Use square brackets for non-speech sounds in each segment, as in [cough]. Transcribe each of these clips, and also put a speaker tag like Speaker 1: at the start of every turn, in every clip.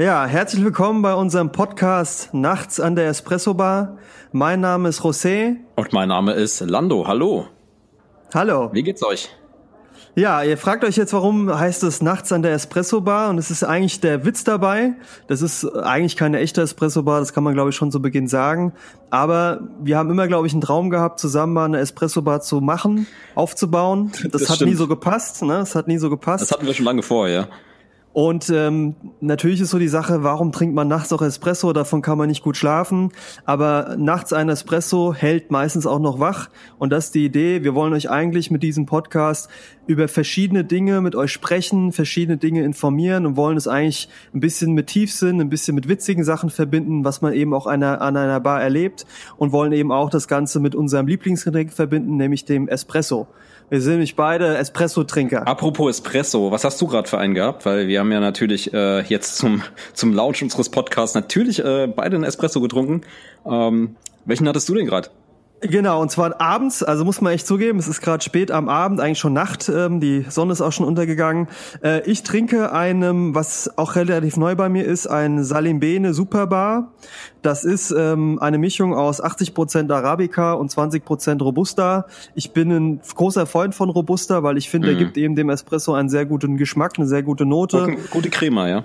Speaker 1: Ja, herzlich willkommen bei unserem Podcast Nachts an der Espresso Bar. Mein Name ist José.
Speaker 2: Und mein Name ist Lando. Hallo.
Speaker 1: Hallo.
Speaker 2: Wie geht's euch?
Speaker 1: Ja, ihr fragt euch jetzt, warum heißt es Nachts an der Espresso Bar? Und es ist eigentlich der Witz dabei. Das ist eigentlich keine echte Espresso Bar, das kann man glaube ich schon zu Beginn sagen. Aber wir haben immer, glaube ich, einen Traum gehabt, zusammen mal eine Espresso Bar zu machen, aufzubauen. Das, das hat stimmt. nie so gepasst, ne? Das hat nie so gepasst.
Speaker 2: Das hatten wir schon lange vor, ja.
Speaker 1: Und ähm, natürlich ist so die Sache, warum trinkt man nachts auch Espresso? Davon kann man nicht gut schlafen. Aber nachts ein Espresso hält meistens auch noch wach. Und das ist die Idee. Wir wollen euch eigentlich mit diesem Podcast über verschiedene Dinge mit euch sprechen, verschiedene Dinge informieren und wollen es eigentlich ein bisschen mit Tiefsinn, ein bisschen mit witzigen Sachen verbinden, was man eben auch einer, an einer Bar erlebt und wollen eben auch das Ganze mit unserem Lieblingsgetränk verbinden, nämlich dem Espresso. Wir sind nämlich beide Espresso-Trinker.
Speaker 2: Apropos Espresso, was hast du gerade für einen gehabt? Weil wir haben ja natürlich äh, jetzt zum, zum Launch unseres Podcasts natürlich äh, beide einen Espresso getrunken. Ähm, welchen hattest du denn gerade?
Speaker 1: Genau, und zwar abends, also muss man echt zugeben, es ist gerade spät am Abend, eigentlich schon Nacht, ähm, die Sonne ist auch schon untergegangen. Äh, ich trinke einem, was auch relativ neu bei mir ist, ein Salimbene Superbar. Das ist ähm, eine Mischung aus 80% Arabica und 20% Robusta. Ich bin ein großer Freund von Robusta, weil ich finde, mhm. er gibt eben dem Espresso einen sehr guten Geschmack, eine sehr gute Note.
Speaker 2: Gute Crema, ja.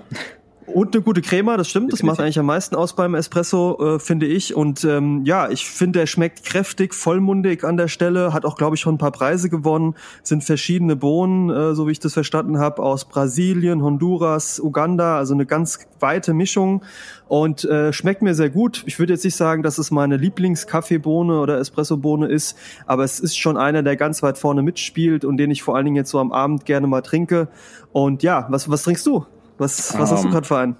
Speaker 1: Und eine gute Crema, das stimmt. Das macht eigentlich am meisten aus beim Espresso, äh, finde ich. Und ähm, ja, ich finde, er schmeckt kräftig, vollmundig an der Stelle. Hat auch, glaube ich, schon ein paar Preise gewonnen. Sind verschiedene Bohnen, äh, so wie ich das verstanden habe, aus Brasilien, Honduras, Uganda. Also eine ganz weite Mischung und äh, schmeckt mir sehr gut. Ich würde jetzt nicht sagen, dass es meine Lieblingskaffeebohne oder Espressobohne ist, aber es ist schon einer, der ganz weit vorne mitspielt und den ich vor allen Dingen jetzt so am Abend gerne mal trinke. Und ja, was, was trinkst du? Was, was hast du ähm, gerade für einen?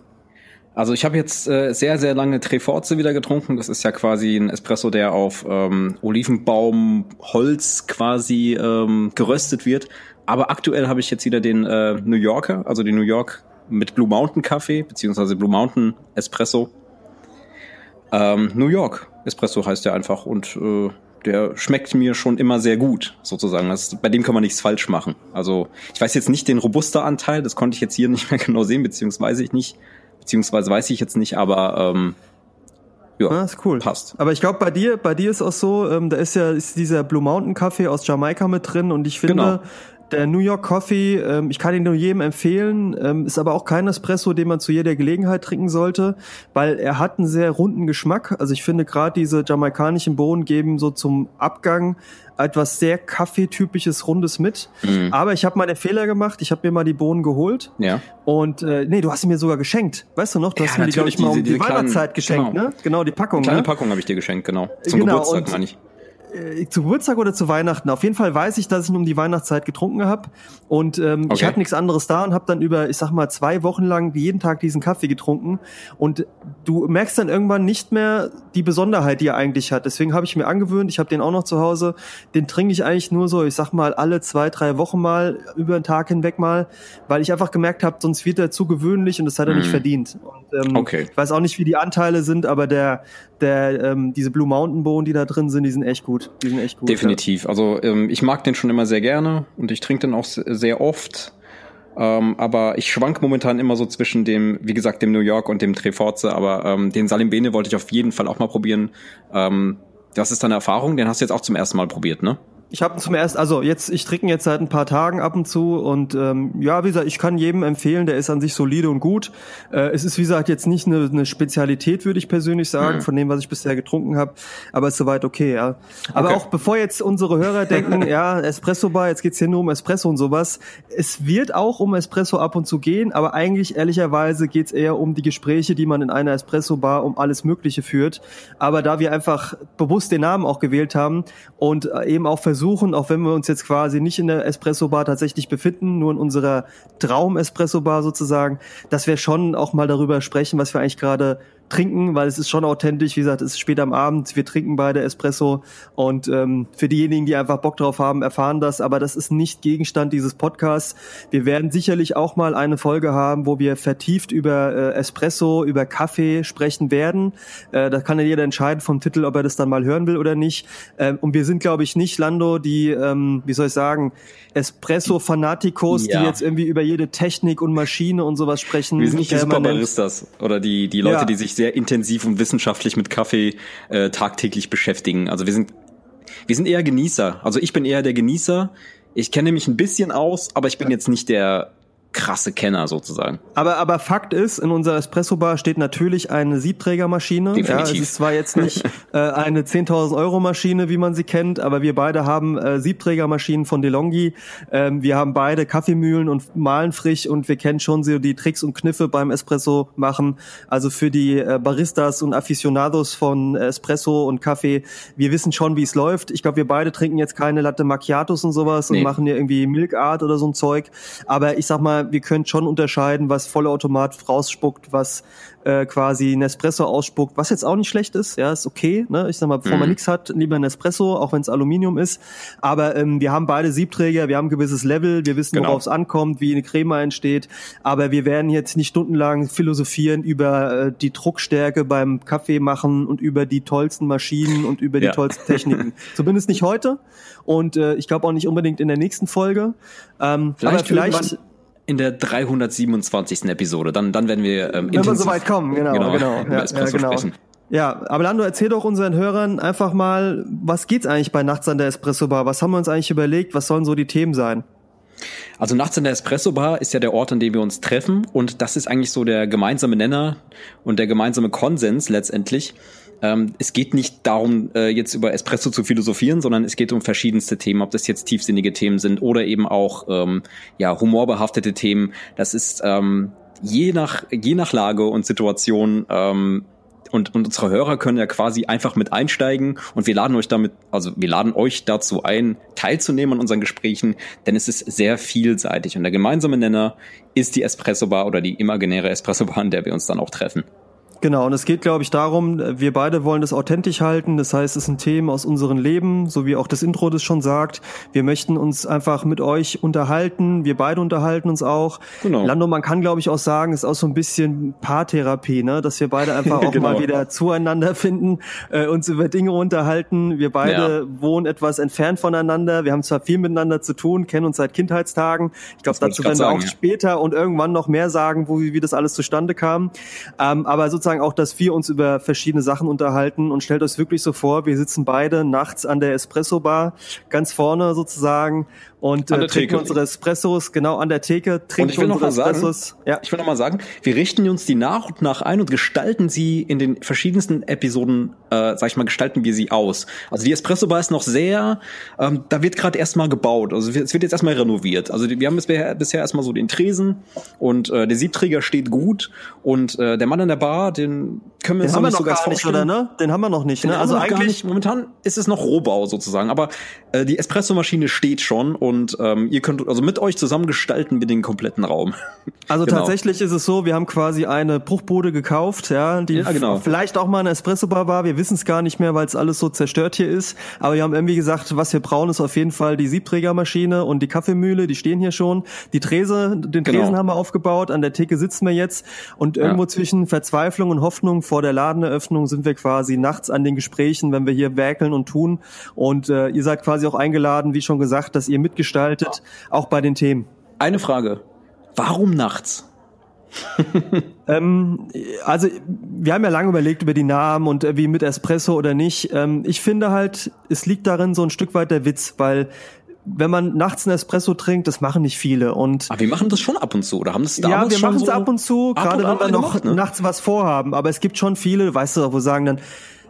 Speaker 2: Also ich habe jetzt äh, sehr, sehr lange Treforze wieder getrunken. Das ist ja quasi ein Espresso, der auf ähm, Olivenbaumholz quasi ähm, geröstet wird. Aber aktuell habe ich jetzt wieder den äh, New Yorker, also den New York mit Blue Mountain Kaffee, beziehungsweise Blue Mountain Espresso. Ähm, New York Espresso heißt der einfach und äh, der schmeckt mir schon immer sehr gut, sozusagen. Das, bei dem kann man nichts falsch machen. Also ich weiß jetzt nicht den robuster Anteil, das konnte ich jetzt hier [laughs] nicht mehr genau sehen, beziehungsweise ich nicht, beziehungsweise weiß ich jetzt nicht, aber ähm,
Speaker 1: ja, ah, ist cool. Passt. Aber ich glaube, bei dir, bei dir ist auch so, ähm, da ist ja ist dieser Blue Mountain Kaffee aus Jamaika mit drin und ich finde, genau. Der New York Coffee, ähm, ich kann ihn nur jedem empfehlen, ähm, ist aber auch kein Espresso, den man zu jeder Gelegenheit trinken sollte, weil er hat einen sehr runden Geschmack. Also ich finde gerade diese jamaikanischen Bohnen geben so zum Abgang etwas sehr Kaffeetypisches Rundes mit. Mhm. Aber ich habe mal den Fehler gemacht. Ich habe mir mal die Bohnen geholt.
Speaker 2: Ja.
Speaker 1: Und äh, nee, du hast sie mir sogar geschenkt. Weißt du noch? Du hast mir die, glaube ich, mal um die Weihnachtszeit geschenkt, genau. ne? Genau, die Packung.
Speaker 2: Kleine
Speaker 1: ne?
Speaker 2: Packung habe ich dir geschenkt, genau. Zum
Speaker 1: genau,
Speaker 2: Geburtstag, meine ich
Speaker 1: äh, zu Geburtstag oder zu Weihnachten. Auf jeden Fall weiß ich, dass ich ihn um die Weihnachtszeit getrunken habe und ähm, okay. ich hatte nichts anderes da und habe dann über, ich sag mal, zwei Wochen lang jeden Tag diesen Kaffee getrunken und du merkst dann irgendwann nicht mehr die Besonderheit, die er eigentlich hat. Deswegen habe ich mir angewöhnt, ich habe den auch noch zu Hause, den trinke ich eigentlich nur so, ich sag mal, alle zwei, drei Wochen mal, über den Tag hinweg mal, weil ich einfach gemerkt habe, sonst wird er zu gewöhnlich und das hat er mm. nicht mhm. verdient. Und, ähm, okay. Ich weiß auch nicht, wie die Anteile sind, aber der, der, ähm, diese Blue Mountain Bohnen, die da drin sind, die sind echt gut. Die sind echt gut.
Speaker 2: Definitiv. Ja. Also ähm, ich mag den schon immer sehr gerne und ich trinke den auch sehr oft. Ähm, aber ich schwank momentan immer so zwischen dem, wie gesagt, dem New York und dem Treforze. Aber ähm, den Salimbene wollte ich auf jeden Fall auch mal probieren. Ähm, das ist deine Erfahrung. Den hast du jetzt auch zum ersten Mal probiert, ne?
Speaker 1: Ich habe zum ersten, also jetzt, ich trinke jetzt seit ein paar Tagen ab und zu und ähm, ja, wie gesagt, ich kann jedem empfehlen, der ist an sich solide und gut. Äh, es ist wie gesagt jetzt nicht eine, eine Spezialität, würde ich persönlich sagen, mhm. von dem, was ich bisher getrunken habe, aber ist soweit okay, ja. Aber okay. auch bevor jetzt unsere Hörer denken, [laughs] ja, Espresso Bar, jetzt geht's hier nur um Espresso und sowas. Es wird auch um Espresso ab und zu gehen, aber eigentlich ehrlicherweise geht's eher um die Gespräche, die man in einer Espresso Bar um alles Mögliche führt. Aber da wir einfach bewusst den Namen auch gewählt haben und äh, eben auch versuchen, versuchen, auch wenn wir uns jetzt quasi nicht in der Espresso-Bar tatsächlich befinden, nur in unserer Traum-Espresso-Bar sozusagen, dass wir schon auch mal darüber sprechen, was wir eigentlich gerade trinken, weil es ist schon authentisch. Wie gesagt, es ist spät am Abend, wir trinken beide Espresso und ähm, für diejenigen, die einfach Bock drauf haben, erfahren das. Aber das ist nicht Gegenstand dieses Podcasts. Wir werden sicherlich auch mal eine Folge haben, wo wir vertieft über äh, Espresso, über Kaffee sprechen werden. Äh, da kann ja jeder entscheiden vom Titel, ob er das dann mal hören will oder nicht. Äh, und wir sind, glaube ich, nicht Lando, die, ähm, wie soll ich sagen, Espresso-Fanatikos, ja. die jetzt irgendwie über jede Technik und Maschine und sowas sprechen.
Speaker 2: Wir sind nicht die Superbaristas oder die, die Leute, ja. die sich sehr intensiv und wissenschaftlich mit Kaffee äh, tagtäglich beschäftigen. Also wir sind, wir sind eher Genießer. Also ich bin eher der Genießer. Ich kenne mich ein bisschen aus, aber ich bin jetzt nicht der krasse Kenner sozusagen.
Speaker 1: Aber, aber Fakt ist, in unserer Espresso-Bar steht natürlich eine Siebträgermaschine. Definitiv. Ja, es ist zwar jetzt nicht [laughs] äh, eine 10.000 Euro Maschine, wie man sie kennt, aber wir beide haben äh, Siebträgermaschinen von DeLonghi. Ähm, wir haben beide Kaffeemühlen und malen frisch und wir kennen schon so die Tricks und Kniffe beim Espresso machen. Also für die äh, Baristas und Aficionados von Espresso und Kaffee, wir wissen schon, wie es läuft. Ich glaube, wir beide trinken jetzt keine Latte Macchiatos und sowas nee. und machen hier irgendwie Milk Art oder so ein Zeug. Aber ich sag mal, wir können schon unterscheiden, was Vollautomat rausspuckt, was äh, quasi Nespresso ausspuckt, was jetzt auch nicht schlecht ist, ja, ist okay, ne? Ich sag mal, bevor mhm. man nichts hat, lieber Nespresso, auch wenn es Aluminium ist. Aber ähm, wir haben beide Siebträger, wir haben ein gewisses Level, wir wissen, genau. worauf es ankommt, wie eine Creme entsteht, aber wir werden jetzt nicht stundenlang philosophieren über äh, die Druckstärke beim Kaffee machen und über die tollsten Maschinen und über die ja. tollsten Techniken. [laughs] Zumindest nicht heute und äh, ich glaube auch nicht unbedingt in der nächsten Folge. Ähm, vielleicht aber vielleicht
Speaker 2: in der 327. Episode. Dann, dann werden wir
Speaker 1: ähm, Wenn wir so weit kommen, genau, genau. genau. [laughs] Ja, ja, genau. Sprechen. Ja, aber Lando, erzähl doch unseren Hörern einfach mal, was geht's eigentlich bei Nachts an der Espresso Bar? Was haben wir uns eigentlich überlegt? Was sollen so die Themen sein?
Speaker 2: Also nachts in der Espresso Bar ist ja der Ort, an dem wir uns treffen und das ist eigentlich so der gemeinsame Nenner und der gemeinsame Konsens letztendlich, ähm, es geht nicht darum, äh, jetzt über Espresso zu philosophieren, sondern es geht um verschiedenste Themen, ob das jetzt tiefsinnige Themen sind oder eben auch ähm, ja humorbehaftete Themen. Das ist ähm, je nach je nach Lage und Situation ähm, und, und unsere Hörer können ja quasi einfach mit einsteigen und wir laden euch damit, also wir laden euch dazu ein, teilzunehmen an unseren Gesprächen, denn es ist sehr vielseitig und der gemeinsame Nenner ist die Espresso Bar oder die imaginäre Espresso Bar, in der wir uns dann auch treffen.
Speaker 1: Genau, und es geht, glaube ich, darum, wir beide wollen das authentisch halten. Das heißt, es sind Themen aus unserem Leben, so wie auch das Intro das schon sagt. Wir möchten uns einfach mit euch unterhalten. Wir beide unterhalten uns auch. Genau. Lando, man kann, glaube ich, auch sagen, ist auch so ein bisschen Paartherapie, ne? dass wir beide einfach [laughs] auch genau. mal wieder zueinander finden, äh, uns über Dinge unterhalten. Wir beide ja. wohnen etwas entfernt voneinander. Wir haben zwar viel miteinander zu tun, kennen uns seit Kindheitstagen. Ich glaube, dazu werden wir auch ja. später und irgendwann noch mehr sagen, wo, wie das alles zustande kam. Ähm, aber sozusagen sozusagen auch, dass wir uns über verschiedene Sachen unterhalten. Und stellt euch wirklich so vor, wir sitzen beide nachts an der Espresso Bar, ganz vorne sozusagen und äh, trinken unsere Espressos genau an der Theke, trinken
Speaker 2: und ich will unsere noch mal Espressos. Sagen, ja. Ich will noch mal sagen, wir richten uns die nach und nach ein und gestalten sie in den verschiedensten Episoden, äh, sag ich mal, gestalten wir sie aus. Also die Espresso Bar ist noch sehr, ähm, da wird gerade erstmal gebaut, also es wird jetzt erstmal renoviert. Also wir haben bisher, bisher erstmal so den Tresen und äh, der Siebträger steht gut und äh, der Mann an der Bar, den können wir
Speaker 1: den uns haben wir noch gar vorstellen. nicht, oder ne? Den haben wir noch nicht, ne?
Speaker 2: Also eigentlich momentan ist es noch Rohbau sozusagen, aber äh, die Espresso-Maschine steht schon und ähm, ihr könnt also mit euch zusammen gestalten wir den kompletten Raum. [laughs]
Speaker 1: Also genau. tatsächlich ist es so, wir haben quasi eine Bruchbude gekauft, ja, die ja, genau. vielleicht auch mal eine Espresso-Bar war. Wir wissen es gar nicht mehr, weil es alles so zerstört hier ist. Aber wir haben irgendwie gesagt, was wir brauchen, ist auf jeden Fall die Siebträgermaschine und die Kaffeemühle. Die stehen hier schon. Die Trese, den Tresen genau. haben wir aufgebaut. An der Theke sitzen wir jetzt und irgendwo ja. zwischen Verzweiflung und Hoffnung vor der Ladeneröffnung sind wir quasi nachts an den Gesprächen, wenn wir hier werkeln und tun. Und äh, ihr seid quasi auch eingeladen, wie schon gesagt, dass ihr mitgestaltet, auch bei den Themen.
Speaker 2: Eine Frage. Warum nachts? [laughs]
Speaker 1: ähm, also wir haben ja lange überlegt über die Namen und äh, wie mit Espresso oder nicht. Ähm, ich finde halt, es liegt darin so ein Stück weit der Witz, weil wenn man nachts einen Espresso trinkt, das machen nicht viele. Und
Speaker 2: aber wir machen das schon ab und zu, oder haben das
Speaker 1: damals Ja, wir machen es so ab und zu, gerade wenn wir noch gemacht, ne? nachts was vorhaben. Aber es gibt schon viele, weißt du, wo sagen dann,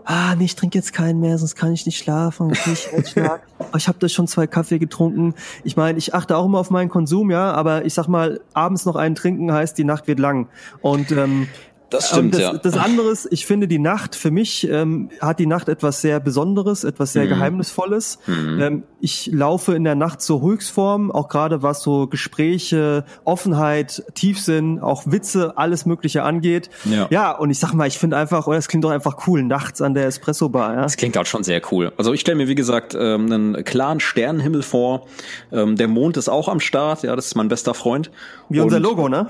Speaker 1: ah, nee, ich trinke jetzt keinen mehr, sonst kann ich nicht schlafen. Ich, nicht [laughs] ich habe da schon zwei Kaffee getrunken. Ich meine, ich achte auch immer auf meinen Konsum, ja, aber ich sag mal, abends noch einen trinken heißt, die Nacht wird lang. Und ähm,
Speaker 2: Das stimmt,
Speaker 1: das,
Speaker 2: ja.
Speaker 1: Das andere ist, ich finde die Nacht, für mich ähm, hat die Nacht etwas sehr Besonderes, etwas sehr mhm. Geheimnisvolles. Mhm. Ähm, ich laufe in der Nacht zur Höchstform, auch gerade was so Gespräche, Offenheit, Tiefsinn, auch Witze, alles Mögliche angeht. Ja, ja und ich sag mal, ich finde einfach, oh, das klingt doch einfach cool, nachts an der Espresso-Bar. Ja?
Speaker 2: Das klingt auch schon sehr cool. Also ich stelle mir, wie gesagt, ähm, einen klaren Sternenhimmel vor. Ähm, der Mond ist auch am Start, ja, das ist mein bester Freund.
Speaker 1: Wie unser Logo, ne?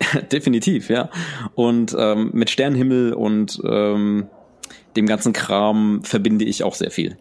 Speaker 1: [laughs]
Speaker 2: Definitiv, ja. Und ähm, mit Sternenhimmel und ähm, dem ganzen Kram verbinde ich auch sehr viel.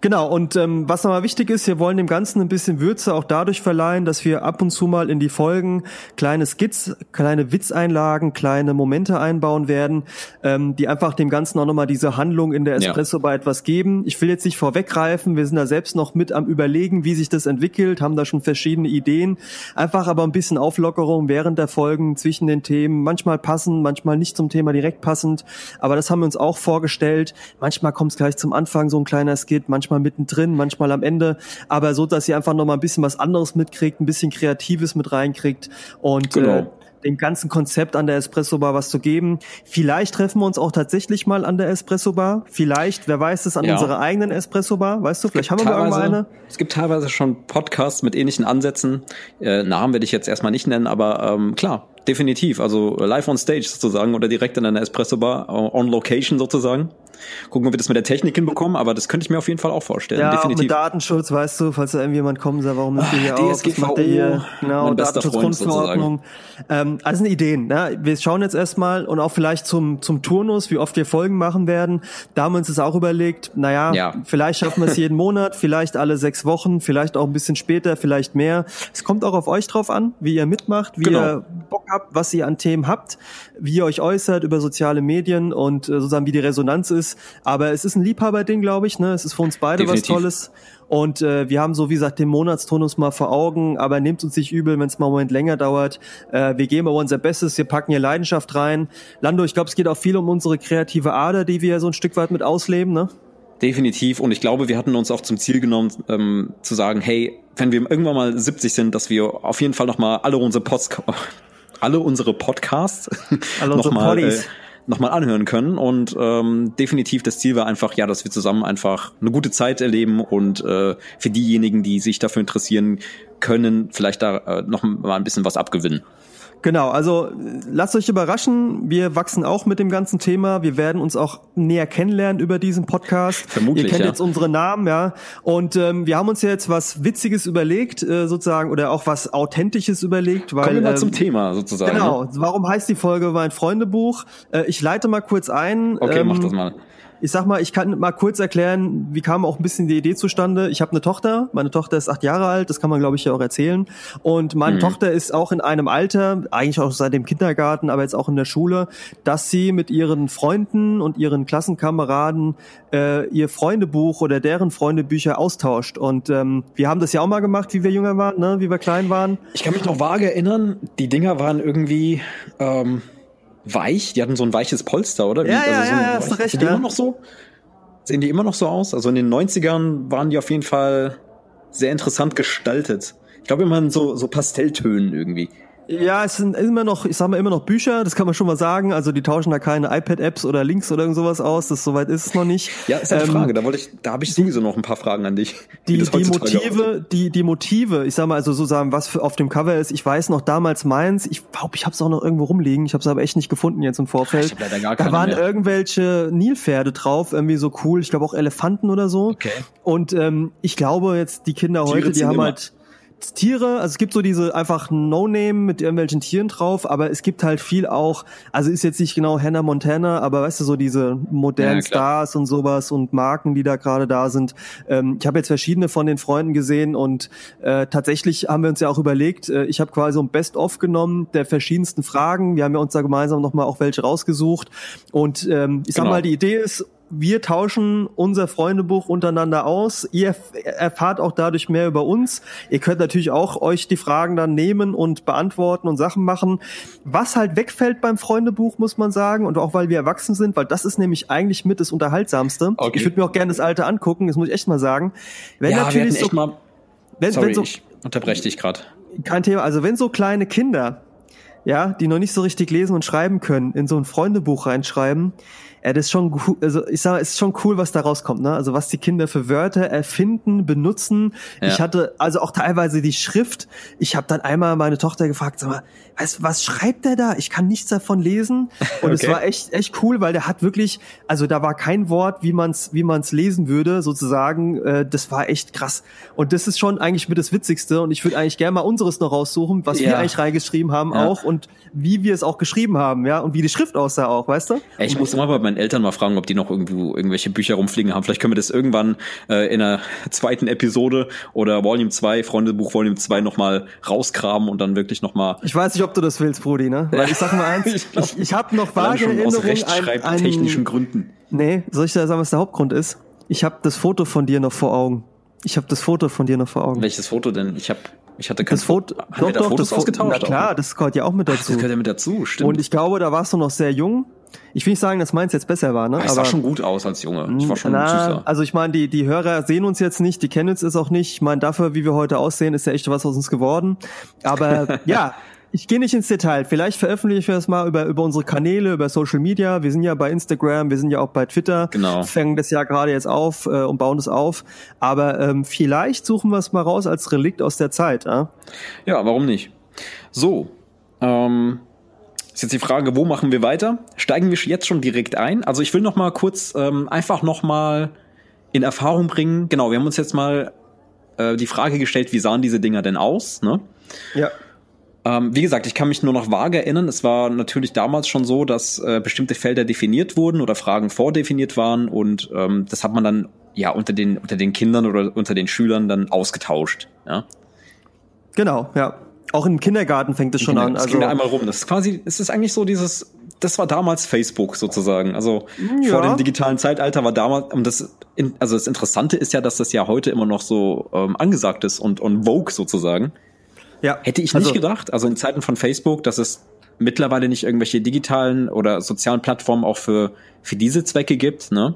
Speaker 1: Genau, und ähm, was nochmal wichtig ist, wir wollen dem Ganzen ein bisschen Würze auch dadurch verleihen, dass wir ab und zu mal in die Folgen kleine Skits, kleine Witzeinlagen, kleine Momente einbauen werden, ähm, die einfach dem Ganzen auch nochmal diese Handlung in der Espresso bei etwas geben. Ich will jetzt nicht vorweggreifen, wir sind da selbst noch mit am überlegen, wie sich das entwickelt, haben da schon verschiedene Ideen. Einfach aber ein bisschen Auflockerung während der Folgen zwischen den Themen, manchmal passend, manchmal nicht zum Thema direkt passend, aber das haben wir uns auch vorgestellt. Manchmal kommt es gleich zum Anfang so ein kleiner Skit, manchmal mittendrin, manchmal am Ende, aber so, dass ihr einfach noch mal ein bisschen was anderes mitkriegt, ein bisschen Kreatives mit reinkriegt und genau. äh, dem ganzen Konzept an der Espresso Bar was zu geben. Vielleicht treffen wir uns auch tatsächlich mal an der Espresso Bar. Vielleicht, wer weiß es, an ja. unserer eigenen Espresso Bar. Weißt du, vielleicht haben wir irgendwo eine.
Speaker 2: Es gibt teilweise schon Podcasts mit ähnlichen Ansätzen. Äh, Namen werde ich jetzt erstmal nicht nennen, aber ähm, klar, definitiv. Also live on stage sozusagen oder direkt in einer Espresso Bar, on location sozusagen gucken, ob wir das mit der Technik hinbekommen, aber das könnte ich mir auf jeden Fall auch vorstellen.
Speaker 1: Ja,
Speaker 2: definitiv.
Speaker 1: Auch mit Datenschutz, weißt du, falls da irgendjemand kommen sagt, warum nimmt ihr hier auf?
Speaker 2: DSGVO, macht ihr hier?
Speaker 1: Genau, Datenschutzgrundverordnung. Ähm, also sind Ideen. Ne? Wir schauen jetzt erstmal und auch vielleicht zum, zum Turnus, wie oft wir Folgen machen werden. Da haben wir uns das auch überlegt, naja, ja. vielleicht schaffen wir es jeden [laughs] Monat, vielleicht alle sechs Wochen, vielleicht auch ein bisschen später, vielleicht mehr. Es kommt auch auf euch drauf an, wie ihr mitmacht, wie genau. ihr Bock habt, was ihr an Themen habt, wie ihr euch äußert über soziale Medien und äh, sozusagen wie die Resonanz ist aber es ist ein Liebhaberding, glaube ich. Ne? Es ist für uns beide Definitiv. was Tolles. Und äh, wir haben so, wie gesagt, den Monatstonus mal vor Augen, aber nehmt uns nicht übel, wenn es mal einen Moment länger dauert. Äh, wir geben aber unser Bestes, wir packen hier Leidenschaft rein. Lando, ich glaube, es geht auch viel um unsere kreative Ader, die wir so ein Stück weit mit ausleben, ne?
Speaker 2: Definitiv. Und ich glaube, wir hatten uns auch zum Ziel genommen, ähm, zu sagen, hey, wenn wir irgendwann mal 70 sind, dass wir auf jeden Fall nochmal alle unsere Pods [laughs] alle unsere Podcasts alle [laughs] unsere noch äh, nochmal anhören können. Und ähm, definitiv das Ziel war einfach, ja, dass wir zusammen einfach eine gute Zeit erleben und äh, für diejenigen, die sich dafür interessieren können, vielleicht da äh, noch mal ein bisschen was abgewinnen.
Speaker 1: Genau, also lasst euch überraschen. Wir wachsen auch mit dem ganzen Thema. Wir werden uns auch näher kennenlernen über diesen Podcast.
Speaker 2: Vermutlich,
Speaker 1: Ihr kennt
Speaker 2: ja.
Speaker 1: jetzt unsere Namen, ja. Und ähm, wir haben uns jetzt was Witziges überlegt, äh, sozusagen, oder auch was Authentisches überlegt. Weil,
Speaker 2: Kommen wir mal ähm, zum Thema sozusagen.
Speaker 1: Genau. Ne? Warum heißt die Folge mein Freundebuch? Äh, ich leite mal kurz ein.
Speaker 2: Okay, ähm, mach das mal
Speaker 1: ich sag mal, ich kann mal kurz erklären, wie kam auch ein bisschen die Idee zustande. Ich habe eine Tochter, meine Tochter ist acht Jahre alt, das kann man glaube ich ja auch erzählen. Und meine mhm. Tochter ist auch in einem Alter, eigentlich auch seit dem Kindergarten, aber jetzt auch in der Schule, dass sie mit ihren Freunden und ihren Klassenkameraden äh, ihr Freundebuch oder deren Freundebücher austauscht. Und ähm, wir haben das ja auch mal gemacht, wie wir jünger waren, ne? wie wir klein waren.
Speaker 2: Ich kann mich noch vage erinnern, die Dinger waren irgendwie ähm, weich. Die hatten so ein weiches Polster, oder?
Speaker 1: Wie, ja, ja,
Speaker 2: also so
Speaker 1: ja, ja, hast recht.
Speaker 2: Sind die ja. immer noch so? Sehen die immer noch so aus? Also in den 90ern waren die auf jeden Fall sehr interessant gestaltet. Ich glaube immer in so, so Pastelltönen irgendwie.
Speaker 1: Ja, es sind immer noch, ich sag mal immer noch Bücher, das kann man schon mal sagen. Also die tauschen da keine iPad-Apps oder Links oder irgend sowas aus. Das soweit ist es noch nicht. [laughs]
Speaker 2: Ja, ist eine ähm, Frage. Da wollte ich, da habe ich sowieso noch ein paar Fragen an dich.
Speaker 1: Die, die Motive, die die Motive, ich sag mal also so sagen, was für auf dem Cover ist. Ich weiß noch damals meins. Ich glaube, ich habe es auch noch irgendwo rumliegen. Ich habe es aber echt nicht gefunden jetzt im Vorfeld. Ich leider gar da waren mehr. irgendwelche Nilpferde drauf, irgendwie so cool. Ich glaube auch Elefanten oder so.
Speaker 2: Okay.
Speaker 1: Und ähm, ich glaube jetzt die Kinder heute, die haben immer. halt Tiere, also es gibt so diese einfach No-Name mit irgendwelchen Tieren drauf, aber es gibt halt viel auch, also ist jetzt nicht genau Hannah Montana, aber weißt du, so diese modernen ja, Stars und sowas und Marken, die da gerade da sind. Ähm, ich habe jetzt verschiedene von den Freunden gesehen und äh, tatsächlich haben wir uns ja auch überlegt, äh, ich habe quasi so ein Best-of genommen der verschiedensten Fragen. Wir haben ja uns da gemeinsam nochmal auch welche rausgesucht und ähm, ich genau. sag mal, die Idee ist, wir tauschen unser Freundebuch untereinander aus. Ihr erfahrt auch dadurch mehr über uns. Ihr könnt natürlich auch euch die Fragen dann nehmen und beantworten und Sachen machen. Was halt wegfällt beim Freundebuch, muss man sagen, und auch weil wir erwachsen sind, weil das ist nämlich eigentlich mit das Unterhaltsamste. Okay. Ich würde mir auch gerne das Alte angucken, das muss ich echt mal sagen.
Speaker 2: Wenn ja, natürlich so, mal, wenn, sorry, wenn so, ich unterbreche dich gerade.
Speaker 1: Kein Thema. Also wenn so kleine Kinder ja, die noch nicht so richtig lesen und schreiben können, in so ein Freundebuch reinschreiben, ja, das ist schon also ich sage, es ist schon cool, was da rauskommt, ne? Also was die Kinder für Wörter erfinden, benutzen. Ja. Ich hatte also auch teilweise die Schrift. Ich habe dann einmal meine Tochter gefragt, sag mal, was, was schreibt der da? Ich kann nichts davon lesen. [laughs] Und okay. es war echt echt cool, weil der hat wirklich, also da war kein Wort, wie man's wie man's lesen würde, sozusagen. Äh, das war echt krass. Und das ist schon eigentlich mit das Witzigste. Und ich würde eigentlich gerne mal unseres noch raussuchen, was ja. wir eigentlich reingeschrieben haben ja. auch und wie wir es auch geschrieben haben, ja, und wie die Schrift aussah auch, weißt du?
Speaker 2: Ich muss immer bei meinen Eltern mal fragen, ob die noch irgendwo irgendwelche Bücher rumfliegen haben. Vielleicht können wir das irgendwann äh, in einer [laughs] zweiten Episode oder Volume 2, Freundebuch Volume 2 nochmal rausgraben und dann wirklich nochmal.
Speaker 1: Ich weiß nicht, ob du das willst, Brudi, ne? Weil ich sag mal eins, [laughs] ich, ich, ich habe noch vage Erinnerungen. Aus
Speaker 2: rechtschreibtechnischen Gründen.
Speaker 1: Nee, soll ich da sagen, was der Hauptgrund ist? Ich habe das Foto von dir noch vor Augen. Ich habe das Foto von dir noch vor Augen.
Speaker 2: Welches Foto denn? Ich habe ich hatte
Speaker 1: kein das Foto. Haben doch, wir da doch, Fotos das ausgetauscht? Na klar, das gehört ja auch mit dazu. Ach, das
Speaker 2: gehört ja mit dazu, stimmt.
Speaker 1: Und ich glaube, da warst du noch sehr jung. Ich will nicht sagen, dass meins jetzt besser war, ne?
Speaker 2: Aber, sah schon gut aus als Junge. Ich war schon
Speaker 1: na, süßer. Also ich meine, die, die Hörer sehen uns jetzt nicht, die kennen uns es auch nicht. Ich meine, dafür, wie wir heute aussehen, ist ja echt was aus uns geworden. Aber [laughs] ja, ich gehe nicht ins Detail. Vielleicht veröffentliche ich das mal über, über unsere Kanäle, über Social Media. Wir sind ja bei Instagram, wir sind ja auch bei Twitter.
Speaker 2: Genau.
Speaker 1: Fangen das ja gerade jetzt auf äh, und bauen es auf. Aber ähm, vielleicht suchen wir es mal raus als Relikt aus der Zeit. Äh?
Speaker 2: Ja, warum nicht? So, ähm, ist jetzt die Frage, wo machen wir weiter? Steigen wir jetzt schon direkt ein? Also ich will noch mal kurz ähm, einfach noch mal in Erfahrung bringen. Genau, wir haben uns jetzt mal äh, die Frage gestellt, wie sahen diese Dinger denn aus? Ne?
Speaker 1: Ja.
Speaker 2: Ähm, wie gesagt, ich kann mich nur noch vage erinnern. Es war natürlich damals schon so, dass äh, bestimmte Felder definiert wurden oder Fragen vordefiniert waren und ähm, das hat man dann ja unter den unter den Kindern oder unter den Schülern dann ausgetauscht. Ja.
Speaker 1: Genau, ja. Auch im Kindergarten fängt es schon
Speaker 2: Kinder,
Speaker 1: an.
Speaker 2: Also ging da einmal rum. Das ist quasi, es ist eigentlich so dieses, das war damals Facebook sozusagen. Also ja. vor dem digitalen Zeitalter war damals, und das, also das Interessante ist ja, dass das ja heute immer noch so ähm, angesagt ist und, und Vogue sozusagen. Ja. Hätte ich nicht also, gedacht. Also in Zeiten von Facebook, dass es mittlerweile nicht irgendwelche digitalen oder sozialen Plattformen auch für, für diese Zwecke gibt, ne?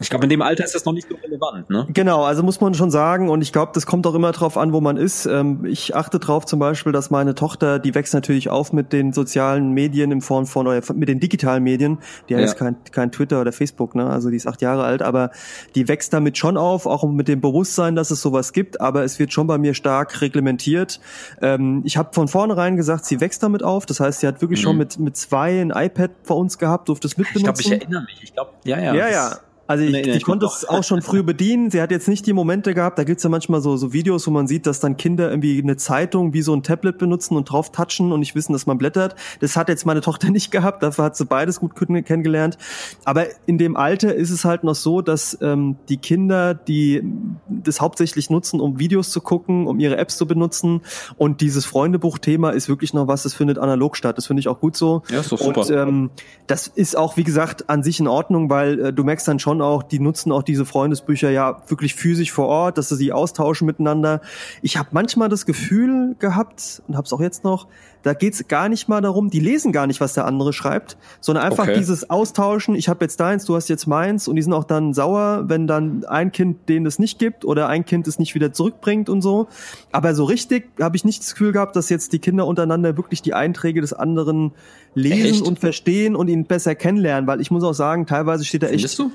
Speaker 2: Ich glaube, in dem Alter ist das noch nicht so relevant, ne?
Speaker 1: Genau, also muss man schon sagen, und ich glaube, das kommt auch immer drauf an, wo man ist. Ähm, ich achte drauf zum Beispiel, dass meine Tochter, die wächst natürlich auf mit den sozialen Medien im Form von, oder mit den digitalen Medien. Die hat ja. jetzt kein, kein Twitter oder Facebook, ne? Also die ist acht Jahre alt, aber die wächst damit schon auf, auch mit dem Bewusstsein, dass es sowas gibt, aber es wird schon bei mir stark reglementiert. Ähm, ich habe von vornherein gesagt, sie wächst damit auf. Das heißt, sie hat wirklich mhm. schon mit, mit zwei ein iPad bei uns gehabt, durfte es mitbenutzen. Ich
Speaker 2: glaube, ich erinnere mich. Ich glaube, ja, ja.
Speaker 1: Ja, ja. Also ich, nee, nee, die konnte es auch schon früh [laughs] bedienen. Sie hat jetzt nicht die Momente gehabt, da gibt's ja manchmal so, so Videos, wo man sieht, dass dann Kinder irgendwie eine Zeitung wie so ein Tablet benutzen und drauf touchen und nicht wissen, dass man blättert. Das hat jetzt meine [laughs] Tochter nicht gehabt, dafür hat sie beides gut kennengelernt. Aber in dem Alter ist es halt noch so, dass ähm, die Kinder, die das hauptsächlich nutzen, um Videos zu gucken, um ihre Apps zu benutzen. Und dieses Freundebuch-Thema ist wirklich noch was, das findet analog statt. Das finde ich auch gut so.
Speaker 2: Ja, ist doch super.
Speaker 1: Und ähm, das ist auch, wie gesagt, an sich in Ordnung, weil äh, du merkst dann schon, schon auch, die nutzen auch diese Freundesbücher ja wirklich physisch vor Ort, dass sie sich austauschen miteinander. Ich habe manchmal das Gefühl gehabt und habe es auch jetzt noch, da geht's gar nicht mal darum, die lesen gar nicht, was der andere schreibt, sondern einfach okay. dieses Austauschen, ich habe jetzt deins, du hast jetzt meins und die sind auch dann sauer, wenn dann ein Kind denen es nicht gibt oder ein Kind es nicht wieder zurückbringt und so. Aber so richtig habe ich nicht das Gefühl gehabt, dass jetzt die Kinder untereinander wirklich die Einträge des anderen lesen Echt? und verstehen und ihn besser kennenlernen, weil ich muss auch sagen, teilweise steht da echt
Speaker 2: du?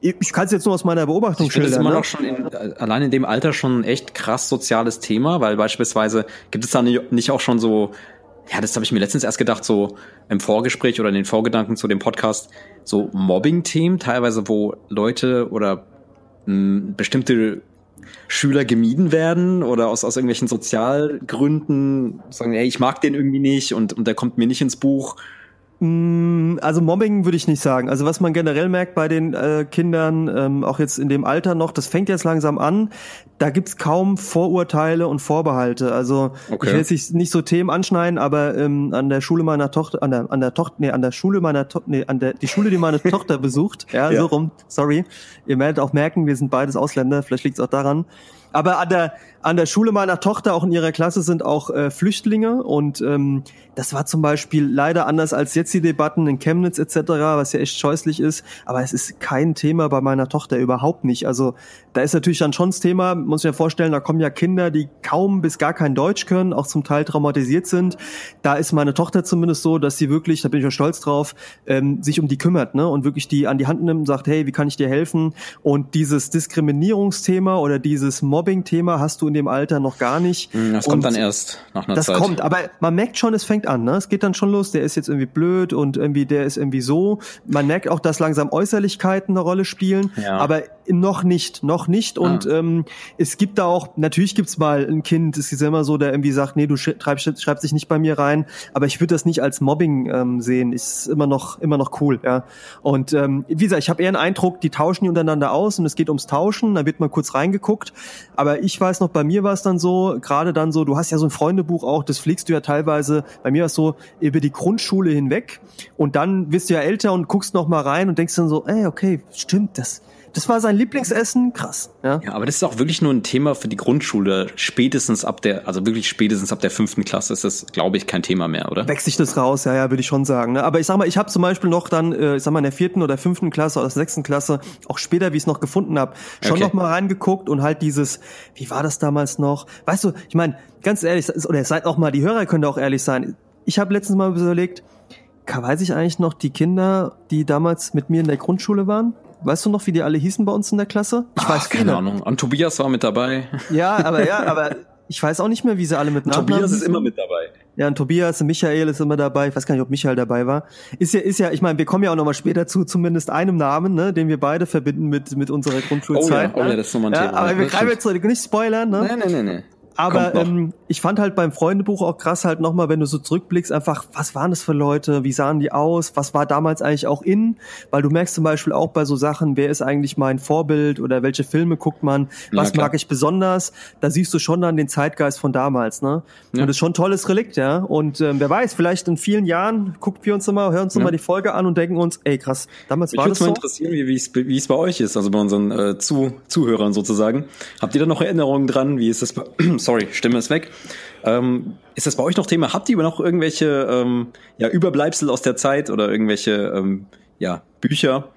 Speaker 1: Ich kann es jetzt nur aus meiner Beobachtung
Speaker 2: ich schildern. Das ist immer ne? noch schon in, allein in dem Alter schon ein echt krass soziales Thema, weil beispielsweise gibt es da nicht auch schon so, ja, das habe ich mir letztens erst gedacht, so im Vorgespräch oder in den Vorgedanken zu dem Podcast, so Mobbing-Themen, teilweise, wo Leute oder mh, hm, bestimmte Schüler gemieden werden oder aus, aus irgendwelchen Sozialgründen sagen, ey, ich mag den irgendwie nicht und, und der kommt mir nicht ins Buch
Speaker 1: also Mobbing würde ich nicht sagen. Also was man generell merkt bei den äh, Kindern, ähm, auch jetzt in dem Alter noch, das fängt jetzt langsam an. Da gibt's kaum Vorurteile und Vorbehalte. Also okay. ich will jetzt nicht so Themen anschneiden, aber ähm, an der Schule meiner Tochter, an der an der Tochter, nee, an der Schule meiner Tochter, nee, an der die Schule, die meine [laughs] Tochter besucht, ja, ja, so rum. Sorry, ihr werdet auch merken, wir sind beides Ausländer. Vielleicht liegt's auch daran. Aber an der, an der Schule meiner Tochter, auch in ihrer Klasse, sind auch äh, Flüchtlinge und ähm, das war zum Beispiel leider anders als jetzt die Debatten in Chemnitz etc., was ja echt scheußlich ist, aber es ist kein Thema bei meiner Tochter überhaupt nicht. Also da ist natürlich dann schon das Thema, muss ich mir vorstellen, da kommen ja Kinder, die kaum bis gar kein Deutsch können, auch zum Teil traumatisiert sind. Da ist meine Tochter zumindest so, dass sie wirklich, da bin ich auch stolz drauf, ähm, sich um die kümmert ne? und wirklich die an die Hand nimmt und sagt, hey, wie kann ich dir helfen? Und dieses Diskriminierungsthema oder dieses Mobbing-Thema hast du in dem Alter noch gar nicht.
Speaker 2: Hm, das
Speaker 1: und
Speaker 2: kommt dann erst nach einer
Speaker 1: das
Speaker 2: Zeit.
Speaker 1: Das kommt, aber man merkt schon, es fängt an. Ne? Es geht dann schon los, der ist jetzt irgendwie blöd und irgendwie der ist irgendwie so. Man merkt auch, dass langsam Äußerlichkeiten eine Rolle spielen, ja. aber noch nicht, noch nicht. Und ah. ähm, es gibt da auch, natürlich gibt's mal ein Kind, es ist ja immer so, der irgendwie sagt, nee, du schreibst, schreibst dich nicht bei mir rein, aber ich würde das nicht als Mobbing ähm, sehen. Ist immer noch, immer noch cool, ja. Und ähm, wie gesagt, ich habe eher einen Eindruck, die tauschen die untereinander aus und es geht ums Tauschen, da wird mal kurz reingeguckt. Aber ich weiß noch, bei mir war es dann so, gerade dann so, du hast ja so ein Freundebuch auch, das pflegst du ja teilweise, bei mir war es so, über die Grundschule hinweg. Und dann wirst du ja älter und guckst noch mal rein und denkst dann so, ey, okay, stimmt, das das war sein Lieblingsessen, krass. Ja.
Speaker 2: ja, aber das ist auch wirklich nur ein Thema für die Grundschule. Spätestens ab der, also wirklich spätestens ab der fünften Klasse ist das, glaube ich, kein Thema mehr, oder?
Speaker 1: Wächst sich das raus, ja, ja, würde ich schon sagen. Ne? Aber ich sag mal, ich habe zum Beispiel noch dann, äh, ich sag mal, in der vierten oder fünften Klasse oder sechsten Klasse, auch später, wie ich es noch gefunden habe, schon okay. noch mal reingeguckt und halt dieses, wie war das damals noch? Weißt du, ich meine, ganz ehrlich, oder seid auch mal, die Hörer können auch ehrlich sein. Ich habe letztens mal überlegt, weiß ich eigentlich noch die Kinder, die damals mit mir in der Grundschule waren? Weißt du noch, wie die alle hießen bei uns in der Klasse?
Speaker 2: Ich Ach, weiß keine viele. Ahnung. Und Tobias war mit dabei.
Speaker 1: Ja, aber ja, [laughs] aber ich weiß auch nicht mehr, wie sie alle mit
Speaker 2: Nachnamen Tobias ist immer mit dabei.
Speaker 1: Ja, und Tobias und Michael ist immer dabei. Ich weiß gar nicht, ob Michael dabei war. Ist ja, ist ja, ich meine, wir kommen ja auch nochmal später zu zumindest einem Namen, ne, den wir beide verbinden mit, mit unserer Grundschulzeit.
Speaker 2: Oh ja, oh ja das ist nochmal ein
Speaker 1: ja,
Speaker 2: Thema.
Speaker 1: Aber wir greifen jetzt nicht spoilern, ne?
Speaker 2: Nein, nein, nein, nein.
Speaker 1: Aber ähm, ich fand halt beim Freundebuch auch krass halt nochmal, wenn du so zurückblickst, einfach, was waren das für Leute, wie sahen die aus, was war damals eigentlich auch in, weil du merkst zum Beispiel auch bei so Sachen, wer ist eigentlich mein Vorbild oder welche Filme guckt man, was ja, mag ich besonders, da siehst du schon dann den Zeitgeist von damals, ne? Ja. Und das ist schon ein tolles Relikt, ja. Und ähm, wer weiß, vielleicht in vielen Jahren gucken wir uns nochmal, hören uns nochmal ja. die Folge an und denken uns, ey krass, damals
Speaker 2: Mich
Speaker 1: war das
Speaker 2: so.
Speaker 1: Mich
Speaker 2: würde mal interessieren, wie wie es bei euch ist, also bei unseren äh, Zu Zuhörern sozusagen. Habt ihr da noch Erinnerungen dran? Wie ist das bei, [clears throat] sorry, Stimme ist weg. Ähm, ist das bei euch noch Thema? Habt ihr noch irgendwelche ähm, ja, Überbleibsel aus der Zeit oder irgendwelche ähm, ja, Bücher?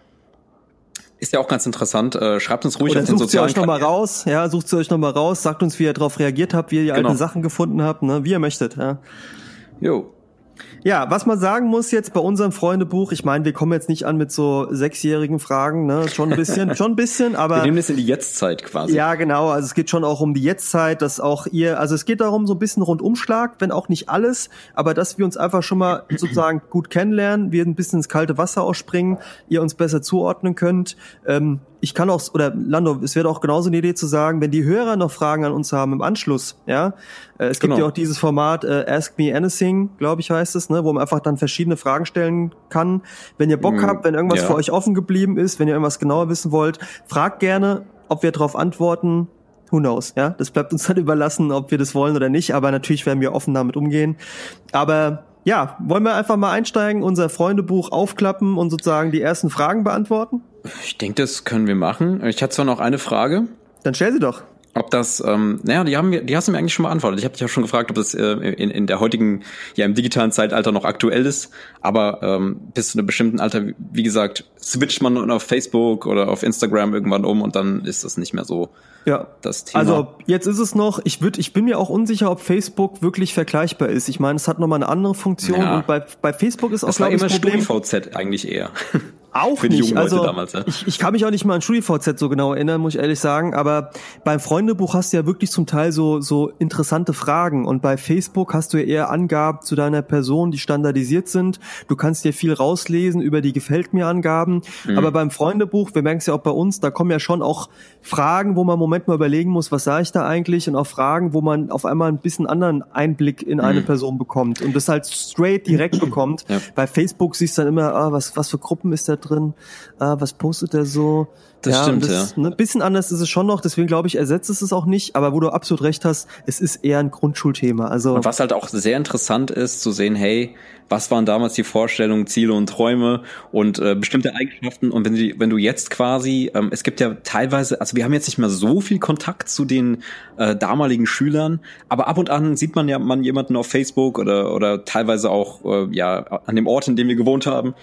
Speaker 2: Ist ja auch ganz interessant. Äh, schreibt uns ruhig
Speaker 1: Oder auf den sucht sozialen ihr euch nochmal raus, ja, sucht sie euch nochmal raus, sagt uns, wie ihr darauf reagiert habt, wie ihr die genau. alten Sachen gefunden habt, ne, wie ihr möchtet, ja.
Speaker 2: Jo.
Speaker 1: Ja, was man sagen muss jetzt bei unserem Freundebuch, ich meine, wir kommen jetzt nicht an mit so sechsjährigen Fragen, ne? Schon ein bisschen, schon ein bisschen, [laughs] aber.
Speaker 2: Wir nehmen das in die Jetztzeit quasi.
Speaker 1: Ja, genau. Also es geht schon auch um die Jetztzeit, dass auch ihr, also es geht darum, so ein bisschen Rundumschlag, wenn auch nicht alles, aber dass wir uns einfach schon mal sozusagen gut kennenlernen, wir ein bisschen ins kalte Wasser ausspringen, ihr uns besser zuordnen könnt. Ähm, ich kann auch, oder Lando, es wäre auch genauso eine Idee zu sagen, wenn die Hörer noch Fragen an uns haben im Anschluss, ja, äh, es gibt genau. ja auch dieses Format äh, Ask Me Anything, glaube ich, heißt es, ne, wo man einfach dann verschiedene Fragen stellen kann. Wenn ihr Bock mm, habt, wenn irgendwas ja. für euch offen geblieben ist, wenn ihr irgendwas genauer wissen wollt, fragt gerne, ob wir darauf antworten. Who knows, ja? Das bleibt uns [laughs] dann überlassen, ob wir das wollen oder nicht, aber natürlich werden wir offen damit umgehen. Aber ja, wollen wir einfach mal einsteigen, unser Freundebuch aufklappen und sozusagen die ersten Fragen beantworten?
Speaker 2: Ich denke, das können wir machen. Ich hatte zwar noch eine Frage.
Speaker 1: Dann stell sie doch
Speaker 2: ob das, ähm, naja, die haben mir, die hast du mir eigentlich schon beantwortet. Ich habe dich ja schon gefragt, ob das äh, in, in der heutigen, ja im digitalen Zeitalter noch aktuell ist. Aber ähm, bis zu einem bestimmten Alter, wie gesagt, switcht man auf Facebook oder auf Instagram irgendwann um und dann ist das nicht mehr so
Speaker 1: ja. das Thema. Also jetzt ist es noch, ich würde, ich bin mir auch unsicher, ob Facebook wirklich vergleichbar ist. Ich meine, es hat nochmal eine andere Funktion ja. und bei, bei Facebook ist auch, glaube ich,
Speaker 2: das Problem. StudiVZ eigentlich eher. [laughs]
Speaker 1: Auch Für die nicht. also damals, ja. ich, ich kann mich auch nicht mal an StudiVZ so genau erinnern, muss ich ehrlich sagen. Aber beim Freundebuch hast du ja wirklich zum Teil so so interessante Fragen und bei Facebook hast du ja eher Angaben zu deiner Person, die standardisiert sind. Du kannst dir viel rauslesen über die gefällt mir Angaben. Mhm. Aber beim Freundebuch, wir merken es ja auch bei uns, da kommen ja schon auch Fragen, wo man im Moment mal überlegen muss, was sage ich da eigentlich, und auch Fragen, wo man auf einmal ein bisschen anderen Einblick in eine mhm. Person bekommt und das halt straight direkt [clears throat] bekommt. Ja. Bei Facebook siehst du dann immer, ah, was was für Gruppen ist da drin. Ah, was postet er so?
Speaker 2: Das ja, stimmt, das,
Speaker 1: ja. Ein ne, bisschen anders ist es schon noch, deswegen glaube ich, ersetzt es es auch nicht, aber wo du absolut recht hast, es ist eher ein Grundschulthema. Also
Speaker 2: und was halt auch sehr interessant ist, zu sehen, hey, was waren damals die Vorstellungen, Ziele und Träume und äh, bestimmte Eigenschaften und wenn, die, wenn du jetzt quasi, ähm, es gibt ja teilweise, also wir haben jetzt nicht mehr so viel Kontakt zu den äh, damaligen Schülern, aber ab und an sieht man ja man jemanden auf Facebook oder, oder teilweise auch äh, ja an dem Ort, in dem wir gewohnt haben.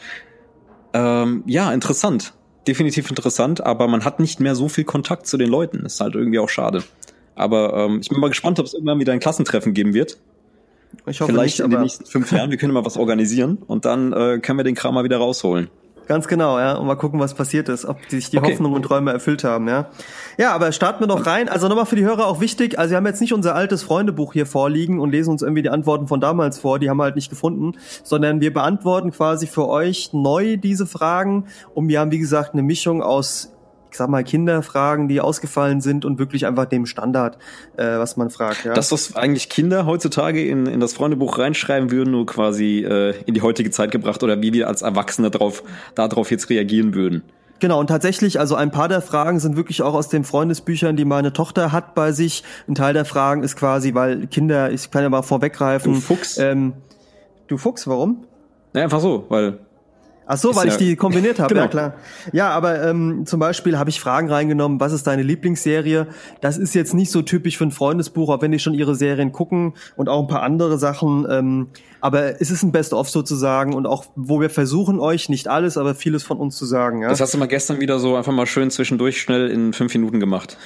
Speaker 2: Ähm, ja, interessant definitiv interessant, aber man hat nicht mehr so viel Kontakt zu den Leuten. Ist halt irgendwie auch schade. Aber ähm, ich bin mal gespannt, ob es irgendwann wieder ein Klassentreffen geben wird. Ich hoffe Vielleicht nicht, in den nächsten fünf Jahren. Wir können mal was organisieren und dann äh, können wir den Kram mal wieder rausholen.
Speaker 1: Ganz genau, ja. Und mal gucken, was passiert ist, ob sich die okay. Hoffnungen und Träume erfüllt haben, ja. Ja, aber starten wir doch rein. Also nochmal für die Hörer auch wichtig. Also wir haben jetzt nicht unser altes Freundebuch hier vorliegen und lesen uns irgendwie die Antworten von damals vor. Die haben wir halt nicht gefunden, sondern wir beantworten quasi für euch neu diese Fragen. Und wir haben, wie gesagt, eine Mischung aus ich sag mal, Kinderfragen, die ausgefallen sind und wirklich einfach dem Standard, äh, was man fragt. Ja.
Speaker 2: Das, was eigentlich Kinder heutzutage in, in das Freundebuch reinschreiben würden, nur quasi äh, in die heutige Zeit gebracht oder wie wir als Erwachsene darauf, darauf jetzt reagieren würden.
Speaker 1: Genau, und tatsächlich, also ein paar der Fragen sind wirklich auch aus den Freundesbüchern, die meine Tochter hat bei sich. Ein Teil der Fragen ist quasi, weil Kinder, ich kann ja mal vorweggreifen.
Speaker 2: Du Fuchs.
Speaker 1: Ähm, du Fuchs, warum?
Speaker 2: Ja, einfach so, weil
Speaker 1: Ach so, weil ja, ich die kombiniert habe, genau. ja klar. Ja, aber ähm, zum Beispiel habe ich Fragen reingenommen, was ist deine Lieblingsserie? Das ist jetzt nicht so typisch für ein Freundesbuch, auch wenn die schon ihre Serien gucken und auch ein paar andere Sachen. Ähm, aber es ist ein Best-of sozusagen und auch, wo wir versuchen euch, nicht alles, aber vieles von uns zu sagen. Ja?
Speaker 2: Das hast du mal gestern wieder so einfach mal schön zwischendurch schnell in fünf Minuten gemacht.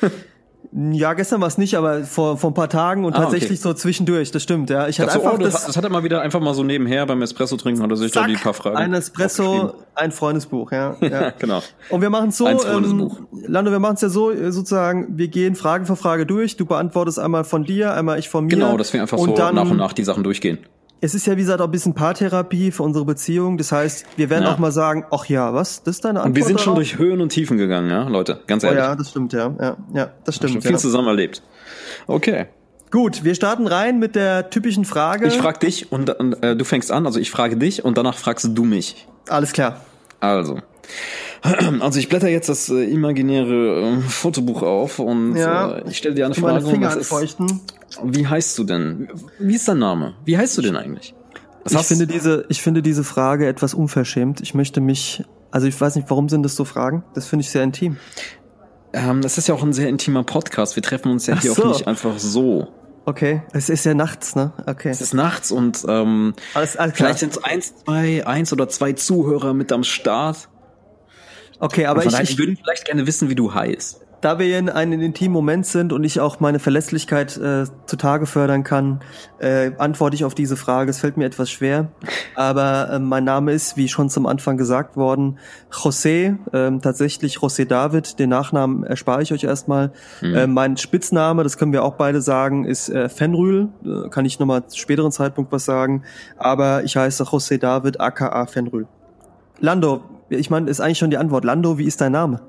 Speaker 2: [laughs]
Speaker 1: Ja, gestern war es nicht, aber vor, vor ein paar Tagen und ah, tatsächlich okay. so zwischendurch, das stimmt, ja. Ich hatte
Speaker 2: so, einfach oh, das, das hat er mal wieder einfach mal so nebenher beim Espresso trinken oder sich da die paar Fragen.
Speaker 1: Ein Espresso, ein Freundesbuch, ja. [laughs] ja.
Speaker 2: genau.
Speaker 1: Und wir machen es so, ähm, Lando, wir machen es ja so, äh, sozusagen, wir gehen Frage für Frage durch. Du beantwortest einmal von dir, einmal ich von mir.
Speaker 2: Genau, dass wir einfach so dann, nach und nach die Sachen durchgehen
Speaker 1: es ist ja, wie gesagt, auch ein bisschen Paartherapie für unsere Beziehung. Das heißt, wir werden ja. auch mal sagen, ach ja, was? Das ist deine Antwort?
Speaker 2: Und wir sind schon durch Höhen und Tiefen gegangen, ja, Leute, ganz ehrlich.
Speaker 1: Oh ja, das stimmt, ja. Ja, ja das stimmt. Schon
Speaker 2: viel ja. zusammen erlebt. Okay.
Speaker 1: Gut, wir starten rein mit der typischen Frage.
Speaker 2: Ich frage dich und, und äh, du fängst an, also ich frage dich und danach fragst du mich.
Speaker 1: Alles klar.
Speaker 2: Also. [clears throat] Also ich blätter jetzt das äh, imaginäre äh, Fotobuch auf und ja, äh, ich stelle dir eine Frage.
Speaker 1: Finger was ist,
Speaker 2: wie heißt du denn? Wie ist dein Name? Wie heißt du denn eigentlich?
Speaker 1: Was ich finde diese, ich finde diese Frage etwas unverschämt. Ich möchte mich, also ich weiß nicht, warum sind das so Fragen? Das finde ich sehr intim.
Speaker 2: Ähm, das ist ja auch ein sehr intimer Podcast. Wir treffen uns ja Ach hier so. auch nicht einfach so.
Speaker 1: Okay, es ist ja nachts, ne? Okay.
Speaker 2: Es ist nachts und ähm, alles, alles vielleicht sind es eins, zwei, eins oder zwei Zuhörer mit am Start.
Speaker 1: Okay, aber ich,
Speaker 2: ich würde vielleicht gerne wissen, wie du heißt
Speaker 1: da wir in einem intimen Moment sind und ich auch meine Verlässlichkeit äh, zutage fördern kann, äh, antworte ich auf diese Frage. Es fällt mir etwas schwer, aber äh, mein Name ist, wie schon zum Anfang gesagt worden, José, äh, tatsächlich José David. Den Nachnamen erspare ich euch erstmal. Mhm. Äh, mein Spitzname, das können wir auch beide sagen, ist äh, Fenrül. Äh, kann ich nochmal zu späteren Zeitpunkt was sagen. Aber ich heiße José David, aka Fenrül. Lando, ich meine, ist eigentlich schon die Antwort. Lando, wie ist dein Name?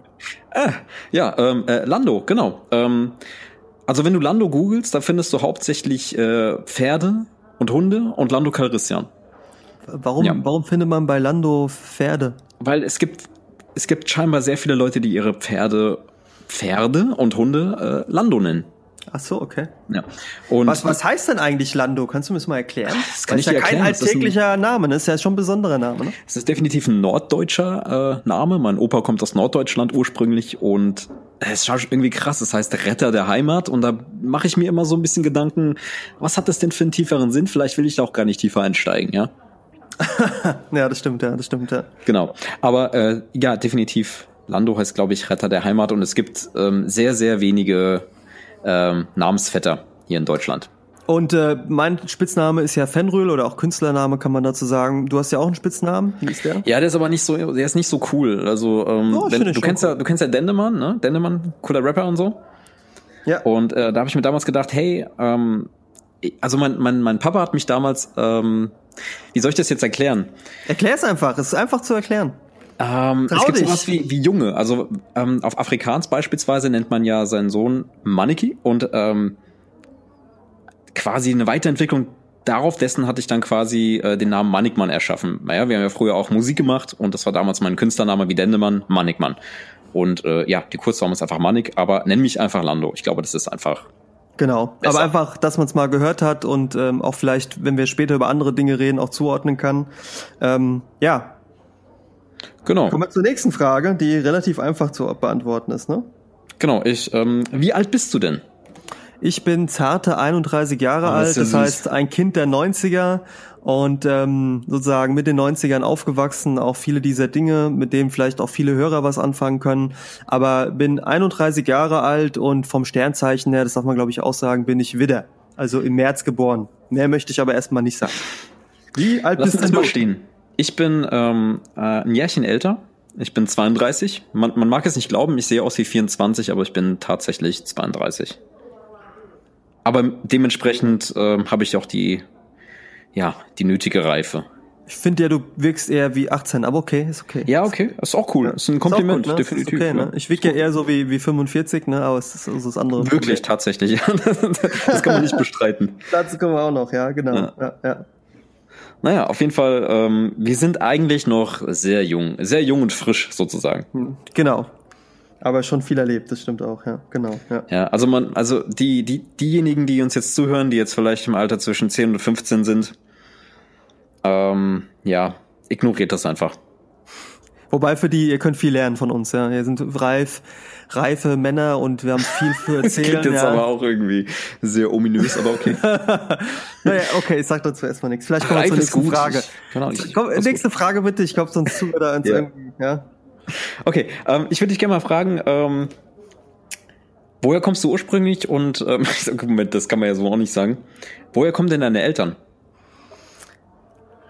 Speaker 2: Ah, ja, ähm, äh, Lando, genau. Ähm, also wenn du Lando googelst, da findest du hauptsächlich äh, Pferde und Hunde und Lando Calrissian.
Speaker 1: Warum, ja. warum findet man bei Lando Pferde?
Speaker 2: Weil es gibt, es gibt scheinbar sehr viele Leute, die ihre Pferde Pferde und Hunde äh, Lando nennen.
Speaker 1: Ach so, okay.
Speaker 2: Ja.
Speaker 1: Und was, was heißt denn eigentlich Lando? Kannst du mir das mal erklären? Das kann das ist ich ja kein alltäglicher ein, Name, ne? Das ist ja schon ein besonderer Name, ne?
Speaker 2: Es ist definitiv ein norddeutscher äh, Name. Mein Opa kommt aus Norddeutschland ursprünglich und es ist irgendwie krass. Es heißt Retter der Heimat und da mache ich mir immer so ein bisschen Gedanken, was hat das denn für einen tieferen Sinn? Vielleicht will ich da auch gar nicht tiefer einsteigen, ja? [laughs]
Speaker 1: ja, das stimmt, ja, das stimmt, ja.
Speaker 2: Genau. Aber äh, ja, definitiv. Lando heißt, glaube ich, Retter der Heimat und es gibt ähm, sehr, sehr wenige ähm, Namensvetter hier in Deutschland.
Speaker 1: Und äh, mein Spitzname ist ja Fenrül oder auch Künstlername kann man dazu sagen. Du hast ja auch einen Spitznamen, wie ist der?
Speaker 2: Ja, der ist aber nicht so, der ist nicht so cool. Also ähm, oh, wenn, du kennst cool. ja, du kennst ja Dendemann, ne? Dendemann, cooler Rapper und so. Ja. Und äh, da habe ich mir damals gedacht, hey, ähm, also mein, mein, mein Papa hat mich damals, ähm, wie soll ich das jetzt erklären?
Speaker 1: Erklär es einfach, es ist einfach zu erklären.
Speaker 2: Ähm, es gibt sowas wie, wie Junge. Also ähm, auf Afrikaans beispielsweise nennt man ja seinen Sohn Maniki und ähm, quasi eine Weiterentwicklung darauf dessen hatte ich dann quasi äh, den Namen Manikmann erschaffen. Naja, wir haben ja früher auch Musik gemacht und das war damals mein Künstlername wie Dendemann, Manikmann. Und äh, ja, die Kurzform ist einfach Manik, aber nenn mich einfach Lando. Ich glaube, das ist einfach.
Speaker 1: Genau, besser. aber einfach, dass man es mal gehört hat und ähm, auch vielleicht, wenn wir später über andere Dinge reden, auch zuordnen kann. Ähm, ja. Genau. Kommen wir zur nächsten Frage, die relativ einfach zu beantworten ist, ne?
Speaker 2: Genau, ich, ähm, wie alt bist du denn?
Speaker 1: Ich bin zarte 31 Jahre oh, alt, das süß. heißt ein Kind der 90er und ähm, sozusagen mit den 90ern aufgewachsen, auch viele dieser Dinge, mit denen vielleicht auch viele Hörer was anfangen können. Aber bin 31 Jahre alt und vom Sternzeichen her, das darf man glaube ich auch sagen, bin ich Widder, also im März geboren. Mehr möchte ich aber erstmal nicht sagen.
Speaker 2: Wie alt Lass bist du? Stehen. Ich bin ähm, äh, ein Jährchen älter. Ich bin 32. Man, man mag es nicht glauben, ich sehe aus wie 24, aber ich bin tatsächlich 32. Aber dementsprechend äh, habe ich auch die, ja, die nötige Reife.
Speaker 1: Ich finde ja, du wirkst eher wie 18, aber okay, ist okay.
Speaker 2: Ja, okay, ist auch cool. Ja. Ist ein Kompliment, ist gut,
Speaker 1: ne? definitiv. okay, ne? Ich wirke ja eher so wie, wie 45, ne? aber es ist, es ist das andere.
Speaker 2: Wirklich, Problem. tatsächlich. [laughs] das kann man nicht [laughs] bestreiten.
Speaker 1: Dazu kommen wir auch noch, ja, genau. Ja. Ja, ja.
Speaker 2: Naja, auf jeden Fall, ähm, wir sind eigentlich noch sehr jung, sehr jung und frisch sozusagen. Hm,
Speaker 1: genau. Aber schon viel erlebt, das stimmt auch, ja, genau.
Speaker 2: Ja, ja also man, also die, die, diejenigen, die uns jetzt zuhören, die jetzt vielleicht im Alter zwischen 10 und 15 sind, ähm, ja, ignoriert das einfach.
Speaker 1: Wobei für die, ihr könnt viel lernen von uns, ja. Ihr sind reif, reife Männer und wir haben viel für erzählen. [laughs] das
Speaker 2: klingt jetzt ja. aber auch irgendwie sehr ominös, aber okay. [laughs]
Speaker 1: naja, okay, ich sag dazu erstmal nichts. Vielleicht kommen wir zur nächsten Frage. Ich, Komm, nächste Frage bitte, ich glaube, sonst wir da [laughs] ja. irgendwie, ja.
Speaker 2: Okay, ähm, ich würde dich gerne mal fragen, ähm, woher kommst du ursprünglich und ähm, Moment, das kann man ja so auch nicht sagen. Woher kommen denn deine Eltern?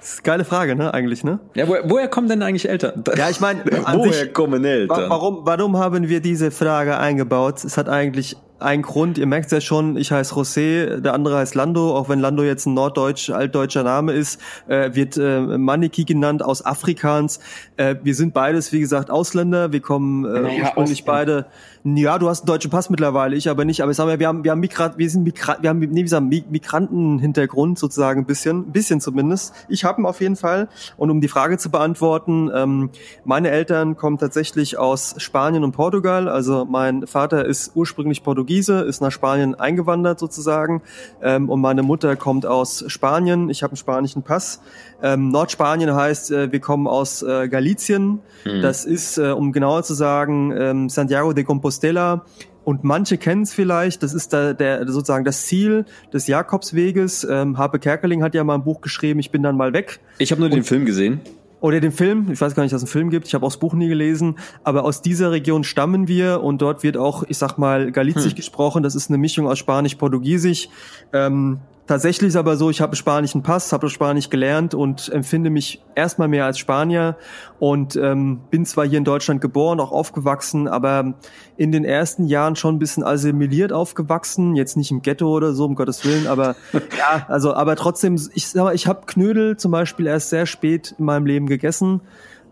Speaker 1: Das ist eine geile Frage, ne, eigentlich, ne?
Speaker 2: Ja, woher, woher kommen denn eigentlich Eltern?
Speaker 1: Ja, ich meine, [laughs]
Speaker 2: woher sich, kommen Eltern?
Speaker 1: Warum, warum haben wir diese Frage eingebaut? Es hat eigentlich einen Grund. Ihr merkt ja schon, ich heiße José, der andere heißt Lando, auch wenn Lando jetzt ein norddeutsch, altdeutscher Name ist, äh, wird äh, Maniki genannt aus Afrikaans. Äh, wir sind beides, wie gesagt, Ausländer. Wir kommen äh, naja, ursprünglich beide. Ja, du hast einen deutschen Pass mittlerweile, ich aber nicht. Aber ich sag mal, wir haben, wir haben Migrat, wir sind Migrat, wir haben, nee, wir sagen Migrantenhintergrund sozusagen ein bisschen, ein bisschen zumindest. Ich habe ihn auf jeden Fall. Und um die Frage zu beantworten, ähm, meine Eltern kommen tatsächlich aus Spanien und Portugal. Also mein Vater ist ursprünglich Portugiesisch Portugiese, ist nach Spanien eingewandert sozusagen. Ähm, und meine Mutter kommt aus Spanien. Ich habe einen spanischen Pass. Ähm, Nordspanien heißt, äh, wir kommen aus äh, Galicien. Mhm. Das ist, äh, um genauer zu sagen, ähm, Santiago de Compostela. Und manche kennen es vielleicht, das ist da der, sozusagen das Ziel des Jakobsweges. Ähm, Harpe Kerkeling hat ja mal ein Buch geschrieben, ich bin dann mal weg.
Speaker 2: Ich habe nur und, den Film gesehen.
Speaker 1: Oder den Film, ich weiß gar nicht, dass es einen Film gibt, ich habe auch das Buch nie gelesen, aber aus dieser Region stammen wir und dort wird auch, ich sag mal, Galizisch hm. gesprochen, das ist eine Mischung aus Spanisch-Portugiesisch. Ähm, Tatsächlich ist aber so, ich habe spanischen Pass, habe Spanisch gelernt und empfinde mich erstmal mehr als Spanier und ähm, bin zwar hier in Deutschland geboren, auch aufgewachsen, aber in den ersten Jahren schon ein bisschen assimiliert aufgewachsen, jetzt nicht im Ghetto oder so, um Gottes Willen, aber [laughs] ja, also aber trotzdem, ich sag mal, ich habe Knödel zum Beispiel erst sehr spät in meinem Leben gegessen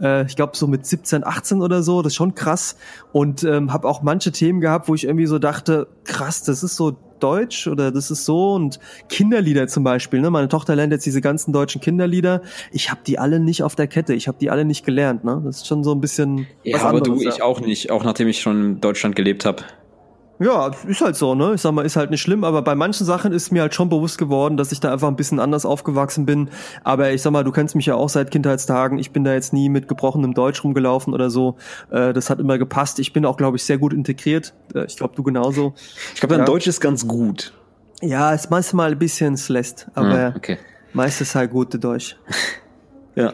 Speaker 1: äh, ich glaube so mit 17, 18 oder so, das ist schon krass. Und ähm, habe auch manche Themen gehabt, wo ich irgendwie so dachte, krass, das ist so deutsch oder das ist so und Kinderlieder zum Beispiel. Ne? Meine Tochter lernt jetzt diese ganzen deutschen Kinderlieder. Ich habe die alle nicht auf der Kette. Ich habe die alle nicht gelernt. Ne? Das ist schon so ein bisschen.
Speaker 2: Ja, aber du, ja. ich auch nicht. Auch nachdem ich schon in Deutschland gelebt habe.
Speaker 1: Ja, ist halt so, ne? Ich sag mal, ist halt nicht schlimm, aber bei manchen Sachen ist mir halt schon bewusst geworden, dass ich da einfach ein bisschen anders aufgewachsen bin. Aber ich sag mal, du kennst mich ja auch seit Kindheitstagen. Ich bin da jetzt nie mit gebrochenem Deutsch rumgelaufen oder so. Äh, das hat immer gepasst. Ich bin auch, glaube ich, sehr gut integriert. Äh, ich glaube, du genauso.
Speaker 2: Ich glaube, dein ja. Deutsch ist ganz gut.
Speaker 1: Ja, ist manchmal ein bisschen släst, aber ah, okay. meistens halt gute Deutsch.
Speaker 2: ja.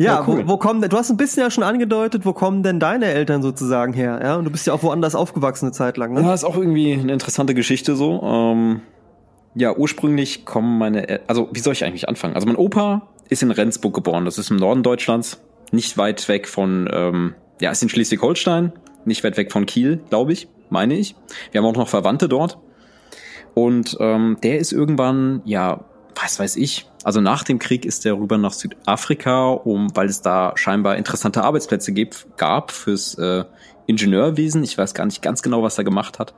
Speaker 1: Ja, ja cool. wo, wo kommen du hast ein bisschen ja schon angedeutet, wo kommen denn deine Eltern sozusagen her? Ja, und du bist ja auch woanders aufgewachsen eine Zeit lang, ne?
Speaker 2: Ja, ist auch irgendwie eine interessante Geschichte so. Ähm, ja, ursprünglich kommen meine, El also wie soll ich eigentlich anfangen? Also mein Opa ist in Rendsburg geboren, das ist im Norden Deutschlands, nicht weit weg von, ähm, ja, ist in Schleswig-Holstein, nicht weit weg von Kiel, glaube ich, meine ich. Wir haben auch noch Verwandte dort. Und ähm, der ist irgendwann, ja, was weiß ich, also nach dem Krieg ist er rüber nach Südafrika, um, weil es da scheinbar interessante Arbeitsplätze gibt, gab fürs äh, Ingenieurwesen. Ich weiß gar nicht ganz genau, was er gemacht hat.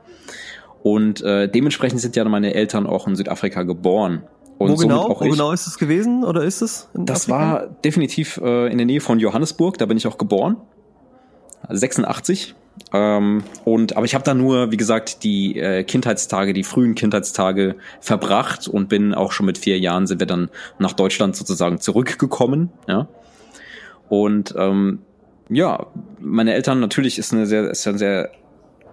Speaker 2: Und äh, dementsprechend sind ja meine Eltern auch in Südafrika geboren.
Speaker 1: Und Wo genau? Wo genau ist es gewesen oder ist es?
Speaker 2: das Afrika? war definitiv äh, in der Nähe von Johannesburg, da bin ich auch geboren. 86. Ähm, und aber ich habe da nur, wie gesagt, die äh, Kindheitstage, die frühen Kindheitstage verbracht und bin auch schon mit vier Jahren sind wir dann nach Deutschland sozusagen zurückgekommen. Ja. Und ähm, ja, meine Eltern natürlich ist eine sehr, ist eine sehr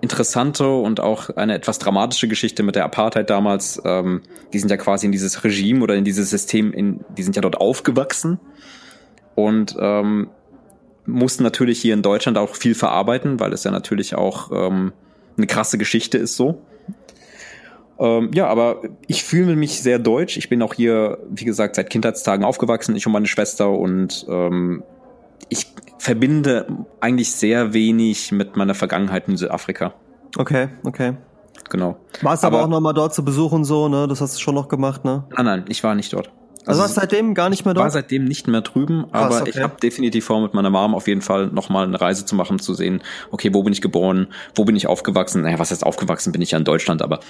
Speaker 2: interessante und auch eine etwas dramatische Geschichte mit der Apartheid damals. Ähm, die sind ja quasi in dieses Regime oder in dieses System, in, die sind ja dort aufgewachsen und ähm, mussten natürlich hier in Deutschland auch viel verarbeiten, weil es ja natürlich auch ähm, eine krasse Geschichte ist so. Ähm, ja, aber ich fühle mich sehr deutsch. Ich bin auch hier, wie gesagt, seit Kindheitstagen aufgewachsen, ich und meine Schwester und ähm, ich verbinde eigentlich sehr wenig mit meiner Vergangenheit in Südafrika.
Speaker 1: Okay, okay.
Speaker 2: Genau.
Speaker 1: Warst aber, aber auch nochmal dort zu besuchen, so, ne? Das hast du schon noch gemacht, ne?
Speaker 2: Nein, nein, ich war nicht dort.
Speaker 1: Also, also warst seitdem gar nicht mehr dort?
Speaker 2: war seitdem nicht mehr drüben, aber Krass, okay. ich habe definitiv vor, mit meiner Mom auf jeden Fall nochmal eine Reise zu machen, zu sehen, okay, wo bin ich geboren, wo bin ich aufgewachsen? Naja, was heißt aufgewachsen, bin ich ja in Deutschland, aber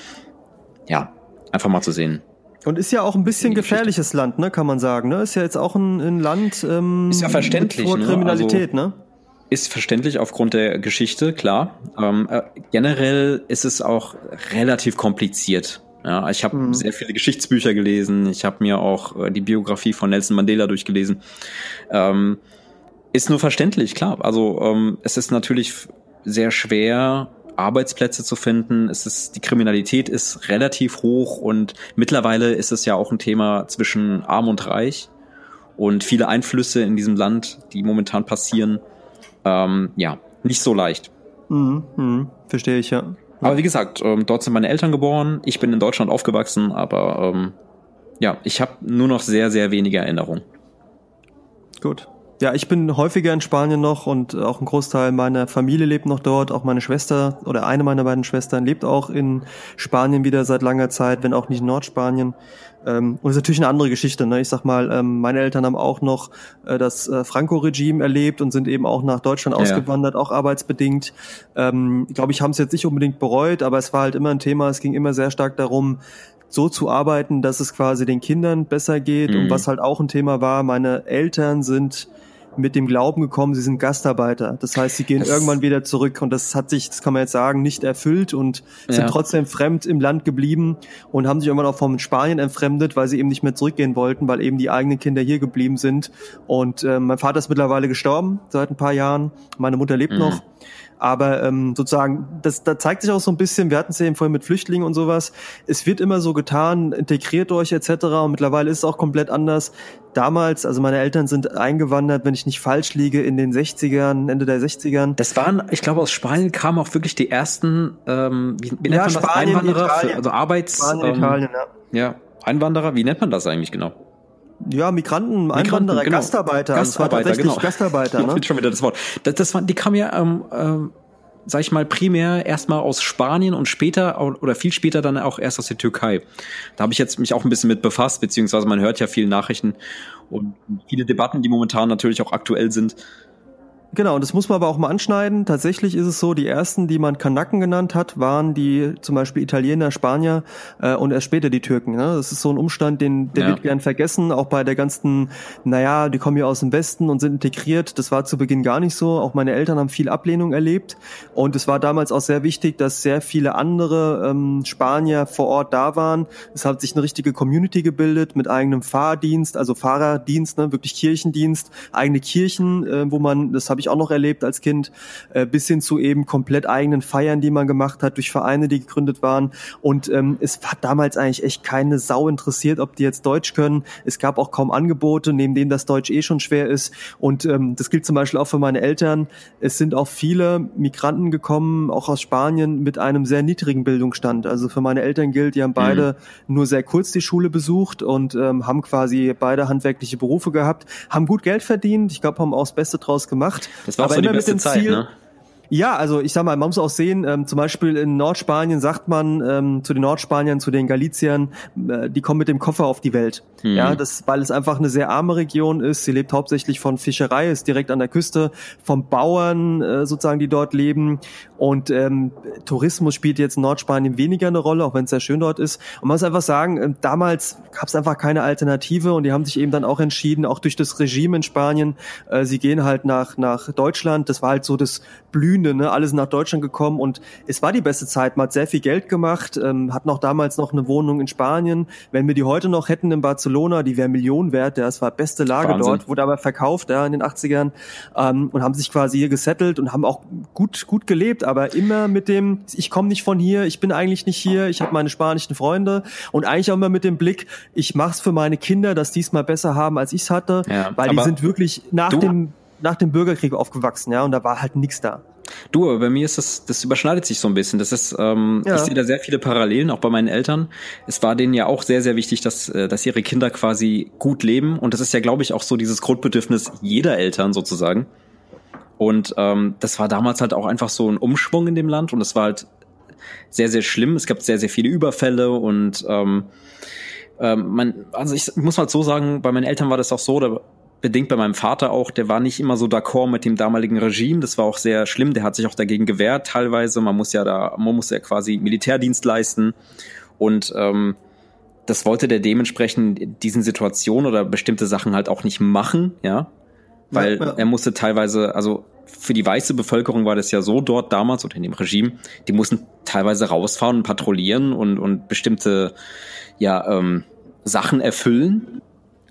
Speaker 2: ja, einfach mal zu sehen.
Speaker 1: Und ist ja auch ein bisschen gefährliches Land, ne, kann man sagen. Ne? Ist ja jetzt auch ein, ein Land
Speaker 2: ähm, ist ja verständlich,
Speaker 1: mit Kriminalität, ne? Also, ne?
Speaker 2: Ist verständlich aufgrund der Geschichte, klar. Ähm, äh, generell ist es auch relativ kompliziert. Ja, ich habe mhm. sehr viele Geschichtsbücher gelesen. Ich habe mir auch äh, die Biografie von Nelson Mandela durchgelesen. Ähm, ist nur verständlich, klar. Also ähm, es ist natürlich sehr schwer, Arbeitsplätze zu finden. Es ist, die Kriminalität ist relativ hoch und mittlerweile ist es ja auch ein Thema zwischen Arm und Reich und viele Einflüsse in diesem Land, die momentan passieren. Ähm, ja, nicht so leicht.
Speaker 1: Mhm, mh, verstehe ich, ja.
Speaker 2: Aber wie gesagt, ähm, dort sind meine Eltern geboren. Ich bin in Deutschland aufgewachsen, aber ähm, ja, ich habe nur noch sehr, sehr wenige Erinnerungen.
Speaker 1: Gut. Ja, ich bin häufiger in Spanien noch und auch ein Großteil meiner Familie lebt noch dort. Auch meine Schwester oder eine meiner beiden Schwestern lebt auch in Spanien wieder seit langer Zeit, wenn auch nicht in Nordspanien. Ähm, und ist natürlich eine andere Geschichte. Ne? Ich sag mal, ähm, meine Eltern haben auch noch äh, das äh, Franco-Regime erlebt und sind eben auch nach Deutschland ja. ausgewandert, auch arbeitsbedingt. Ähm, Glaube ich, haben es jetzt nicht unbedingt bereut, aber es war halt immer ein Thema. Es ging immer sehr stark darum, so zu arbeiten, dass es quasi den Kindern besser geht. Mhm. Und was halt auch ein Thema war, meine Eltern sind mit dem Glauben gekommen, sie sind Gastarbeiter. Das heißt, sie gehen das irgendwann wieder zurück und das hat sich, das kann man jetzt sagen, nicht erfüllt und ja. sind trotzdem fremd im Land geblieben und haben sich irgendwann auch vom Spanien entfremdet, weil sie eben nicht mehr zurückgehen wollten, weil eben die eigenen Kinder hier geblieben sind. Und äh, mein Vater ist mittlerweile gestorben seit ein paar Jahren, meine Mutter lebt mhm. noch. Aber ähm, sozusagen, das, da zeigt sich auch so ein bisschen, wir hatten es ja eben vorhin mit Flüchtlingen und sowas, es wird immer so getan, integriert euch etc. Und mittlerweile ist es auch komplett anders. Damals, also meine Eltern sind eingewandert, wenn ich nicht falsch liege, in den 60ern, Ende der 60ern.
Speaker 2: Das waren, ich glaube, aus Spanien kamen auch wirklich die ersten, ähm, wie, wie nennt ja, man das, Spanien, Einwanderer, Italien. Also Arbeits... Spanien, ähm, Italien, ja. Ja, Einwanderer, wie nennt man das eigentlich genau?
Speaker 1: Ja, Migranten, Migranten Einwanderer, genau. Gastarbeiter.
Speaker 2: Gastarbeiter, genau.
Speaker 1: Gastarbeiter,
Speaker 2: ne? schon wieder das Wort. Das, das war, die kamen ja, ähm, ähm, sag ich mal, primär erstmal aus Spanien und später oder viel später dann auch erst aus der Türkei. Da habe ich jetzt mich auch ein bisschen mit befasst, beziehungsweise man hört ja viele Nachrichten und viele Debatten, die momentan natürlich auch aktuell sind.
Speaker 1: Genau, und das muss man aber auch mal anschneiden. Tatsächlich ist es so, die ersten, die man Kanaken genannt hat, waren die zum Beispiel Italiener, Spanier äh, und erst später die Türken. Ne? Das ist so ein Umstand, den der ja. wird gern vergessen, auch bei der ganzen, naja, die kommen ja aus dem Westen und sind integriert. Das war zu Beginn gar nicht so. Auch meine Eltern haben viel Ablehnung erlebt. Und es war damals auch sehr wichtig, dass sehr viele andere ähm, Spanier vor Ort da waren. Es hat sich eine richtige Community gebildet mit eigenem Fahrdienst, also Fahrerdienst, ne? wirklich Kirchendienst, eigene Kirchen, äh, wo man, das habe habe ich auch noch erlebt als Kind, äh, bis hin zu eben komplett eigenen Feiern, die man gemacht hat durch Vereine, die gegründet waren. Und ähm, es hat damals eigentlich echt keine Sau interessiert, ob die jetzt Deutsch können. Es gab auch kaum Angebote, neben denen das Deutsch eh schon schwer ist. Und ähm, das gilt zum Beispiel auch für meine Eltern. Es sind auch viele Migranten gekommen, auch aus Spanien, mit einem sehr niedrigen Bildungsstand. Also für meine Eltern gilt, die haben beide mhm. nur sehr kurz die Schule besucht und ähm, haben quasi beide handwerkliche Berufe gehabt, haben gut Geld verdient. Ich glaube, haben auch das Beste draus gemacht.
Speaker 2: Das war auch so die beste Zeit, Ziel, ne?
Speaker 1: Ja, also ich sag mal, man muss auch sehen, ähm, zum Beispiel in Nordspanien sagt man ähm, zu den Nordspaniern, zu den Galiziern, äh, die kommen mit dem Koffer auf die Welt. Mhm. Ja, das, weil es einfach eine sehr arme Region ist. Sie lebt hauptsächlich von Fischerei, ist direkt an der Küste, vom Bauern äh, sozusagen, die dort leben. Und ähm, Tourismus spielt jetzt in Nordspanien weniger eine Rolle, auch wenn es sehr schön dort ist. Und man muss einfach sagen, äh, damals gab es einfach keine Alternative und die haben sich eben dann auch entschieden, auch durch das Regime in Spanien, äh, sie gehen halt nach, nach Deutschland. Das war halt so das Blühende, ne? Alle sind nach Deutschland gekommen und es war die beste Zeit. Man hat sehr viel Geld gemacht, ähm, hat noch damals noch eine Wohnung in Spanien. Wenn wir die heute noch hätten in Barcelona, die wäre Millionen wert. Ja, es war beste Lage Wahnsinn. dort, wurde aber verkauft ja, in den 80ern ähm, und haben sich quasi hier gesettelt und haben auch gut, gut gelebt, aber immer mit dem, ich komme nicht von hier, ich bin eigentlich nicht hier, ich habe meine spanischen Freunde und eigentlich auch immer mit dem Blick, ich mache es für meine Kinder, dass die es mal besser haben, als ich es hatte, ja, weil die sind wirklich nach dem nach dem Bürgerkrieg aufgewachsen, ja, und da war halt nichts da.
Speaker 2: Du, aber bei mir ist das, das überschneidet sich so ein bisschen. Das ist, ähm, ja. ich sehe da sehr viele Parallelen, auch bei meinen Eltern. Es war denen ja auch sehr, sehr wichtig, dass, äh, dass ihre Kinder quasi gut leben. Und das ist ja, glaube ich, auch so dieses Grundbedürfnis jeder Eltern sozusagen. Und ähm, das war damals halt auch einfach so ein Umschwung in dem Land und es war halt sehr, sehr schlimm. Es gab sehr, sehr viele Überfälle und ähm, ähm, man, also ich muss halt so sagen, bei meinen Eltern war das auch so, da bedingt bei meinem Vater auch, der war nicht immer so d'accord mit dem damaligen Regime. Das war auch sehr schlimm. Der hat sich auch dagegen gewehrt teilweise. Man muss ja da, man muss ja quasi Militärdienst leisten. Und ähm, das wollte der dementsprechend diesen Situationen oder bestimmte Sachen halt auch nicht machen, ja. Weil ja, ja. er musste teilweise, also für die weiße Bevölkerung war das ja so dort damals oder in dem Regime, die mussten teilweise rausfahren und patrouillieren und, und bestimmte ja, ähm, Sachen erfüllen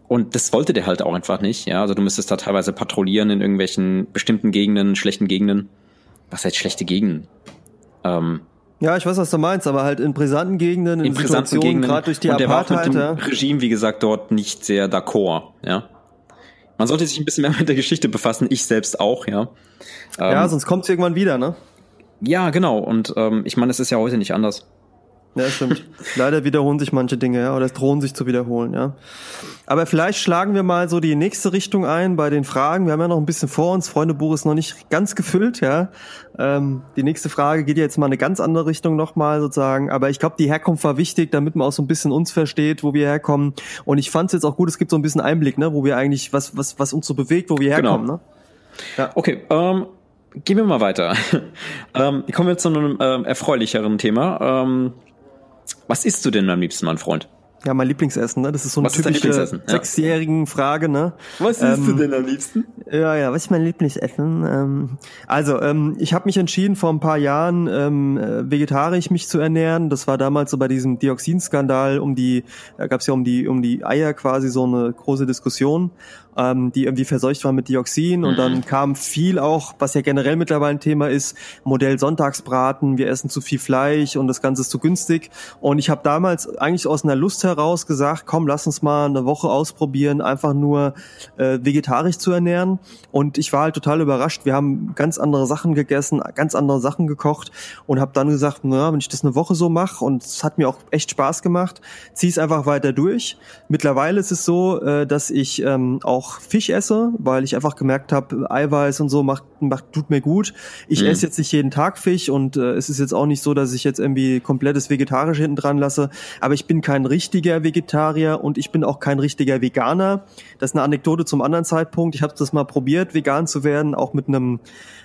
Speaker 2: und das wollte der halt auch einfach nicht. Ja, also du müsstest da teilweise patrouillieren in irgendwelchen bestimmten Gegenden, schlechten Gegenden. Was heißt schlechte Gegenden?
Speaker 1: Ähm, ja, ich weiß, was du meinst, aber halt in brisanten Gegenden, in, in brisanten Gegenden, gerade durch die und der Apartheid. War mit dem
Speaker 2: ja. Regime, wie gesagt, dort nicht sehr d'accord. Ja, man sollte sich ein bisschen mehr [laughs] mit der Geschichte befassen. Ich selbst auch. Ja.
Speaker 1: Ähm, ja, sonst kommt es irgendwann wieder, ne?
Speaker 2: Ja, genau. Und ähm, ich meine, es ist ja heute nicht anders.
Speaker 1: Ja, stimmt. Leider wiederholen sich manche Dinge, ja, oder es drohen sich zu wiederholen, ja. Aber vielleicht schlagen wir mal so die nächste Richtung ein bei den Fragen. Wir haben ja noch ein bisschen vor uns. Freundebuch ist noch nicht ganz gefüllt, ja. Ähm, die nächste Frage geht jetzt mal eine ganz andere Richtung nochmal sozusagen. Aber ich glaube, die Herkunft war wichtig, damit man auch so ein bisschen uns versteht, wo wir herkommen. Und ich fand es jetzt auch gut, es gibt so ein bisschen Einblick, ne, wo wir eigentlich, was, was, was uns so bewegt, wo wir herkommen, genau. ne?
Speaker 2: Ja. Okay, ähm, gehen wir mal weiter. [laughs] ähm, kommen wir zu einem ähm, erfreulicheren Thema. Ähm, was isst du denn am liebsten, mein Freund?
Speaker 1: Ja, mein Lieblingsessen, ne? Das ist so eine was typische sechsjährigen Frage, ne?
Speaker 2: Was isst ähm, du denn am liebsten?
Speaker 1: Ja, ja, was ist mein Lieblingsessen? Ähm, also, ähm, ich habe mich entschieden, vor ein paar Jahren ähm, äh, vegetarisch mich zu ernähren. Das war damals so bei diesem Dioxinskandal um die, da gab es ja um die um die Eier quasi so eine große Diskussion ähm, die irgendwie verseucht war mit Dioxin. Und dann mhm. kam viel auch, was ja generell mittlerweile ein Thema ist, Modell Sonntagsbraten, wir essen zu viel Fleisch und das Ganze ist zu günstig. Und ich habe damals eigentlich aus einer Lust heraus gesagt, komm, lass uns mal eine Woche ausprobieren, einfach nur äh, vegetarisch zu ernähren. Und ich war halt total überrascht. Wir haben ganz andere Sachen gegessen, ganz andere Sachen gekocht und habe dann gesagt, na, wenn ich das eine Woche so mache und es hat mir auch echt Spaß gemacht, zieh es einfach weiter durch. Mittlerweile ist es so, äh, dass ich ähm, auch Fisch esse, weil ich einfach gemerkt habe, Eiweiß und so macht, macht tut mir gut. Ich mhm. esse jetzt nicht jeden Tag Fisch und äh, es ist jetzt auch nicht so, dass ich jetzt irgendwie komplettes Vegetarisch hinten dran lasse. Aber ich bin kein richtiger Vegetarier und ich bin auch kein richtiger Veganer. Das ist eine Anekdote zum anderen Zeitpunkt. Ich habe das mal probiert, vegan zu werden, auch mit einem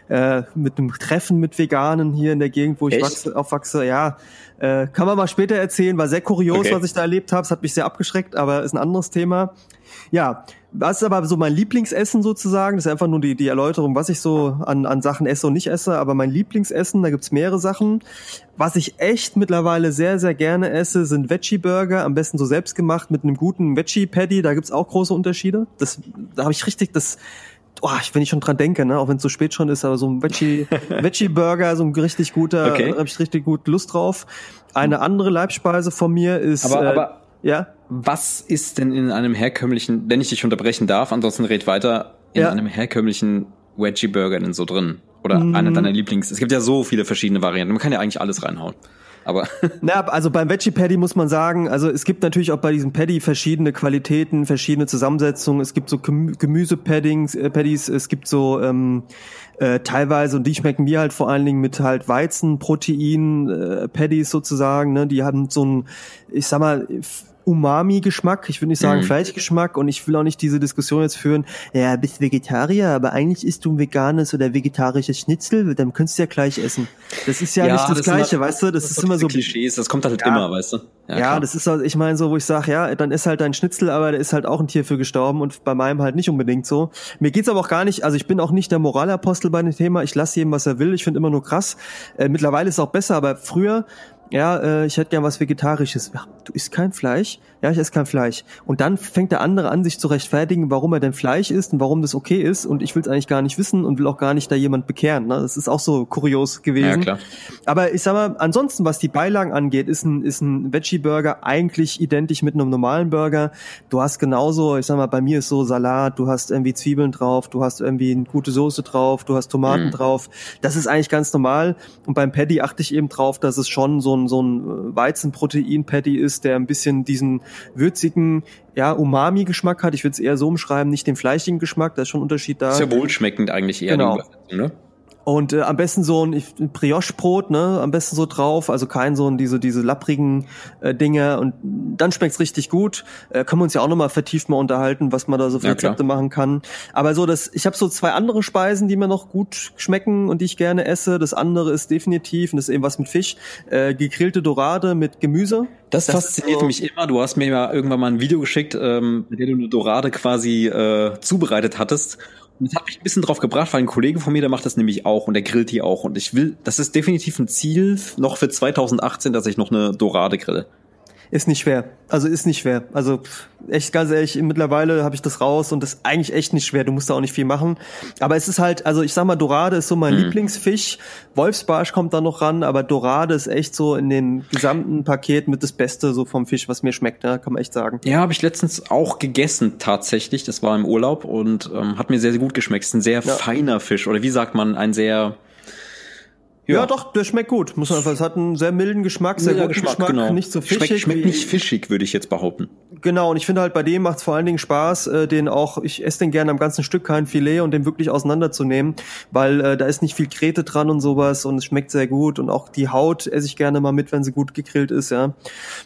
Speaker 1: äh, mit einem Treffen mit Veganen hier in der Gegend, wo ich wachse, aufwachse. Ja, äh, kann man mal später erzählen. War sehr kurios, okay. was ich da erlebt habe. Es hat mich sehr abgeschreckt, aber ist ein anderes Thema. Ja, was ist aber so mein Lieblingsessen sozusagen? Das ist einfach nur die, die Erläuterung, was ich so an, an Sachen esse und nicht esse. Aber mein Lieblingsessen, da gibt's mehrere Sachen. Was ich echt mittlerweile sehr, sehr gerne esse, sind Veggie-Burger. Am besten so selbst gemacht mit einem guten Veggie-Patty. Da gibt's auch große Unterschiede. Das, da habe ich richtig, das, oh, wenn ich schon dran denke, ne, auch wenn es so spät schon ist, aber so ein Veggie, [laughs] Veggie Burger, so ein richtig guter, okay. habe ich richtig gut Lust drauf. Eine andere Leibspeise von mir ist
Speaker 2: aber, äh, aber ja. Was ist denn in einem herkömmlichen, wenn ich dich unterbrechen darf, ansonsten red weiter, in ja. einem herkömmlichen Veggie Burger denn so drin? Oder mm. einer deiner Lieblings? Es gibt ja so viele verschiedene Varianten. Man kann ja eigentlich alles reinhauen. Aber [laughs]
Speaker 1: Na, also beim Veggie Paddy muss man sagen, also es gibt natürlich auch bei diesem Paddy verschiedene Qualitäten, verschiedene Zusammensetzungen. Es gibt so Gemüse-Paddings, äh, Paddies, es gibt so ähm, äh, teilweise und die schmecken mir halt vor allen Dingen mit halt Weizenprotein äh, Paddies sozusagen. Ne? Die haben so ein, ich sag mal Umami-Geschmack, ich würde nicht sagen mhm. Fleischgeschmack und ich will auch nicht diese Diskussion jetzt führen, ja, bist Vegetarier, aber eigentlich isst du ein veganes oder vegetarisches Schnitzel, dann könntest du ja gleich essen. Das ist ja, ja nicht das, das Gleiche, immer, weißt du, das, das ist immer so...
Speaker 2: Klischees, das kommt halt ja, immer, weißt du.
Speaker 1: Ja, ja das ist halt, ich meine so, wo ich sage, ja, dann ist halt dein Schnitzel, aber da ist halt auch ein Tier für gestorben und bei meinem halt nicht unbedingt so. Mir geht's aber auch gar nicht, also ich bin auch nicht der Moralapostel bei dem Thema, ich lasse jedem, was er will, ich finde immer nur krass. Äh, mittlerweile ist es auch besser, aber früher ja, äh, ich hätte gern was Vegetarisches. Ja, du isst kein Fleisch? Ja, ich esse kein Fleisch. Und dann fängt der andere an, sich zu rechtfertigen, warum er denn Fleisch isst und warum das okay ist. Und ich will es eigentlich gar nicht wissen und will auch gar nicht da jemand bekehren. Ne? Das ist auch so kurios gewesen. Ja, klar. Aber ich sag mal, ansonsten, was die Beilagen angeht, ist ein, ist ein Veggie-Burger eigentlich identisch mit einem normalen Burger. Du hast genauso, ich sag mal, bei mir ist so Salat, du hast irgendwie Zwiebeln drauf, du hast irgendwie eine gute Soße drauf, du hast Tomaten mhm. drauf. Das ist eigentlich ganz normal. Und beim Paddy achte ich eben drauf, dass es schon so ein, so ein Weizenprotein-Patty ist, der ein bisschen diesen würzigen, ja, Umami-Geschmack hat. Ich würde es eher so umschreiben, nicht den fleischigen Geschmack, da ist schon ein Unterschied da.
Speaker 2: Sehr wohlschmeckend eigentlich eher.
Speaker 1: Genau. Ne? Und äh, am besten so ein Brioche-Brot, ne, am besten so drauf, also kein so ein diese diese lapprigen äh, Dinge und dann schmeckt's richtig gut. Äh, können wir uns ja auch nochmal vertieft mal unterhalten, was man da so für Rezepte ja, machen kann. Aber so das, ich habe so zwei andere Speisen, die mir noch gut schmecken und die ich gerne esse. Das andere ist definitiv, und das ist eben was mit Fisch, äh, gegrillte Dorade mit Gemüse.
Speaker 2: Das, das fasziniert so, mich immer. Du hast mir ja irgendwann mal ein Video geschickt, ähm, mit dem du eine Dorade quasi äh, zubereitet hattest. Das hat mich ein bisschen drauf gebracht, weil ein Kollege von mir, der macht das nämlich auch und der grillt die auch. Und ich will, das ist definitiv ein Ziel noch für 2018, dass ich noch eine Dorade grille.
Speaker 1: Ist nicht schwer. Also ist nicht schwer. Also echt ganz ehrlich, mittlerweile habe ich das raus und das ist eigentlich echt nicht schwer. Du musst da auch nicht viel machen. Aber es ist halt, also ich sag mal, Dorade ist so mein mhm. Lieblingsfisch. Wolfsbarsch kommt da noch ran, aber Dorade ist echt so in dem gesamten Paket mit das Beste so vom Fisch, was mir schmeckt, ne? kann man echt sagen.
Speaker 2: Ja, habe ich letztens auch gegessen tatsächlich. Das war im Urlaub und ähm, hat mir sehr, sehr gut geschmeckt. Ist ein sehr ja. feiner Fisch oder wie sagt man, ein sehr
Speaker 1: ja. ja, doch, der schmeckt gut. Muss man einfach, es hat einen sehr milden Geschmack, sehr guten Geschmack, Geschmack
Speaker 2: genau. nicht so fischig. Schmeckt, schmeckt nicht fischig, würde ich jetzt behaupten.
Speaker 1: Genau, und ich finde halt bei dem macht es vor allen Dingen Spaß, äh, den auch, ich esse den gerne am ganzen Stück kein Filet und den wirklich auseinanderzunehmen, weil äh, da ist nicht viel Krete dran und sowas und es schmeckt sehr gut und auch die Haut esse ich gerne mal mit, wenn sie gut gegrillt ist, ja.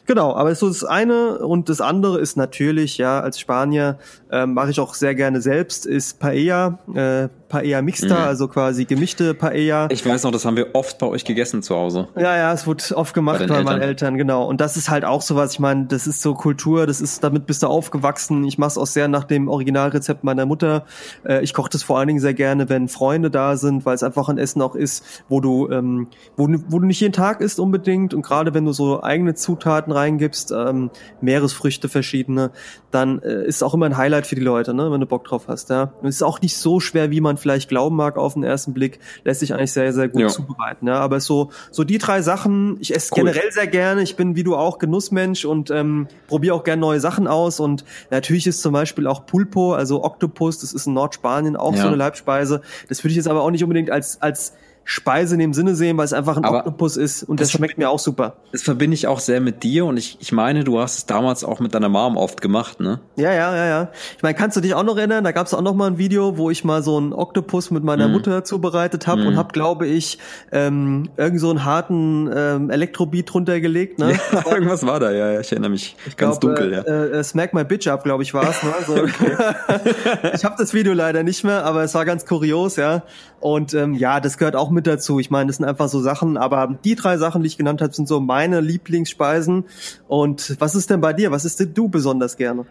Speaker 1: Genau, aber so das eine und das andere ist natürlich, ja, als Spanier äh, mache ich auch sehr gerne selbst, ist Paella, äh, Paella Mixta, mhm. also quasi gemischte Paella.
Speaker 2: Ich weiß noch, das haben wir oft bei euch gegessen zu Hause.
Speaker 1: Ja, ja, es wurde oft gemacht bei, bei meinen Eltern, genau. Und das ist halt auch sowas, ich meine, das ist so Kultur, das ist, damit bist du aufgewachsen. Ich mache es auch sehr nach dem Originalrezept meiner Mutter. Äh, ich koche das vor allen Dingen sehr gerne, wenn Freunde da sind, weil es einfach ein Essen auch ist, wo du, ähm, wo, wo du nicht jeden Tag isst unbedingt und gerade wenn du so eigene Zutaten reingibst, ähm, Meeresfrüchte verschiedene, dann äh, ist auch immer ein Highlight für die Leute, ne, wenn du Bock drauf hast, ja. Und es ist auch nicht so schwer, wie man vielleicht glauben mag auf den ersten Blick, lässt sich eigentlich sehr, sehr gut ja. zubereiten. Ja. Aber so, so die drei Sachen, ich esse cool. generell sehr gerne, ich bin wie du auch Genussmensch und ähm, probiere auch gerne neue Sachen aus. Und natürlich ist zum Beispiel auch Pulpo, also Oktopus, das ist in Nordspanien auch ja. so eine Leibspeise. Das würde ich jetzt aber auch nicht unbedingt als, als Speise in dem Sinne sehen, weil es einfach ein Aber Oktopus ist und das, das schmeckt mir auch super.
Speaker 2: Das verbinde ich auch sehr mit dir und ich, ich meine, du hast es damals auch mit deiner Mom oft gemacht, ne?
Speaker 1: Ja, ja, ja, ja. Ich meine, kannst du dich auch noch erinnern? Da gab es auch noch mal ein Video, wo ich mal so einen Oktopus mit meiner mm. Mutter zubereitet habe mm. und habe, glaube ich, ähm, irgend so einen harten ähm, Elektrobeat runtergelegt, ne? [laughs]
Speaker 2: Ja, irgendwas war da, ja, ich erinnere mich ich ganz glaub, dunkel, ja.
Speaker 1: Äh, äh, Smack My Bitch Up, glaube ich, war es. Ne? So. [laughs] [laughs] ich habe das Video leider nicht mehr, aber es war ganz kurios, ja. Und ähm, ja, das gehört auch mit dazu. Ich meine, das sind einfach so Sachen, aber die drei Sachen, die ich genannt habe, sind so meine Lieblingsspeisen. Und was ist denn bei dir? Was ist denn du besonders gerne?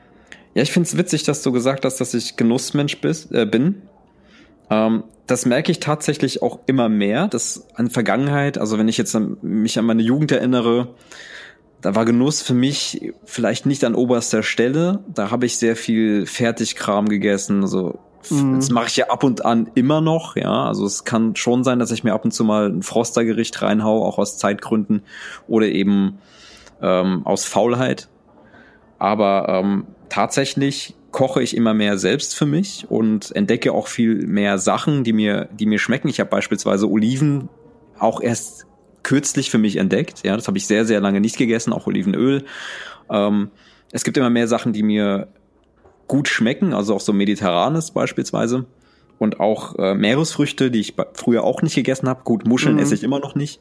Speaker 2: Ja, ich finde es witzig, dass du gesagt hast, dass ich Genussmensch bis, äh, bin. Ähm, das merke ich tatsächlich auch immer mehr. Das an Vergangenheit, also wenn ich jetzt an, mich an meine Jugend erinnere, da war Genuss für mich vielleicht nicht an oberster Stelle. Da habe ich sehr viel Fertigkram gegessen, also Mhm. Das mache ich ja ab und an immer noch, ja. Also es kann schon sein, dass ich mir ab und zu mal ein Frostergericht reinhau, auch aus Zeitgründen oder eben ähm, aus Faulheit. Aber ähm, tatsächlich koche ich immer mehr selbst für mich und entdecke auch viel mehr Sachen, die mir, die mir schmecken. Ich habe beispielsweise Oliven auch erst kürzlich für mich entdeckt. Ja, das habe ich sehr, sehr lange nicht gegessen, auch Olivenöl. Ähm, es gibt immer mehr Sachen, die mir gut schmecken, also auch so mediterranes beispielsweise. Und auch äh, Meeresfrüchte, die ich früher auch nicht gegessen habe. Gut, Muscheln mhm. esse ich immer noch nicht.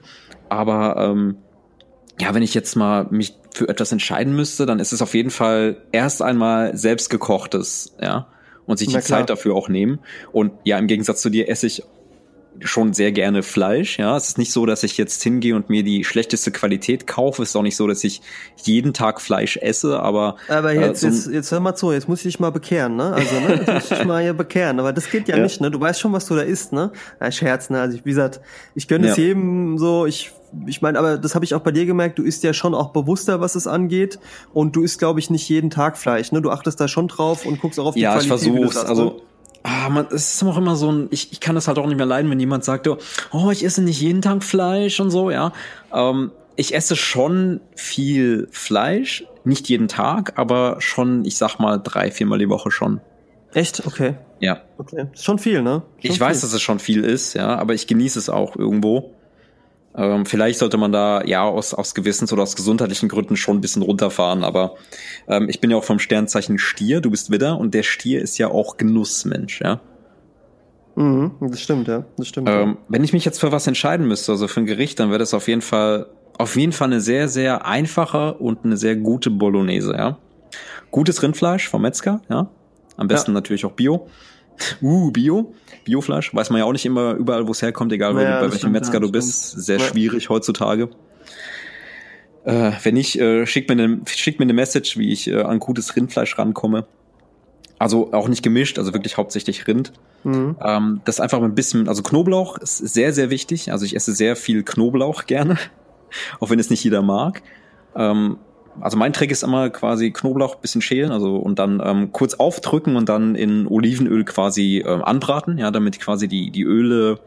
Speaker 2: Aber ähm, ja, wenn ich jetzt mal mich für etwas entscheiden müsste, dann ist es auf jeden Fall erst einmal selbstgekochtes, ja. Und sich die Zeit dafür auch nehmen. Und ja, im Gegensatz zu dir esse ich schon sehr gerne Fleisch. Ja, es ist nicht so, dass ich jetzt hingehe und mir die schlechteste Qualität kaufe. Es ist auch nicht so, dass ich jeden Tag Fleisch esse, aber.
Speaker 1: Aber jetzt, äh, so jetzt, jetzt hör mal zu, jetzt muss ich dich mal bekehren, ne? Also, ne? Jetzt muss ich dich mal hier bekehren. Aber das geht ja, ja, nicht, ne? Du weißt schon, was du da isst, ne? Ja, Scherz, ne? Also, ich, wie gesagt, ich gönne es jedem so, ich ich meine, aber das habe ich auch bei dir gemerkt, du isst ja schon auch bewusster, was es angeht. Und du isst, glaube ich, nicht jeden Tag Fleisch. Ne? Du achtest da schon drauf und guckst auch auf die
Speaker 2: ja, Qualität. Ja, ich versuch's. Also ne? Ah, man, es ist auch immer so ein, ich, ich kann das halt auch nicht mehr leiden, wenn jemand sagt, oh, ich esse nicht jeden Tag Fleisch und so, ja. Ähm, ich esse schon viel Fleisch, nicht jeden Tag, aber schon, ich sag mal, drei, viermal die Woche schon.
Speaker 1: Echt? Okay.
Speaker 2: Ja.
Speaker 1: Okay. Ist schon viel, ne?
Speaker 2: Schon ich viel. weiß, dass es schon viel ist, ja, aber ich genieße es auch irgendwo. Ähm, vielleicht sollte man da ja aus, aus Gewissens- oder aus gesundheitlichen Gründen schon ein bisschen runterfahren, aber ähm, ich bin ja auch vom Sternzeichen Stier, du bist Widder und der Stier ist ja auch Genussmensch, ja.
Speaker 1: Mhm, das stimmt, ja. Das stimmt. Ähm,
Speaker 2: ja. Wenn ich mich jetzt für was entscheiden müsste, also für ein Gericht, dann wäre das auf jeden Fall, auf jeden Fall eine sehr, sehr einfache und eine sehr gute Bolognese, ja. Gutes Rindfleisch vom Metzger, ja. Am besten ja. natürlich auch Bio. Uh, Bio. Biofleisch. Weiß man ja auch nicht immer überall, wo es herkommt, egal naja, bei welchem stimmt, Metzger ja, du bist. Sehr ja. schwierig heutzutage. Äh, wenn nicht, äh, schickt mir eine schick mir eine Message, wie ich äh, an gutes Rindfleisch rankomme. Also auch nicht gemischt, also wirklich hauptsächlich Rind. Mhm. Ähm, das einfach ein bisschen, also Knoblauch ist sehr, sehr wichtig. Also ich esse sehr viel Knoblauch gerne, [laughs] auch wenn es nicht jeder mag. Ähm, also mein Trick ist immer quasi Knoblauch bisschen schälen, also und dann ähm, kurz aufdrücken und dann in Olivenöl quasi ähm, anbraten, ja, damit quasi die die Öle,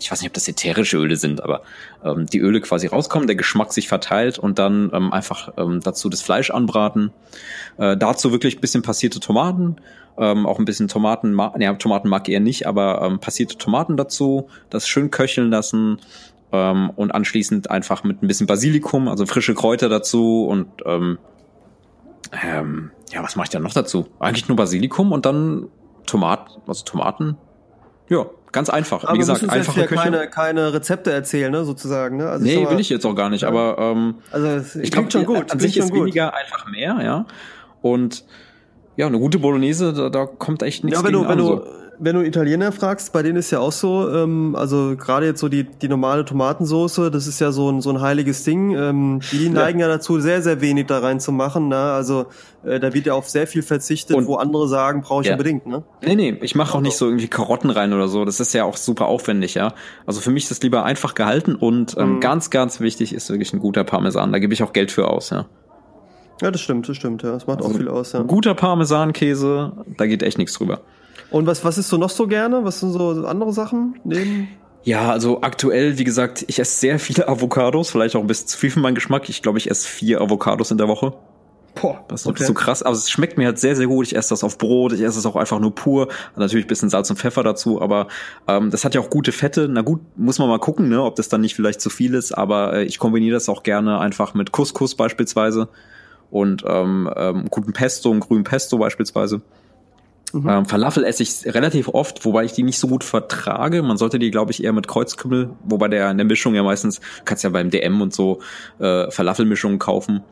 Speaker 2: ich weiß nicht, ob das ätherische Öle sind, aber ähm, die Öle quasi rauskommen, der Geschmack sich verteilt und dann ähm, einfach ähm, dazu das Fleisch anbraten. Äh, dazu wirklich bisschen passierte Tomaten, ähm, auch ein bisschen Tomaten, ja, Tomaten mag eher nicht, aber ähm, passierte Tomaten dazu, das schön köcheln lassen, ähm, und anschließend einfach mit ein bisschen Basilikum, also frische Kräuter dazu und ähm, ähm, ja, was mache ich dann noch dazu? Eigentlich nur Basilikum und dann Tomaten, also Tomaten. Ja, ganz einfach.
Speaker 1: Aber Wie gesagt, einfache ja Küche. keine, keine Rezepte erzählen, ne, sozusagen. Ne?
Speaker 2: Also nee, mal, will ich jetzt auch gar nicht, ja. aber ähm,
Speaker 1: also ich glaube schon gut.
Speaker 2: An sich ist gut. weniger einfach mehr, ja. Und ja, eine gute Bolognese, da, da kommt echt nichts
Speaker 1: ja, wenn du, wenn
Speaker 2: an,
Speaker 1: du, so wenn du Italiener fragst, bei denen ist ja auch so, ähm, also gerade jetzt so die, die normale Tomatensoße, das ist ja so ein, so ein heiliges Ding. Ähm, die neigen ja. ja dazu, sehr, sehr wenig da rein zu machen. Ne? Also äh, da wird ja auf sehr viel verzichtet, Und, wo andere sagen, brauche ich ja. unbedingt. Ne?
Speaker 2: Nee, nee, ich mache auch nicht so irgendwie Karotten rein oder so. Das ist ja auch super aufwendig, ja. Also für mich ist das lieber einfach gehalten und ähm, mhm. ganz, ganz wichtig ist wirklich ein guter Parmesan. Da gebe ich auch Geld für aus, ja.
Speaker 1: Ja, das stimmt, das stimmt, ja. Das macht also auch viel aus, ja.
Speaker 2: Guter Parmesankäse, da geht echt nichts drüber.
Speaker 1: Und was, was isst du noch so gerne? Was sind so andere Sachen neben?
Speaker 2: Ja, also aktuell, wie gesagt, ich esse sehr viele Avocados, vielleicht auch ein bisschen zu viel für meinen Geschmack. Ich glaube, ich esse vier Avocados in der Woche. Boah, das ist okay. so krass. Aber es schmeckt mir halt sehr, sehr gut. Ich esse das auf Brot, ich esse es auch einfach nur pur. Natürlich ein bisschen Salz und Pfeffer dazu, aber ähm, das hat ja auch gute Fette. Na gut, muss man mal gucken, ne, ob das dann nicht vielleicht zu viel ist, aber äh, ich kombiniere das auch gerne einfach mit Couscous beispielsweise und ähm, ähm, guten Pesto, einen grünen Pesto beispielsweise. Mhm. Ähm, Falafel esse ich relativ oft, wobei ich die nicht so gut vertrage. Man sollte die, glaube ich, eher mit Kreuzkümmel, wobei der in der Mischung ja meistens, kannst ja beim DM und so äh, Falafelmischungen kaufen.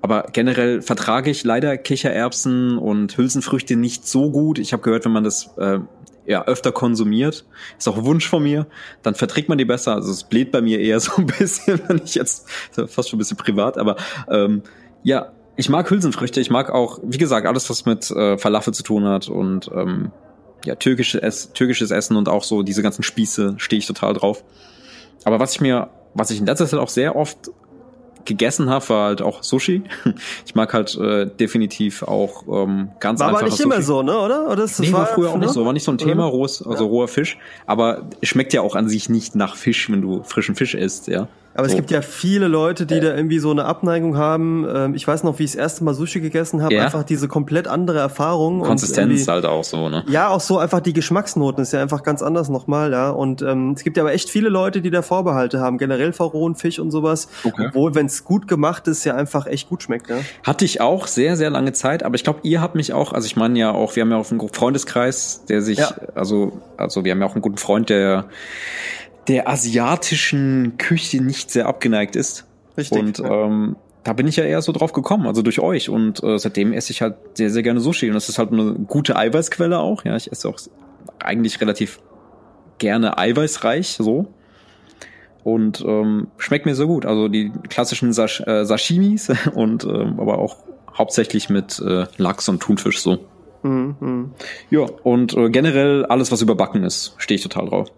Speaker 2: Aber generell vertrage ich leider Kichererbsen und Hülsenfrüchte nicht so gut. Ich habe gehört, wenn man das äh, ja öfter konsumiert, ist auch ein Wunsch von mir, dann verträgt man die besser. Also es bläht bei mir eher [laughs] so ein bisschen, wenn ich jetzt fast schon ein bisschen privat, aber ähm, ja, ich mag Hülsenfrüchte, ich mag auch, wie gesagt, alles, was mit äh, Falafel zu tun hat und ähm, ja, türkische Ess türkisches Essen und auch so diese ganzen Spieße stehe ich total drauf. Aber was ich mir, was ich in letzter Zeit auch sehr oft gegessen habe, war halt auch Sushi. [laughs] Ich mag halt äh, definitiv auch ähm, ganz
Speaker 1: war
Speaker 2: einfach.
Speaker 1: War nicht Sushi. immer so, ne? Oder? Oder
Speaker 2: das nee, war, war früher auch ne? nicht so. War nicht so ein Thema, rohes, also ja. roher Fisch. Aber schmeckt ja auch an sich nicht nach Fisch, wenn du frischen Fisch isst, ja.
Speaker 1: Aber es gibt ja viele Leute, die da irgendwie so eine Abneigung haben. Ähm, ich weiß noch, wie ich das erste Mal Sushi gegessen habe, ja. einfach diese komplett andere Erfahrung.
Speaker 2: Konsistenz halt auch so, ne?
Speaker 1: Ja, auch so einfach die Geschmacksnoten ist ja einfach ganz anders nochmal, ja. Und ähm, es gibt ja aber echt viele Leute, die da Vorbehalte haben, generell vor rohen Fisch und sowas. Okay. Obwohl, wenn es gut gemacht ist, ja einfach echt gut schmeckt, ja.
Speaker 2: Hatte ich auch sehr, sehr lange Zeit, aber ich glaube, ihr habt mich auch, also ich meine ja auch, wir haben ja auch einen Freundeskreis, der sich, ja. also, also wir haben ja auch einen guten Freund, der der asiatischen Küche nicht sehr abgeneigt ist. Richtig. Und ja. ähm, da bin ich ja eher so drauf gekommen, also durch euch. Und äh, seitdem esse ich halt sehr, sehr gerne Sushi. Und das ist halt eine gute Eiweißquelle auch. Ja, ich esse auch eigentlich relativ gerne eiweißreich so. Und ähm, schmeckt mir so gut. Also die klassischen Sash äh, Sashimis [laughs] und ähm, aber auch hauptsächlich mit äh, Lachs und Thunfisch so. Mhm. Ja, und äh, generell alles, was überbacken ist, stehe ich total drauf.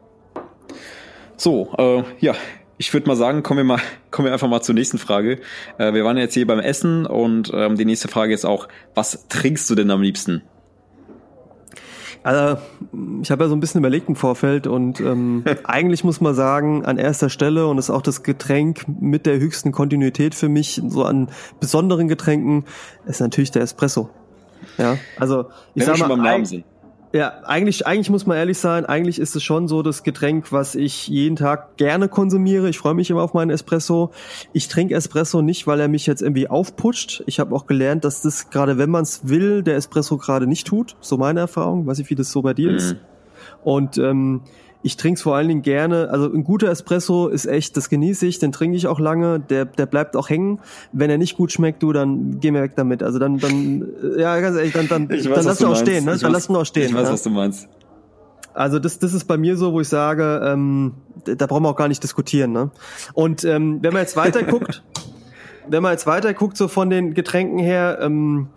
Speaker 2: So, äh, ja, ich würde mal sagen, kommen wir mal, [laughs] kommen wir einfach mal zur nächsten Frage. Äh, wir waren jetzt hier beim Essen und ähm, die nächste Frage ist auch, was trinkst du denn am liebsten?
Speaker 1: Also, ich habe ja so ein bisschen überlegt im Vorfeld und ähm, [laughs] eigentlich muss man sagen, an erster Stelle und ist auch das Getränk mit der höchsten Kontinuität für mich, so an besonderen Getränken, ist natürlich der Espresso. Ja, also
Speaker 2: ich Wenn sag mal, schon beim Namen sind.
Speaker 1: Ja, eigentlich, eigentlich muss man ehrlich sein, eigentlich ist es schon so das Getränk, was ich jeden Tag gerne konsumiere. Ich freue mich immer auf meinen Espresso. Ich trinke Espresso nicht, weil er mich jetzt irgendwie aufputscht. Ich habe auch gelernt, dass das gerade, wenn man es will, der Espresso gerade nicht tut. So meine Erfahrung. Weiß ich, wie das so bei dir mhm. ist. Und ähm, ich trinke es vor allen Dingen gerne. Also ein guter Espresso ist echt, das genieße ich, den trinke ich auch lange, der, der bleibt auch hängen. Wenn er nicht gut schmeckt, du, dann geh mir weg damit. Also dann, dann, ja, ganz ehrlich, dann, dann, [laughs] weiß, dann lass ihn auch meinst. stehen, ne? Ich dann lass ihn auch stehen.
Speaker 2: Ich weiß, ja? was du meinst.
Speaker 1: Also das, das ist bei mir so, wo ich sage, ähm, da brauchen wir auch gar nicht diskutieren. Ne? Und ähm, wenn man jetzt weiter [laughs] guckt, wenn man jetzt weiter guckt, so von den Getränken her, ähm,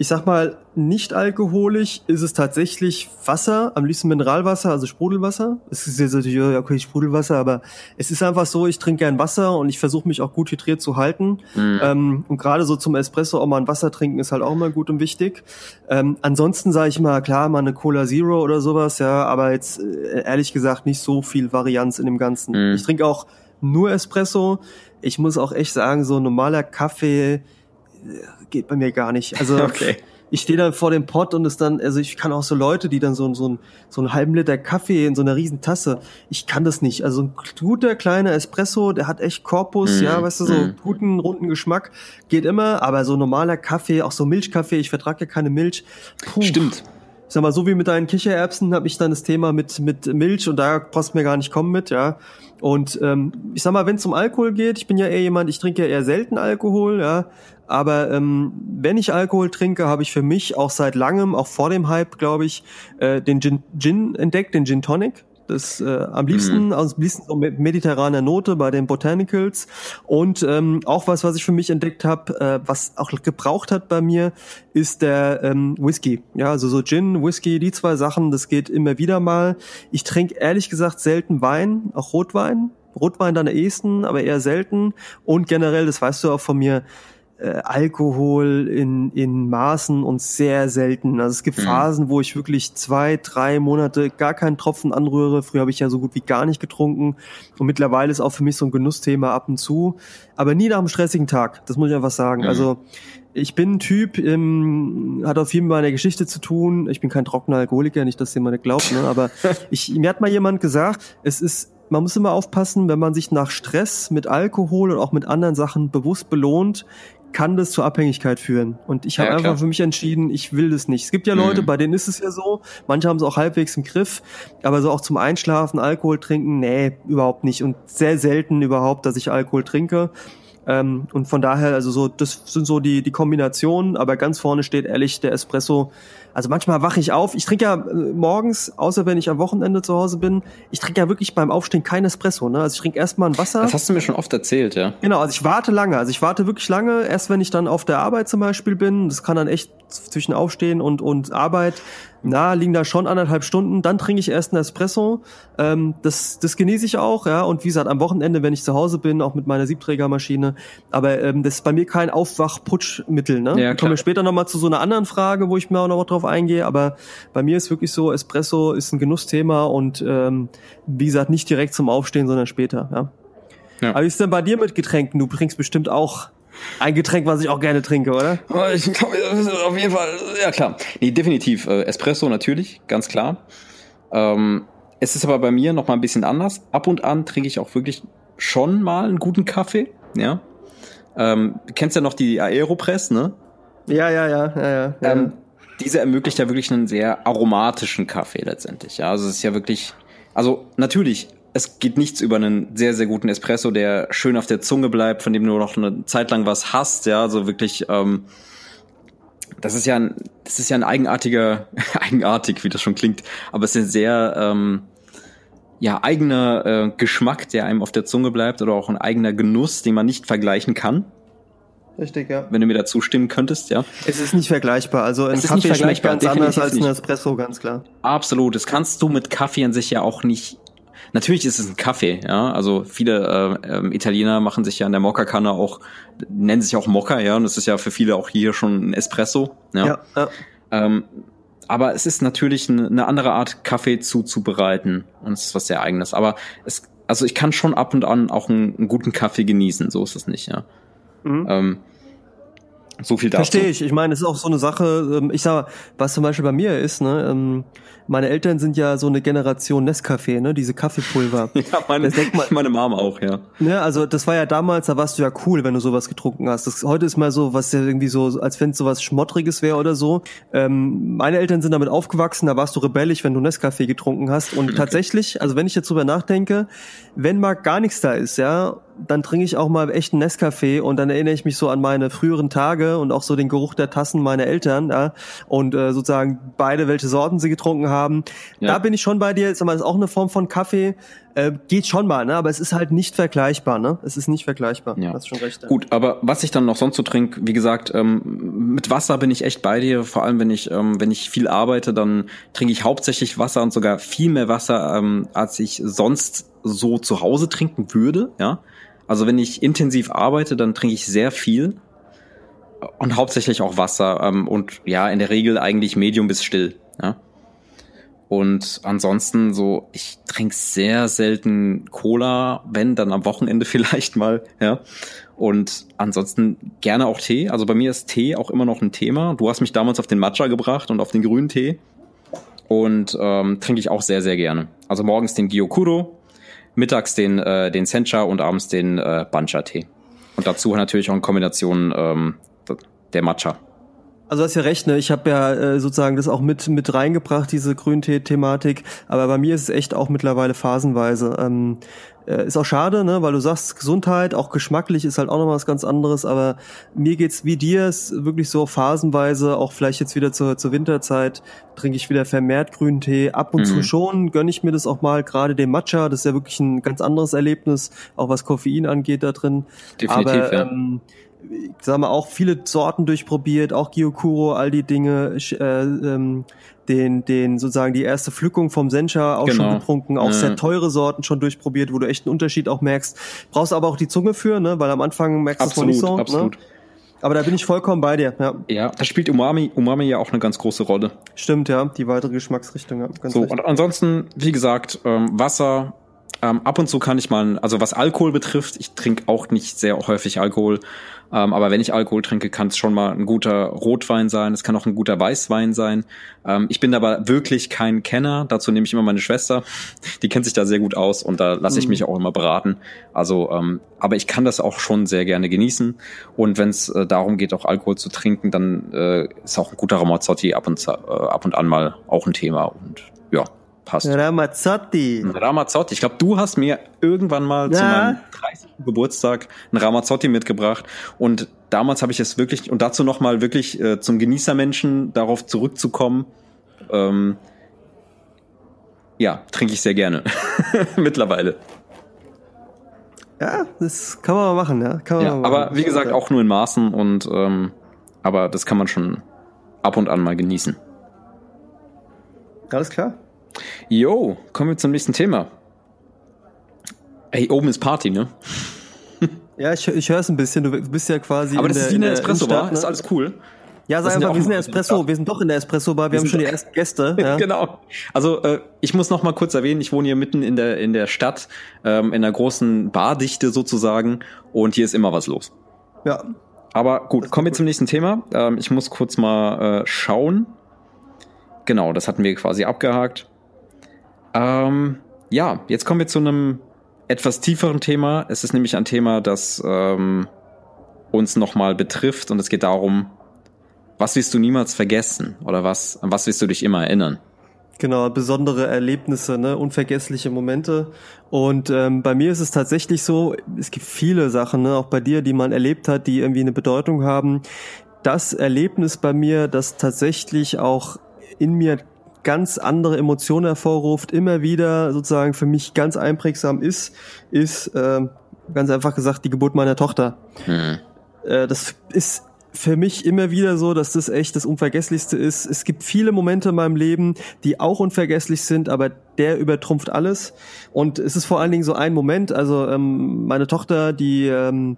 Speaker 1: ich sag mal, nicht alkoholisch ist es tatsächlich Wasser, am liebsten Mineralwasser, also Sprudelwasser. Es ist jetzt natürlich, ja, okay, Sprudelwasser, aber es ist einfach so, ich trinke gern Wasser und ich versuche mich auch gut hydriert zu halten. Mhm. Ähm, und gerade so zum Espresso auch mal ein Wasser trinken ist halt auch mal gut und wichtig. Ähm, ansonsten sage ich mal, klar, mal eine Cola Zero oder sowas, ja, aber jetzt äh, ehrlich gesagt nicht so viel Varianz in dem Ganzen. Mhm. Ich trinke auch nur Espresso. Ich muss auch echt sagen, so normaler Kaffee geht bei mir gar nicht. Also [laughs] okay. ich stehe dann vor dem Pott und es dann, also ich kann auch so Leute, die dann so, so, ein, so einen halben Liter Kaffee in so einer riesen Tasse, ich kann das nicht. Also ein guter kleiner Espresso, der hat echt Korpus, mm, ja, weißt du, so mm. guten, runden Geschmack, geht immer, aber so normaler Kaffee, auch so Milchkaffee, ich vertrage ja keine Milch.
Speaker 2: Puh. Stimmt
Speaker 1: ich sag mal, so wie mit deinen Kichererbsen habe ich dann das Thema mit, mit Milch und da brauchst du mir gar nicht kommen mit, ja. Und ähm, ich sag mal, wenn es um Alkohol geht, ich bin ja eher jemand, ich trinke ja eher selten Alkohol, ja. Aber ähm, wenn ich Alkohol trinke, habe ich für mich auch seit langem, auch vor dem Hype, glaube ich, äh, den Gin, Gin entdeckt, den Gin Tonic. Das äh, am liebsten, mhm. am liebsten so mit mediterraner Note bei den Botanicals. Und ähm, auch was, was ich für mich entdeckt habe, äh, was auch gebraucht hat bei mir, ist der ähm, Whisky. Ja, also so Gin, Whisky, die zwei Sachen, das geht immer wieder mal. Ich trinke ehrlich gesagt selten Wein, auch Rotwein. Rotwein dann ehesten, aber eher selten. Und generell, das weißt du auch von mir, äh, Alkohol in, in Maßen und sehr selten. Also es gibt mhm. Phasen, wo ich wirklich zwei, drei Monate gar keinen Tropfen anrühre. Früher habe ich ja so gut wie gar nicht getrunken. Und mittlerweile ist auch für mich so ein Genussthema ab und zu. Aber nie nach einem stressigen Tag, das muss ich einfach sagen. Mhm. Also ich bin ein Typ, ähm, hat auf jeden Fall meiner Geschichte zu tun. Ich bin kein trockener Alkoholiker, nicht, dass jemand glaubt, ne? aber [laughs] ich, mir hat mal jemand gesagt, es ist man muss immer aufpassen, wenn man sich nach Stress mit Alkohol und auch mit anderen Sachen bewusst belohnt, kann das zur Abhängigkeit führen. Und ich habe ja, einfach für mich entschieden, ich will das nicht. Es gibt ja Leute, mhm. bei denen ist es ja so, manche haben es auch halbwegs im Griff, aber so auch zum Einschlafen, Alkohol trinken, nee, überhaupt nicht. Und sehr selten überhaupt, dass ich Alkohol trinke. Ähm, und von daher, also so, das sind so die, die Kombinationen, aber ganz vorne steht ehrlich der Espresso also manchmal wache ich auf. Ich trinke ja äh, morgens, außer wenn ich am Wochenende zu Hause bin, ich trinke ja wirklich beim Aufstehen kein Espresso. Ne? Also ich trinke erstmal ein Wasser.
Speaker 2: Das hast du mir schon oft erzählt, ja.
Speaker 1: Genau, also ich warte lange. Also ich warte wirklich lange. Erst wenn ich dann auf der Arbeit zum Beispiel bin, das kann dann echt zwischen Aufstehen und, und Arbeit, na, liegen da schon anderthalb Stunden. Dann trinke ich erst einen Espresso. Ähm, das, das genieße ich auch, ja. Und wie gesagt, am Wochenende, wenn ich zu Hause bin, auch mit meiner Siebträgermaschine. Aber ähm, das ist bei mir kein Aufwachputschmittel, ne? Ja, Kommen wir später nochmal zu so einer anderen Frage, wo ich mir auch noch drauf eingehe. Aber bei mir ist wirklich so, Espresso ist ein Genussthema und ähm, wie gesagt, nicht direkt zum Aufstehen, sondern später, ja. Ja. Aber wie ist denn bei dir mit Getränken? Du bringst bestimmt auch ein Getränk, was ich auch gerne trinke, oder?
Speaker 2: Ich glaube, auf jeden Fall, ja klar. Nee, definitiv. Äh, Espresso natürlich, ganz klar. Ähm, es ist aber bei mir noch mal ein bisschen anders. Ab und an trinke ich auch wirklich schon mal einen guten Kaffee, ja. Ähm, du kennst ja noch die Aeropress, ne?
Speaker 1: Ja, ja, ja, ja, ja.
Speaker 2: Ähm, diese ermöglicht ja wirklich einen sehr aromatischen Kaffee letztendlich. Ja, also es ist ja wirklich, also natürlich, es geht nichts über einen sehr, sehr guten Espresso, der schön auf der Zunge bleibt, von dem du noch eine Zeit lang was hast, ja, also wirklich, ähm, das ist ja ein, das ist ja ein eigenartiger, [laughs] eigenartig, wie das schon klingt, aber es ist ein sehr, ähm, ja, eigener äh, Geschmack, der einem auf der Zunge bleibt oder auch ein eigener Genuss, den man nicht vergleichen kann.
Speaker 1: Richtig, ja.
Speaker 2: Wenn du mir dazu stimmen könntest, ja.
Speaker 1: Es ist nicht vergleichbar. Also ein Kaffee schmeckt ganz anders als ein Espresso, ganz klar.
Speaker 2: Absolut. Das kannst du mit Kaffee an sich ja auch nicht. Natürlich ist es ein Kaffee, ja. Also viele äh, äh, Italiener machen sich ja in der Mokka-Kanne auch, nennen sich auch Mokka, ja. Und das ist ja für viele auch hier schon ein Espresso, ja. ja, ja. Ähm, aber es ist natürlich eine andere Art, Kaffee zuzubereiten. Und es ist was sehr eigenes. Aber es, also ich kann schon ab und an auch einen, einen guten Kaffee genießen, so ist es nicht, ja. Mhm. Ähm, so viel dazu.
Speaker 1: Verstehe ich. Ich meine, es ist auch so eine Sache, ähm, ich sag, was zum Beispiel bei mir ist, ne, ähm, meine Eltern sind ja so eine Generation Nescafé, ne, diese Kaffeepulver. [laughs]
Speaker 2: ja, meine, man, [laughs] meine Mom auch, ja.
Speaker 1: Ne, also das war ja damals, da warst du ja cool, wenn du sowas getrunken hast. Das, heute ist mal so, was ja irgendwie so, als wenn es sowas Schmottriges wäre oder so. Ähm, meine Eltern sind damit aufgewachsen, da warst du rebellisch, wenn du Nescafé getrunken hast. Und tatsächlich, also wenn ich jetzt drüber nachdenke, wenn mal gar nichts da ist, ja, dann trinke ich auch mal echt einen Nescafé und dann erinnere ich mich so an meine früheren Tage und auch so den Geruch der Tassen meiner Eltern ja, und äh, sozusagen beide, welche Sorten sie getrunken haben. Ja. Da bin ich schon bei dir. Mal, das ist auch eine Form von Kaffee. Äh, geht schon mal, ne? aber es ist halt nicht vergleichbar. Ne? Es ist nicht vergleichbar.
Speaker 2: Ja. Hast schon recht. Ja. Gut, aber was ich dann noch sonst so trinke, wie gesagt, ähm, mit Wasser bin ich echt bei dir. Vor allem, wenn ich, ähm, wenn ich viel arbeite, dann trinke ich hauptsächlich Wasser und sogar viel mehr Wasser, ähm, als ich sonst so zu Hause trinken würde. Ja, also wenn ich intensiv arbeite, dann trinke ich sehr viel und hauptsächlich auch Wasser ähm, und ja, in der Regel eigentlich Medium bis still. Ja? Und ansonsten so, ich trinke sehr selten Cola, wenn dann am Wochenende [laughs] vielleicht mal, ja. Und ansonsten gerne auch Tee. Also bei mir ist Tee auch immer noch ein Thema. Du hast mich damals auf den Matcha gebracht und auf den grünen Tee. Und ähm, trinke ich auch sehr, sehr gerne. Also morgens den Gyokuro, mittags den, äh, den Sencha und abends den äh, Bancha-Tee. Und dazu natürlich auch in Kombination ähm, der Matcha.
Speaker 1: Also hast ja recht, ne? Ich habe ja äh, sozusagen das auch mit mit reingebracht, diese Grüntee-Thematik. Aber bei mir ist es echt auch mittlerweile phasenweise. Ähm, äh, ist auch schade, ne? Weil du sagst Gesundheit, auch geschmacklich ist halt auch noch was ganz anderes. Aber mir geht's wie dir, ist wirklich so phasenweise. Auch vielleicht jetzt wieder zur zur Winterzeit trinke ich wieder vermehrt Grüntee. Ab und mhm. zu schon gönne ich mir das auch mal. Gerade den Matcha, das ist ja wirklich ein ganz anderes Erlebnis, auch was Koffein angeht da drin. Definitiv, Aber, ja. Ähm, ich sag mal, auch viele Sorten durchprobiert, auch Gyokuro, all die Dinge, äh, ähm, den, den sozusagen die erste Pflückung vom Sencha auch genau. schon getrunken, auch ja. sehr teure Sorten schon durchprobiert, wo du echt einen Unterschied auch merkst. Brauchst aber auch die Zunge für, ne? weil am Anfang merkst du es noch nicht so. Ne? Absolut. Ne? Aber da bin ich vollkommen bei dir. Ja,
Speaker 2: ja da spielt Umami, Umami ja auch eine ganz große Rolle.
Speaker 1: Stimmt, ja, die weitere Geschmacksrichtung. Ja,
Speaker 2: ganz so, und ansonsten, wie gesagt, ähm, Wasser, ähm, ab und zu kann ich mal, also was Alkohol betrifft, ich trinke auch nicht sehr häufig Alkohol, ähm, aber wenn ich Alkohol trinke, kann es schon mal ein guter Rotwein sein, es kann auch ein guter Weißwein sein. Ähm, ich bin aber wirklich kein Kenner, dazu nehme ich immer meine Schwester, die kennt sich da sehr gut aus und da lasse ich mhm. mich auch immer beraten. Also, ähm, aber ich kann das auch schon sehr gerne genießen und wenn es äh, darum geht, auch Alkohol zu trinken, dann äh, ist auch ein guter Ramazzotti ab und, äh, ab und an mal auch ein Thema und ja, passt.
Speaker 1: Ramazzotti.
Speaker 2: Ramazzotti. Ich glaube, du hast mir irgendwann mal ja. zu meinem 30. Geburtstag ein Ramazzotti mitgebracht und damals habe ich es wirklich und dazu noch mal wirklich äh, zum Genießermenschen darauf zurückzukommen. Ähm, ja, trinke ich sehr gerne [laughs] mittlerweile.
Speaker 1: Ja, das kann man mal machen, ja. Kann man
Speaker 2: ja
Speaker 1: mal
Speaker 2: machen. aber wie gesagt auch nur in Maßen und ähm, aber das kann man schon ab und an mal genießen.
Speaker 1: Alles klar.
Speaker 2: Jo, kommen wir zum nächsten Thema. Ey, oben ist Party, ne?
Speaker 1: Ja, ich, ich höre es ein bisschen. Du bist ja quasi.
Speaker 2: Aber das ist wie eine Espresso-Bar, ne? ist alles cool.
Speaker 1: Ja, sag einfach, wir sind der Espresso, wir sind doch in der Espresso-Bar, wir, wir haben schon die ersten Gäste. [laughs]
Speaker 2: Ja. genau. Also äh, ich muss noch mal kurz erwähnen, ich wohne hier mitten in der in der Stadt, ähm, in einer großen Bardichte sozusagen und hier ist immer was los.
Speaker 1: Ja.
Speaker 2: Aber gut, kommen wir zum nächsten Thema. Ähm, ich muss kurz mal äh, schauen. Genau, das hatten wir quasi abgehakt. Ähm, ja, jetzt kommen wir zu einem etwas tieferen Thema. Es ist nämlich ein Thema, das ähm, uns nochmal betrifft und es geht darum, was wirst du niemals vergessen oder was, an was wirst du dich immer erinnern?
Speaker 1: Genau, besondere Erlebnisse, ne? unvergessliche Momente. Und ähm, bei mir ist es tatsächlich so, es gibt viele Sachen, ne? auch bei dir, die man erlebt hat, die irgendwie eine Bedeutung haben. Das Erlebnis bei mir, das tatsächlich auch in mir ganz andere Emotionen hervorruft, immer wieder sozusagen für mich ganz einprägsam ist, ist äh, ganz einfach gesagt die Geburt meiner Tochter. Hm. Äh, das ist für mich immer wieder so, dass das echt das Unvergesslichste ist. Es gibt viele Momente in meinem Leben, die auch unvergesslich sind, aber der übertrumpft alles. Und es ist vor allen Dingen so ein Moment, also ähm, meine Tochter, die ähm,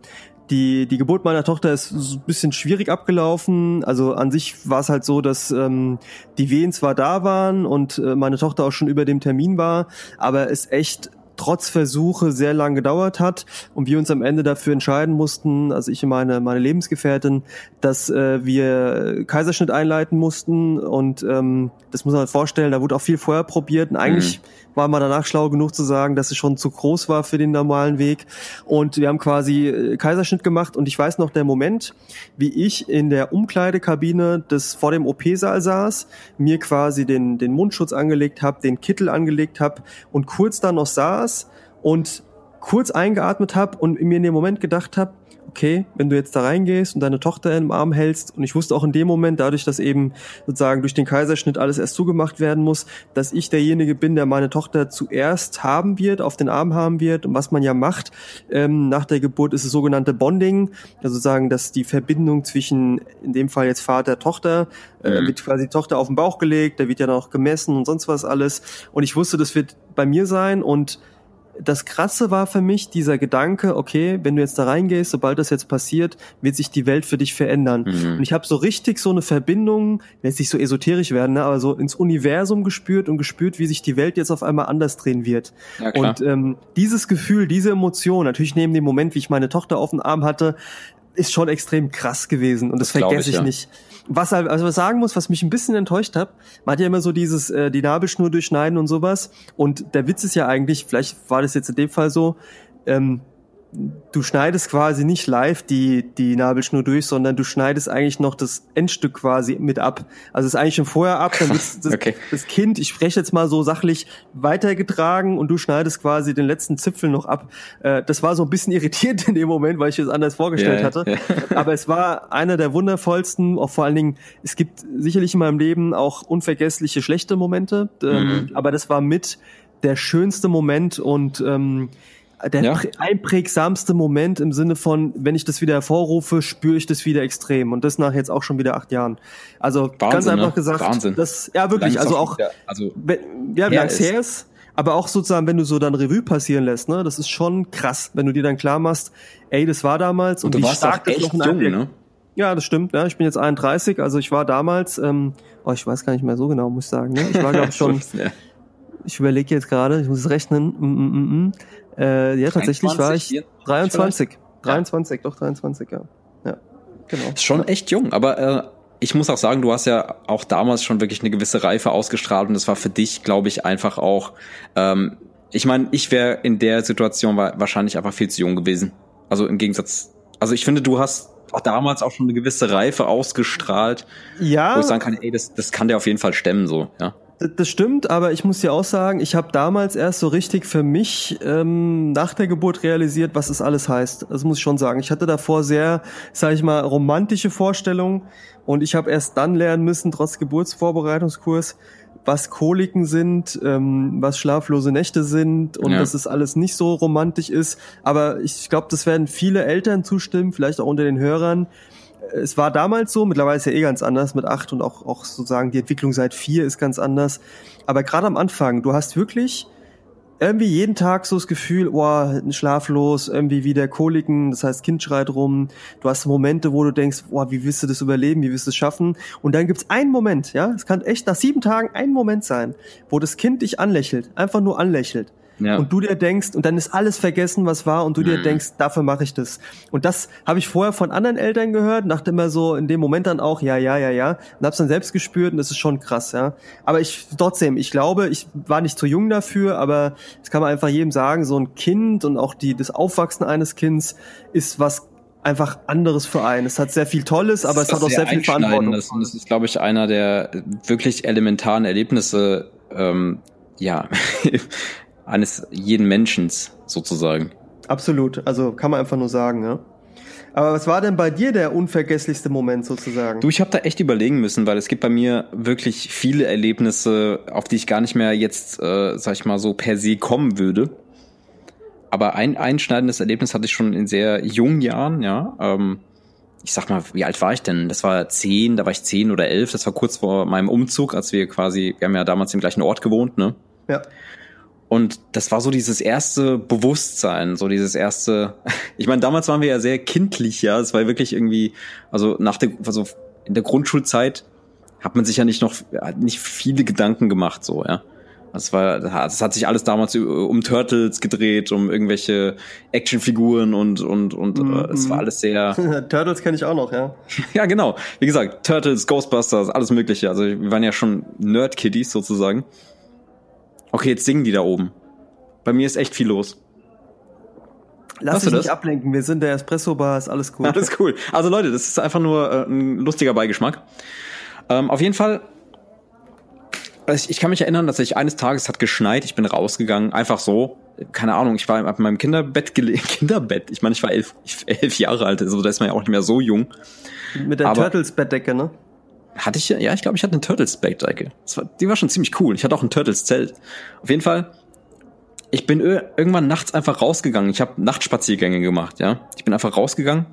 Speaker 1: die, die Geburt meiner Tochter ist so ein bisschen schwierig abgelaufen. Also an sich war es halt so, dass ähm, die Wehen zwar da waren und äh, meine Tochter auch schon über dem Termin war, aber es echt trotz Versuche sehr lang gedauert hat und wir uns am Ende dafür entscheiden mussten, also ich und meine, meine Lebensgefährtin, dass äh, wir Kaiserschnitt einleiten mussten. Und ähm, das muss man sich vorstellen, da wurde auch viel vorher probiert. Und eigentlich mhm. war man danach schlau genug zu sagen, dass es schon zu groß war für den normalen Weg. Und wir haben quasi äh, Kaiserschnitt gemacht. Und ich weiß noch der Moment, wie ich in der Umkleidekabine des vor dem OP-Saal saß, mir quasi den, den Mundschutz angelegt habe, den Kittel angelegt habe und kurz dann noch saß und kurz eingeatmet habe und mir in dem Moment gedacht habe, okay, wenn du jetzt da reingehst und deine Tochter im Arm hältst, und ich wusste auch in dem Moment, dadurch, dass eben sozusagen durch den Kaiserschnitt alles erst zugemacht werden muss, dass ich derjenige bin, der meine Tochter zuerst haben wird, auf den Arm haben wird. Und was man ja macht ähm, nach der Geburt, ist das sogenannte Bonding, also sozusagen, dass die Verbindung zwischen, in dem Fall jetzt Vater, Tochter, äh, mhm. wird quasi Tochter auf den Bauch gelegt, da wird ja noch gemessen und sonst was alles. Und ich wusste, das wird bei mir sein und das Krasse war für mich dieser Gedanke, okay, wenn du jetzt da reingehst, sobald das jetzt passiert, wird sich die Welt für dich verändern. Mhm. Und ich habe so richtig so eine Verbindung, jetzt nicht so esoterisch werden, ne, aber so ins Universum gespürt und gespürt, wie sich die Welt jetzt auf einmal anders drehen wird. Ja, und ähm, dieses Gefühl, diese Emotion, natürlich neben dem Moment, wie ich meine Tochter auf dem Arm hatte, ist schon extrem krass gewesen und das, das vergesse ich, ich ja. nicht. Was also was sagen muss, was mich ein bisschen enttäuscht hat, man hat ja immer so dieses äh, die Nabelschnur durchschneiden und sowas. Und der Witz ist ja eigentlich, vielleicht war das jetzt in dem Fall so, ähm, du schneidest quasi nicht live die, die Nabelschnur durch, sondern du schneidest eigentlich noch das Endstück quasi mit ab. Also es ist eigentlich schon vorher ab, dann wird [laughs] das, okay. das Kind, ich spreche jetzt mal so sachlich, weitergetragen und du schneidest quasi den letzten Zipfel noch ab. Äh, das war so ein bisschen [laughs] irritierend in dem Moment, weil ich es anders vorgestellt yeah, hatte. Yeah. [laughs] Aber es war einer der wundervollsten, auch vor allen Dingen, es gibt sicherlich in meinem Leben auch unvergessliche schlechte Momente, ähm, mhm. aber das war mit der schönste Moment und ähm, der ja. einprägsamste Moment im Sinne von, wenn ich das wieder hervorrufe, spüre ich das wieder extrem. Und das nach jetzt auch schon wieder acht Jahren. Also Wahnsinn, ganz einfach ne? gesagt,
Speaker 2: Wahnsinn.
Speaker 1: das ja wirklich, also auch, wieder, also ja, wie lange es her ist. Aber auch sozusagen, wenn du so dann Revue passieren lässt, ne, das ist schon krass, wenn du dir dann klar machst, ey, das war damals
Speaker 2: und, und du wie stark das noch jung, ne?
Speaker 1: Ja, das stimmt. Ja, ich bin jetzt 31, also ich war damals, ähm, oh, ich weiß gar nicht mehr so genau, muss ich sagen. Ne? Ich war glaube ich [laughs] schon. Ich überlege jetzt gerade, ich muss es rechnen. Mm, mm, mm, mm. Äh, ja, tatsächlich 23, war ich 23. 23, ja. doch 23, ja. Ja,
Speaker 2: genau. Ist schon echt jung, aber äh, ich muss auch sagen, du hast ja auch damals schon wirklich eine gewisse Reife ausgestrahlt und das war für dich, glaube ich, einfach auch. Ähm, ich meine, ich wäre in der Situation wahrscheinlich einfach viel zu jung gewesen. Also im Gegensatz, also ich finde, du hast auch damals auch schon eine gewisse Reife ausgestrahlt,
Speaker 1: ja.
Speaker 2: wo ich sagen kann, ey, das, das kann der auf jeden Fall stemmen, so, ja.
Speaker 1: Das stimmt, aber ich muss dir auch sagen, ich habe damals erst so richtig für mich ähm, nach der Geburt realisiert, was das alles heißt. Das muss ich schon sagen. Ich hatte davor sehr, sage ich mal, romantische Vorstellungen und ich habe erst dann lernen müssen, trotz Geburtsvorbereitungskurs, was Koliken sind, ähm, was schlaflose Nächte sind und ja. dass es alles nicht so romantisch ist. Aber ich glaube, das werden viele Eltern zustimmen, vielleicht auch unter den Hörern, es war damals so, mittlerweile ist ja eh ganz anders mit acht und auch, auch sozusagen die Entwicklung seit vier ist ganz anders. Aber gerade am Anfang, du hast wirklich irgendwie jeden Tag so das Gefühl, oh, schlaflos, irgendwie wieder Koliken, das heißt, Kind schreit rum. Du hast Momente, wo du denkst, oh, wie willst du das überleben, wie willst du es schaffen? Und dann gibt's einen Moment, ja, es kann echt nach sieben Tagen ein Moment sein, wo das Kind dich anlächelt, einfach nur anlächelt. Ja. Und du dir denkst, und dann ist alles vergessen, was war, und du mhm. dir denkst, dafür mache ich das. Und das habe ich vorher von anderen Eltern gehört, dachte immer so in dem Moment dann auch, ja, ja, ja, ja, und hab's dann selbst gespürt und das ist schon krass, ja. Aber ich trotzdem, ich glaube, ich war nicht zu jung dafür, aber das kann man einfach jedem sagen, so ein Kind und auch die, das Aufwachsen eines Kindes ist was einfach anderes für einen. Es hat sehr viel Tolles, aber es hat auch sehr viel Verantwortung.
Speaker 2: Das, das ist, glaube ich, einer der wirklich elementaren Erlebnisse, ähm, ja, [laughs] eines jeden Menschen sozusagen.
Speaker 1: Absolut, also kann man einfach nur sagen, ja. Aber was war denn bei dir der unvergesslichste Moment sozusagen?
Speaker 2: Du, ich habe da echt überlegen müssen, weil es gibt bei mir wirklich viele Erlebnisse, auf die ich gar nicht mehr jetzt, äh, sag ich mal so, per se kommen würde. Aber ein einschneidendes Erlebnis hatte ich schon in sehr jungen Jahren, ja. Ähm, ich sag mal, wie alt war ich denn? Das war zehn, da war ich zehn oder elf. Das war kurz vor meinem Umzug, als wir quasi, wir haben ja damals im gleichen Ort gewohnt, ne?
Speaker 1: Ja.
Speaker 2: Und das war so dieses erste Bewusstsein, so dieses erste. [laughs] Ich meine, damals waren wir ja sehr kindlich, ja. Es war wirklich irgendwie, also nach der, also in der Grundschulzeit hat man sich ja nicht noch nicht viele Gedanken gemacht, so ja. Das war, das hat sich alles damals um Turtles gedreht, um irgendwelche Actionfiguren und und und mm -hmm. es war alles sehr. [laughs]
Speaker 1: Turtles kenne ich auch noch, ja. [laughs]
Speaker 2: ja, genau. Wie gesagt, Turtles, Ghostbusters, alles Mögliche. Also wir waren ja schon Nerd-Kiddies sozusagen. Okay, jetzt singen die da oben. Bei mir ist echt viel los.
Speaker 1: Lass dich nicht ablenken, wir sind der Espresso-Bar, ist alles cool.
Speaker 2: Alles cool. Also Leute, das ist einfach nur äh, ein lustiger Beigeschmack. Ähm, auf jeden Fall, ich, ich kann mich erinnern, dass ich eines Tages hat geschneit, ich bin rausgegangen, einfach so, keine Ahnung, ich war in meinem Kinderbett gelegen, [laughs] Kinderbett, ich meine, ich war elf, elf Jahre alt, also da ist man ja auch nicht mehr so jung.
Speaker 1: Mit der Turtles-Bettdecke, ne?
Speaker 2: Hatte ich, ja, ich glaube, ich hatte eine Turtles-Backdecke. Die war schon ziemlich cool. Ich hatte auch ein Turtles-Zelt. Auf jeden Fall, ich bin irgendwann nachts einfach rausgegangen. Ich habe Nachtspaziergänge gemacht, ja. Ich bin einfach rausgegangen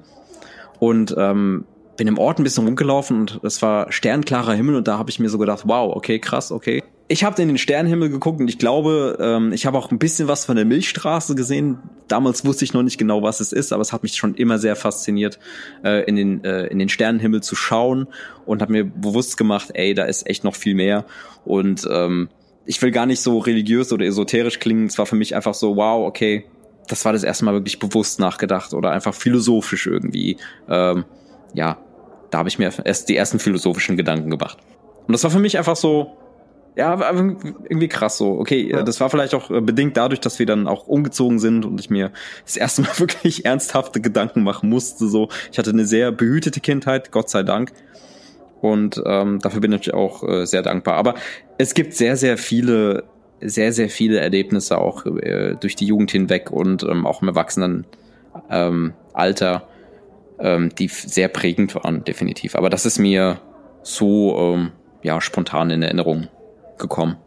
Speaker 2: und ähm, bin im Ort ein bisschen rumgelaufen und es war sternklarer Himmel und da habe ich mir so gedacht, wow, okay, krass, okay ich habe in den Sternenhimmel geguckt und ich glaube, ähm, ich habe auch ein bisschen was von der Milchstraße gesehen. Damals wusste ich noch nicht genau, was es ist, aber es hat mich schon immer sehr fasziniert, äh, in, den, äh, in den Sternenhimmel zu schauen und habe mir bewusst gemacht, ey, da ist echt noch viel mehr. Und ähm, ich will gar nicht so religiös oder esoterisch klingen. Es war für mich einfach so, wow, okay, das war das erste Mal wirklich bewusst nachgedacht oder einfach philosophisch irgendwie. Ähm, ja, da habe ich mir erst die ersten philosophischen Gedanken gemacht. Und das war für mich einfach so, ja, irgendwie krass so. Okay, ja. das war vielleicht auch äh, bedingt dadurch, dass wir dann auch umgezogen sind und ich mir das erste Mal [laughs] wirklich ernsthafte Gedanken machen musste. So, ich hatte eine sehr behütete Kindheit, Gott sei Dank. Und ähm, dafür bin ich auch äh, sehr dankbar. Aber es gibt sehr, sehr viele, sehr, sehr viele Erlebnisse auch äh, durch die Jugend hinweg und ähm, auch im Erwachsenen ähm, Alter, ähm, die sehr prägend waren, definitiv. Aber das ist mir so ähm, ja spontan in Erinnerung gekommen.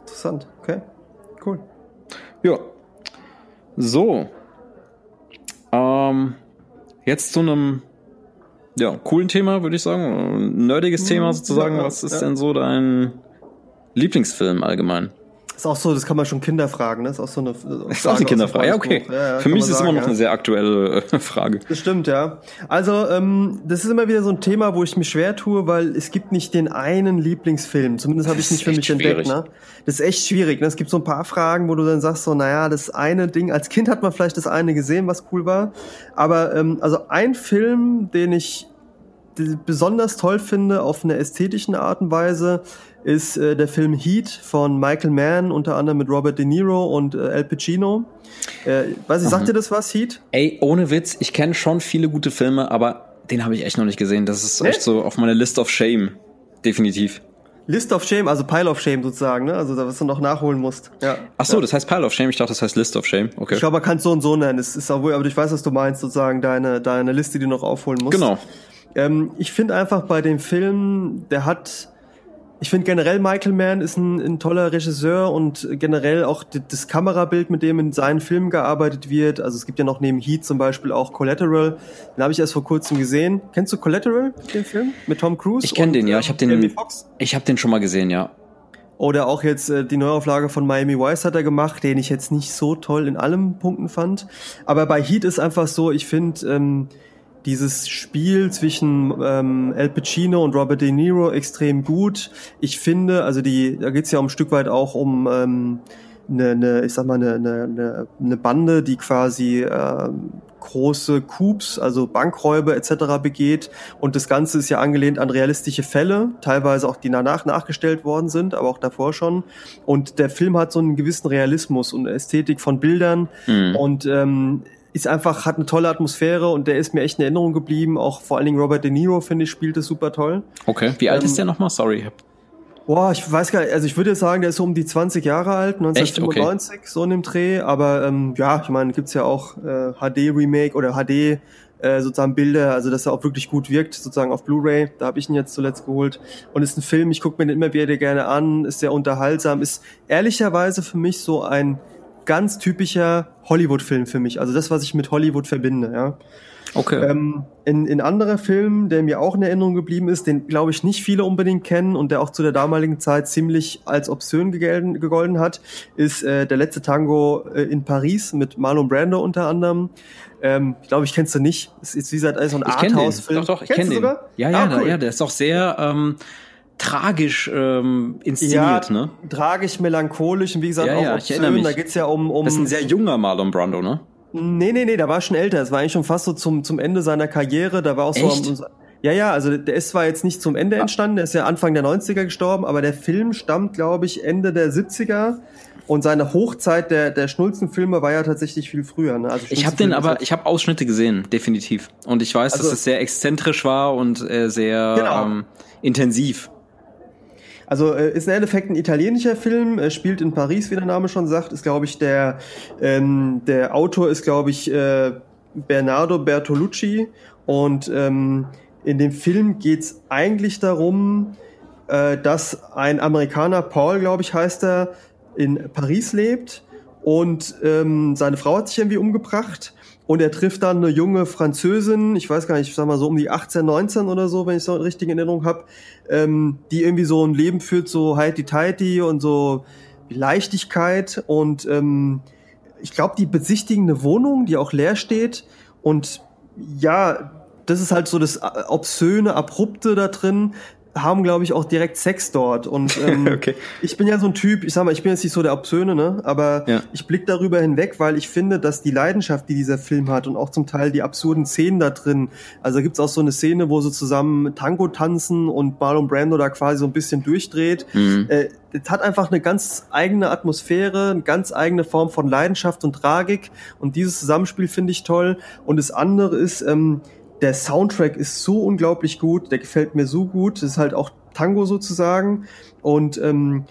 Speaker 1: Interessant, okay. Cool.
Speaker 2: Ja. So. Ähm, jetzt zu einem ja, coolen Thema, würde ich sagen. Ein nerdiges Thema mhm. sozusagen. Ja, Was ist ja. denn so dein Lieblingsfilm allgemein?
Speaker 1: Ist auch so, das kann man schon Kinder fragen, ne? Ist auch so eine
Speaker 2: Frage Ist auch eine Kinderfrage, ja, okay. Ja, ja, Für mich ist es immer noch ja. eine sehr aktuelle äh, Frage.
Speaker 1: Das stimmt, ja. Also, ähm, das ist immer wieder so ein Thema, wo ich mich schwer tue, weil es gibt nicht den einen Lieblingsfilm. Zumindest habe ich nicht für mich schwierig. entdeckt, ne? Das ist echt schwierig, ne? Es gibt so ein paar Fragen, wo du dann sagst so, naja, das eine Ding, als Kind hat man vielleicht das eine gesehen, was cool war. Aber, ähm, also ein Film, den ich besonders toll finde auf eine ästhetischen Art und Weise, ist äh, der Film Heat von Michael Mann, unter anderem mit Robert De Niro und äh, Al Pacino. Äh, weiß ich, sagt dir das was, Heat?
Speaker 2: Ey, ohne Witz, ich kenne schon viele gute Filme, aber den habe ich echt noch nicht gesehen. Das ist nee? echt so auf meiner List of Shame. Definitiv.
Speaker 1: List of Shame, also Pile of Shame sozusagen, ne? Also da was du noch nachholen musst. Ja.
Speaker 2: Ach so,
Speaker 1: ja.
Speaker 2: das heißt Pile of Shame. Ich dachte, das heißt List of Shame. Okay.
Speaker 1: Ich glaube, man kann es so und so nennen. Es ist auch wohl, aber ich weiß, was du meinst, sozusagen deine deine Liste, die du noch aufholen musst.
Speaker 2: Genau.
Speaker 1: Ähm, ich finde einfach bei dem Film, der hat ich finde generell Michael Mann ist ein, ein, toller Regisseur und generell auch das Kamerabild, mit dem in seinen Filmen gearbeitet wird. Also es gibt ja noch neben Heat zum Beispiel auch Collateral. Den habe ich erst vor kurzem gesehen. Kennst du Collateral, den Film mit Tom Cruise?
Speaker 2: Ich kenne den, ja. Ich habe den, ich habe den schon mal gesehen, ja.
Speaker 1: Oder auch jetzt äh, die Neuauflage von Miami Vice hat er gemacht, den ich jetzt nicht so toll in allen Punkten fand. Aber bei Heat ist einfach so, ich finde ähm, dieses Spiel zwischen ähm, Al Pacino und Robert De Niro extrem gut. Ich finde, also die, da geht's ja um ein Stück weit auch um ähm, eine, eine, ich sag mal, eine, eine, eine Bande, die quasi äh, große Coups, also Bankräuber etc. begeht. Und das Ganze ist ja angelehnt an realistische Fälle, teilweise auch die danach nachgestellt worden sind, aber auch davor schon. Und der Film hat so einen gewissen Realismus und Ästhetik von Bildern mhm. und ähm, ist einfach, hat eine tolle Atmosphäre und der ist mir echt in Erinnerung geblieben. Auch vor allen Dingen Robert De Niro, finde ich, spielt es super toll.
Speaker 2: Okay. Wie alt ähm, ist der nochmal? Sorry.
Speaker 1: Boah, ich weiß gar nicht, also ich würde sagen, der ist so um die 20 Jahre alt, 1995, okay. so in dem Dreh, aber ähm, ja, ich meine, gibt's ja auch äh, HD-Remake oder HD äh, sozusagen Bilder, also dass er auch wirklich gut wirkt, sozusagen auf Blu-ray. Da habe ich ihn jetzt zuletzt geholt. Und ist ein Film, ich gucke mir den immer wieder gerne an, ist sehr unterhaltsam, ist ehrlicherweise für mich so ein ganz typischer Hollywood-Film für mich. Also das, was ich mit Hollywood verbinde, ja.
Speaker 2: Okay.
Speaker 1: Ähm, in, in anderer Film, der mir auch in Erinnerung geblieben ist, den glaube ich nicht viele unbedingt kennen und der auch zu der damaligen Zeit ziemlich als obszön gegolten, gegolten hat, ist äh, der letzte Tango äh, in Paris mit Marlon Brando unter anderem. Ähm, ich glaube, ich kennst du nicht. Es ist wie gesagt so ein Arthouse-Film.
Speaker 2: Doch, doch, ich kenne den. Sogar? Ja, ja, ah, cool. ja, der ist auch sehr ähm, tragisch ähm, inszeniert, ja, ne?
Speaker 1: Tragisch, melancholisch und wie gesagt
Speaker 2: ja, auch ja, obszön.
Speaker 1: Da geht's ja um, um.
Speaker 2: Das ist ein sehr junger Marlon Brando, ne?
Speaker 1: Nee, nee, nee, da war schon älter. Es war eigentlich schon fast so zum, zum Ende seiner Karriere. Da war auch
Speaker 2: Echt?
Speaker 1: so. Ja, ja, also der ist zwar jetzt nicht zum Ende entstanden, der ist ja Anfang der 90er gestorben, aber der Film stammt, glaube ich, Ende der 70er. Und seine Hochzeit der, der Schnulzenfilme war ja tatsächlich viel früher. Ne?
Speaker 2: Also ich habe den aber, ich habe Ausschnitte gesehen, definitiv. Und ich weiß, also, dass es sehr exzentrisch war und äh, sehr genau. ähm, intensiv.
Speaker 1: Also äh, ist im Endeffekt ein italienischer Film, äh, spielt in Paris, wie der Name schon sagt, ist glaube ich der ähm, der Autor ist glaube ich äh, Bernardo Bertolucci. Und ähm, in dem Film geht's eigentlich darum, äh, dass ein Amerikaner, Paul glaube ich heißt er, in Paris lebt. Und ähm, seine Frau hat sich irgendwie umgebracht und er trifft dann eine junge Französin, ich weiß gar nicht, ich sag mal so um die 18, 19 oder so, wenn ich so richtig in Erinnerung habe, ähm, die irgendwie so ein Leben führt, so heiti-teiti und so Leichtigkeit. Und ähm, ich glaube, die besichtigen eine Wohnung, die auch leer steht. Und ja, das ist halt so das äh, obszöne, abrupte da drin haben, glaube ich, auch direkt Sex dort. Und [laughs] ähm, okay. ich bin ja so ein Typ, ich sag mal, ich bin jetzt nicht so der Obszöne, ne? Aber ja. ich blick darüber hinweg, weil ich finde, dass die Leidenschaft, die dieser Film hat und auch zum Teil die absurden Szenen da drin, also gibt's auch so eine Szene, wo sie zusammen Tango tanzen und Marlon Brando da quasi so ein bisschen durchdreht. Mhm. Äh, es hat einfach eine ganz eigene Atmosphäre, eine ganz eigene Form von Leidenschaft und Tragik. Und dieses Zusammenspiel finde ich toll. Und das andere ist, ähm, der Soundtrack ist so unglaublich gut, der gefällt mir so gut. Das ist halt auch Tango sozusagen. Und ähm,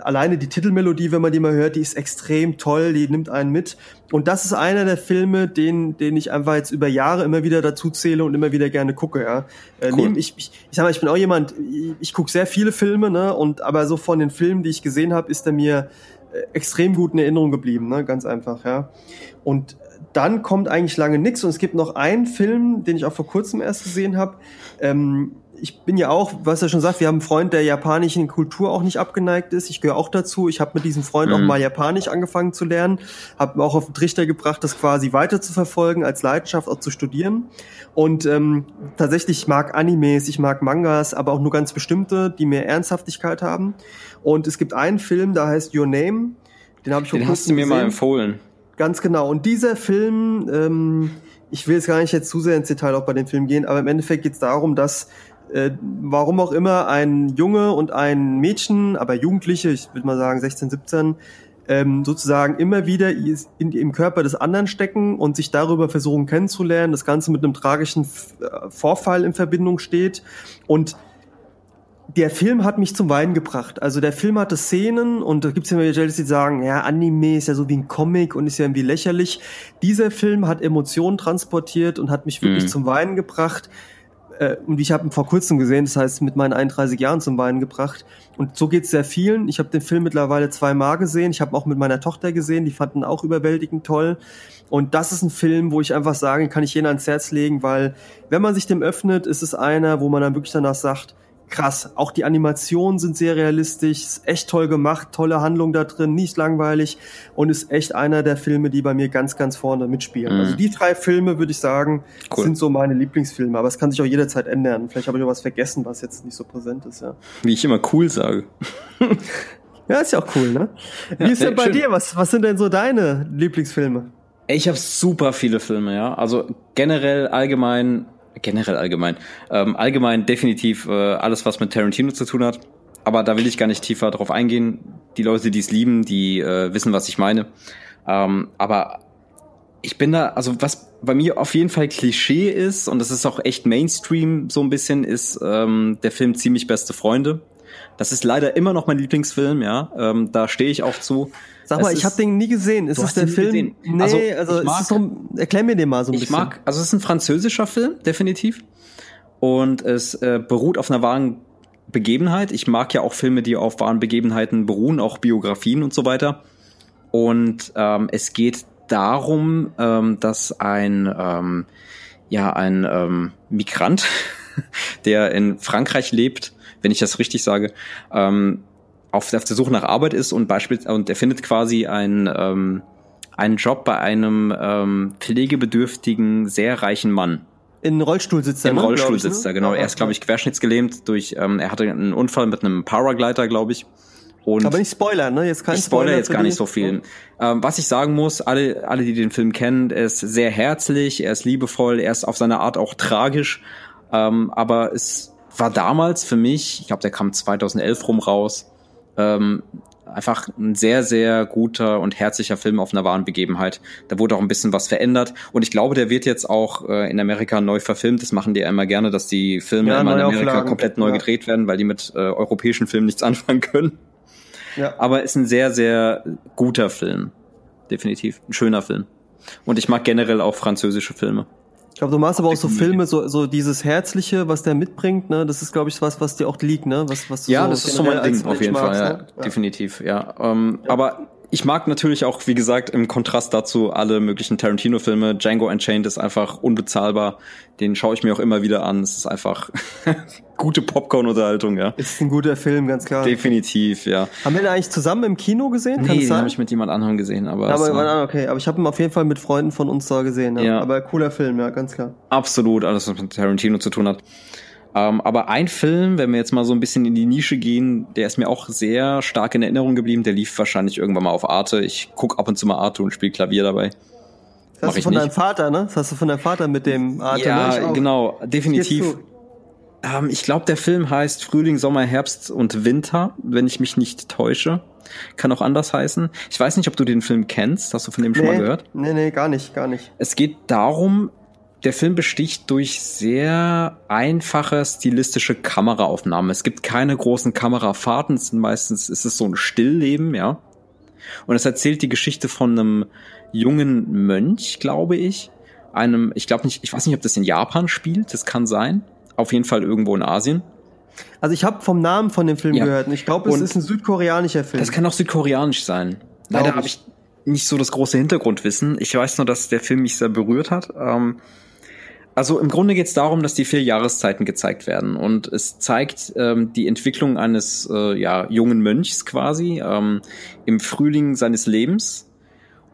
Speaker 1: alleine die Titelmelodie, wenn man die mal hört, die ist extrem toll, die nimmt einen mit. Und das ist einer der Filme, den, den ich einfach jetzt über Jahre immer wieder dazu zähle und immer wieder gerne gucke. Ja. Äh, cool. ich, ich, ich sag mal, ich bin auch jemand, ich, ich gucke sehr viele Filme, ne? Und aber so von den Filmen, die ich gesehen habe, ist er mir äh, extrem gut in Erinnerung geblieben, ne? Ganz einfach, ja. Und dann kommt eigentlich lange nichts und es gibt noch einen Film, den ich auch vor kurzem erst gesehen habe. Ähm, ich bin ja auch, was er schon sagt, wir haben einen Freund, der japanischen Kultur auch nicht abgeneigt ist. Ich gehöre auch dazu. Ich habe mit diesem Freund mhm. auch mal Japanisch angefangen zu lernen, habe auch auf den Trichter gebracht, das quasi weiter zu verfolgen, als Leidenschaft auch zu studieren. Und ähm, tatsächlich, ich mag Animes, ich mag Mangas, aber auch nur ganz bestimmte, die mehr Ernsthaftigkeit haben. Und es gibt einen Film, der heißt Your Name. Den habe ich
Speaker 2: Den hast du mir gesehen. mal empfohlen.
Speaker 1: Ganz genau. Und dieser Film, ähm, ich will jetzt gar nicht jetzt zu sehr ins Detail auch bei dem Film gehen, aber im Endeffekt geht es darum, dass äh, warum auch immer ein Junge und ein Mädchen, aber Jugendliche, ich würde mal sagen 16, 17, ähm, sozusagen immer wieder in, im Körper des anderen stecken und sich darüber versuchen kennenzulernen, das Ganze mit einem tragischen äh, Vorfall in Verbindung steht und der Film hat mich zum Weinen gebracht. Also der Film hatte Szenen und da gibt es immer die sagen, ja, Anime ist ja so wie ein Comic und ist ja irgendwie lächerlich. Dieser Film hat Emotionen transportiert und hat mich wirklich mhm. zum Weinen gebracht. Äh, und ich habe ihn vor kurzem gesehen, das heißt mit meinen 31 Jahren zum Weinen gebracht. Und so geht es sehr vielen. Ich habe den Film mittlerweile zweimal gesehen. Ich habe auch mit meiner Tochter gesehen, die fanden auch überwältigend toll. Und das ist ein Film, wo ich einfach sage, kann ich jenen ans Herz legen, weil wenn man sich dem öffnet, ist es einer, wo man dann wirklich danach sagt, krass. Auch die Animationen sind sehr realistisch, ist echt toll gemacht, tolle Handlung da drin, nicht langweilig und ist echt einer der Filme, die bei mir ganz, ganz vorne mitspielen. Mhm. Also die drei Filme, würde ich sagen, cool. sind so meine Lieblingsfilme, aber es kann sich auch jederzeit ändern. Vielleicht habe ich auch was vergessen, was jetzt nicht so präsent ist, ja.
Speaker 2: Wie ich immer cool sage. [laughs]
Speaker 1: ja, ist ja auch cool, ne? Wie ja, ist denn bei schön. dir? Was, was sind denn so deine Lieblingsfilme?
Speaker 2: Ich habe super viele Filme, ja. Also generell allgemein generell allgemein. Ähm, allgemein definitiv äh, alles, was mit Tarantino zu tun hat. Aber da will ich gar nicht tiefer drauf eingehen. Die Leute, die es lieben, die äh, wissen, was ich meine. Ähm, aber ich bin da, also was bei mir auf jeden Fall Klischee ist, und das ist auch echt Mainstream so ein bisschen, ist ähm, der Film Ziemlich beste Freunde. Das ist leider immer noch mein Lieblingsfilm, ja. Ähm, da stehe ich auch zu.
Speaker 1: Sag mal, es ich habe den nie gesehen. Ist das der Film? Gesehen. Nee, also, also mag, so, erklär mir den mal so ein
Speaker 2: ich
Speaker 1: bisschen.
Speaker 2: Ich mag, also es ist ein französischer Film, definitiv. Und es äh, beruht auf einer wahren Begebenheit. Ich mag ja auch Filme, die auf wahren Begebenheiten beruhen, auch Biografien und so weiter. Und ähm, es geht darum, ähm, dass ein ähm, ja ein ähm, Migrant, [laughs] der in Frankreich lebt, wenn ich das richtig sage, ähm, auf, der Suche nach Arbeit ist und beispielsweise und er findet quasi einen, ähm, einen Job bei einem ähm, pflegebedürftigen, sehr reichen Mann.
Speaker 1: In Rollstuhl sitzt er.
Speaker 2: Im ne, Rollstuhl ich, sitzt ne? er, genau. Ja, er ist, glaube ich, querschnittsgelähmt durch, ähm, er hatte einen Unfall mit einem Paraglider, glaube ich.
Speaker 1: Und Aber nicht Spoiler, ne?
Speaker 2: Jetzt kein ich Spoiler. jetzt gar nicht so viel. Ähm, was ich sagen muss, alle, alle, die den Film kennen, er ist sehr herzlich, er ist liebevoll, er ist auf seine Art auch tragisch. Ähm, aber es war damals für mich, ich glaube, der kam 2011 rum raus, ähm, einfach ein sehr, sehr guter und herzlicher Film auf einer wahren Begebenheit. Da wurde auch ein bisschen was verändert. Und ich glaube, der wird jetzt auch äh, in Amerika neu verfilmt. Das machen die ja immer gerne, dass die Filme ja, immer in Amerika Auflagen. komplett neu ja. gedreht werden, weil die mit äh, europäischen Filmen nichts [laughs] anfangen können. Ja. Aber ist ein sehr, sehr guter Film. Definitiv. Ein schöner Film. Und ich mag generell auch französische Filme.
Speaker 1: Ich glaube, du machst aber auch so Filme, so, so dieses Herzliche, was der mitbringt, ne? Das ist, glaube ich, was, was dir auch liegt, ne? Was, was
Speaker 2: du ja, so das ist so mein Ding, auf jeden Fall, ja, ne? ja. Definitiv, ja. Ähm, ja. Aber ich mag natürlich auch, wie gesagt, im Kontrast dazu alle möglichen Tarantino-Filme. Django Unchained ist einfach unbezahlbar. Den schaue ich mir auch immer wieder an. Es ist einfach [laughs] gute Popcorn-Unterhaltung, ja.
Speaker 1: Ist ein guter Film, ganz klar.
Speaker 2: Definitiv, ja.
Speaker 1: Haben wir den eigentlich zusammen im Kino gesehen?
Speaker 2: Kann nee, den habe ich mit jemand anderem gesehen. Aber,
Speaker 1: aber so. okay, aber ich habe ihn auf jeden Fall mit Freunden von uns da gesehen. Ja. ja. Aber cooler Film, ja, ganz klar.
Speaker 2: Absolut, alles was mit Tarantino zu tun hat. Ähm, aber ein Film, wenn wir jetzt mal so ein bisschen in die Nische gehen, der ist mir auch sehr stark in Erinnerung geblieben. Der lief wahrscheinlich irgendwann mal auf Arte. Ich guck ab und zu mal Arte und spiele Klavier dabei.
Speaker 1: Das hast du von nicht. deinem Vater, ne? Das hast du von deinem Vater mit dem Arte.
Speaker 2: Ja, ne? genau, definitiv. Ähm, ich glaube, der Film heißt Frühling, Sommer, Herbst und Winter, wenn ich mich nicht täusche. Kann auch anders heißen. Ich weiß nicht, ob du den Film kennst. Hast du von dem nee, schon mal gehört?
Speaker 1: Nee, nee, gar nicht, gar nicht.
Speaker 2: Es geht darum, der Film besticht durch sehr einfache stilistische Kameraaufnahmen. Es gibt keine großen Kamerafahrten, es sind meistens ist es so ein Stillleben, ja. Und es erzählt die Geschichte von einem jungen Mönch, glaube ich. Einem, ich glaube nicht, ich weiß nicht, ob das in Japan spielt, das kann sein. Auf jeden Fall irgendwo in Asien.
Speaker 1: Also ich habe vom Namen von dem Film ja. gehört und ich glaube, es und ist ein südkoreanischer Film.
Speaker 2: Das kann auch südkoreanisch sein. Leider habe ich nicht so das große Hintergrundwissen. Ich weiß nur, dass der Film mich sehr berührt hat. Ähm, also im Grunde geht es darum, dass die vier Jahreszeiten gezeigt werden und es zeigt ähm, die Entwicklung eines äh, ja, jungen Mönchs quasi ähm, im Frühling seines Lebens.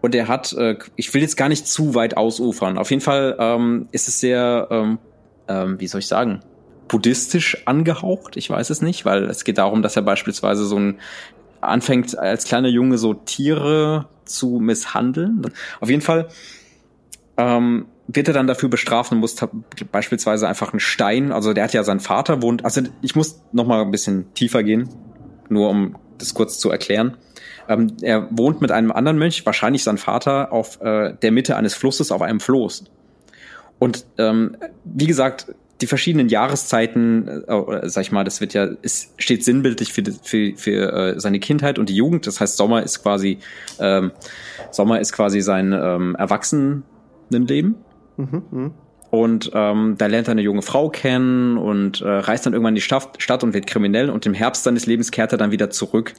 Speaker 2: Und er hat, äh, ich will jetzt gar nicht zu weit ausufern. Auf jeden Fall ähm, ist es sehr, ähm, ähm, wie soll ich sagen, buddhistisch angehaucht. Ich weiß es nicht, weil es geht darum, dass er beispielsweise so ein anfängt als kleiner Junge so Tiere zu misshandeln. Auf jeden Fall ähm, wird er dann dafür bestraft und muss beispielsweise einfach einen Stein, also der hat ja seinen Vater wohnt, also ich muss noch mal ein bisschen tiefer gehen, nur um das kurz zu erklären. Ähm, er wohnt mit einem anderen Mönch, wahrscheinlich sein Vater, auf äh, der Mitte eines Flusses auf einem Floß. Und ähm, wie gesagt, die verschiedenen Jahreszeiten, äh, sag ich mal, das wird ja, es steht sinnbildlich für, für, für äh, seine Kindheit und die Jugend. Das heißt, Sommer ist quasi, ähm, Sommer ist quasi sein ähm, Erwachsenenleben. Und ähm, da lernt er eine junge Frau kennen und äh, reist dann irgendwann in die Stadt, Stadt und wird kriminell und im Herbst seines Lebens kehrt er dann wieder zurück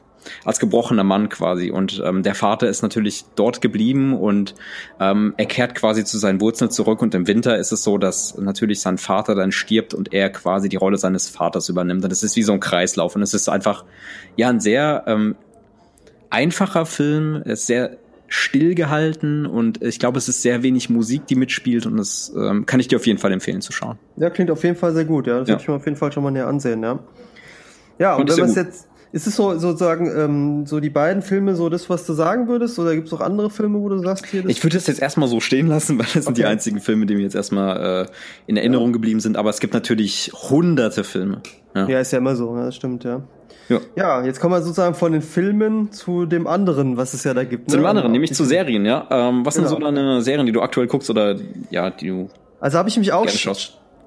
Speaker 2: als gebrochener Mann quasi. Und ähm, der Vater ist natürlich dort geblieben und ähm, er kehrt quasi zu seinen Wurzeln zurück und im Winter ist es so, dass natürlich sein Vater dann stirbt und er quasi die Rolle seines Vaters übernimmt. Und es ist wie so ein Kreislauf und es ist einfach ja ein sehr ähm, einfacher Film, ist sehr stillgehalten und ich glaube, es ist sehr wenig Musik, die mitspielt und das ähm, kann ich dir auf jeden Fall empfehlen zu schauen.
Speaker 1: Ja, klingt auf jeden Fall sehr gut, ja. Das ja. würde ich mir auf jeden Fall schon mal näher ansehen, ja. Ja, und, und wenn man es jetzt, ist es so sozusagen ähm, so die beiden Filme so das, was du sagen würdest, oder gibt es auch andere Filme, wo du sagst hier?
Speaker 2: Das ich würde das jetzt erstmal so stehen lassen, weil das okay. sind die einzigen Filme, die mir jetzt erstmal äh, in Erinnerung ja. geblieben sind. Aber es gibt natürlich hunderte Filme.
Speaker 1: Ja, ja ist ja immer so, ja, das stimmt, ja. Ja. ja, jetzt kommen wir sozusagen von den Filmen zu dem anderen, was es ja da gibt.
Speaker 2: Ne? Zu dem anderen, nämlich zu Serien, ja. Ähm, was genau. sind so deine Serien, die du aktuell guckst oder ja, die du.
Speaker 1: Also habe ich mich auch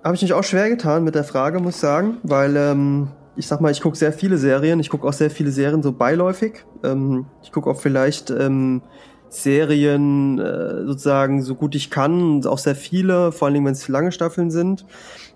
Speaker 1: habe ich mich auch schwer getan mit der Frage, muss ich sagen, weil ähm, ich sag mal, ich gucke sehr viele Serien, ich gucke auch sehr viele Serien so beiläufig. Ähm, ich gucke auch vielleicht ähm, Serien äh, sozusagen so gut ich kann, auch sehr viele, vor allen Dingen wenn es lange Staffeln sind.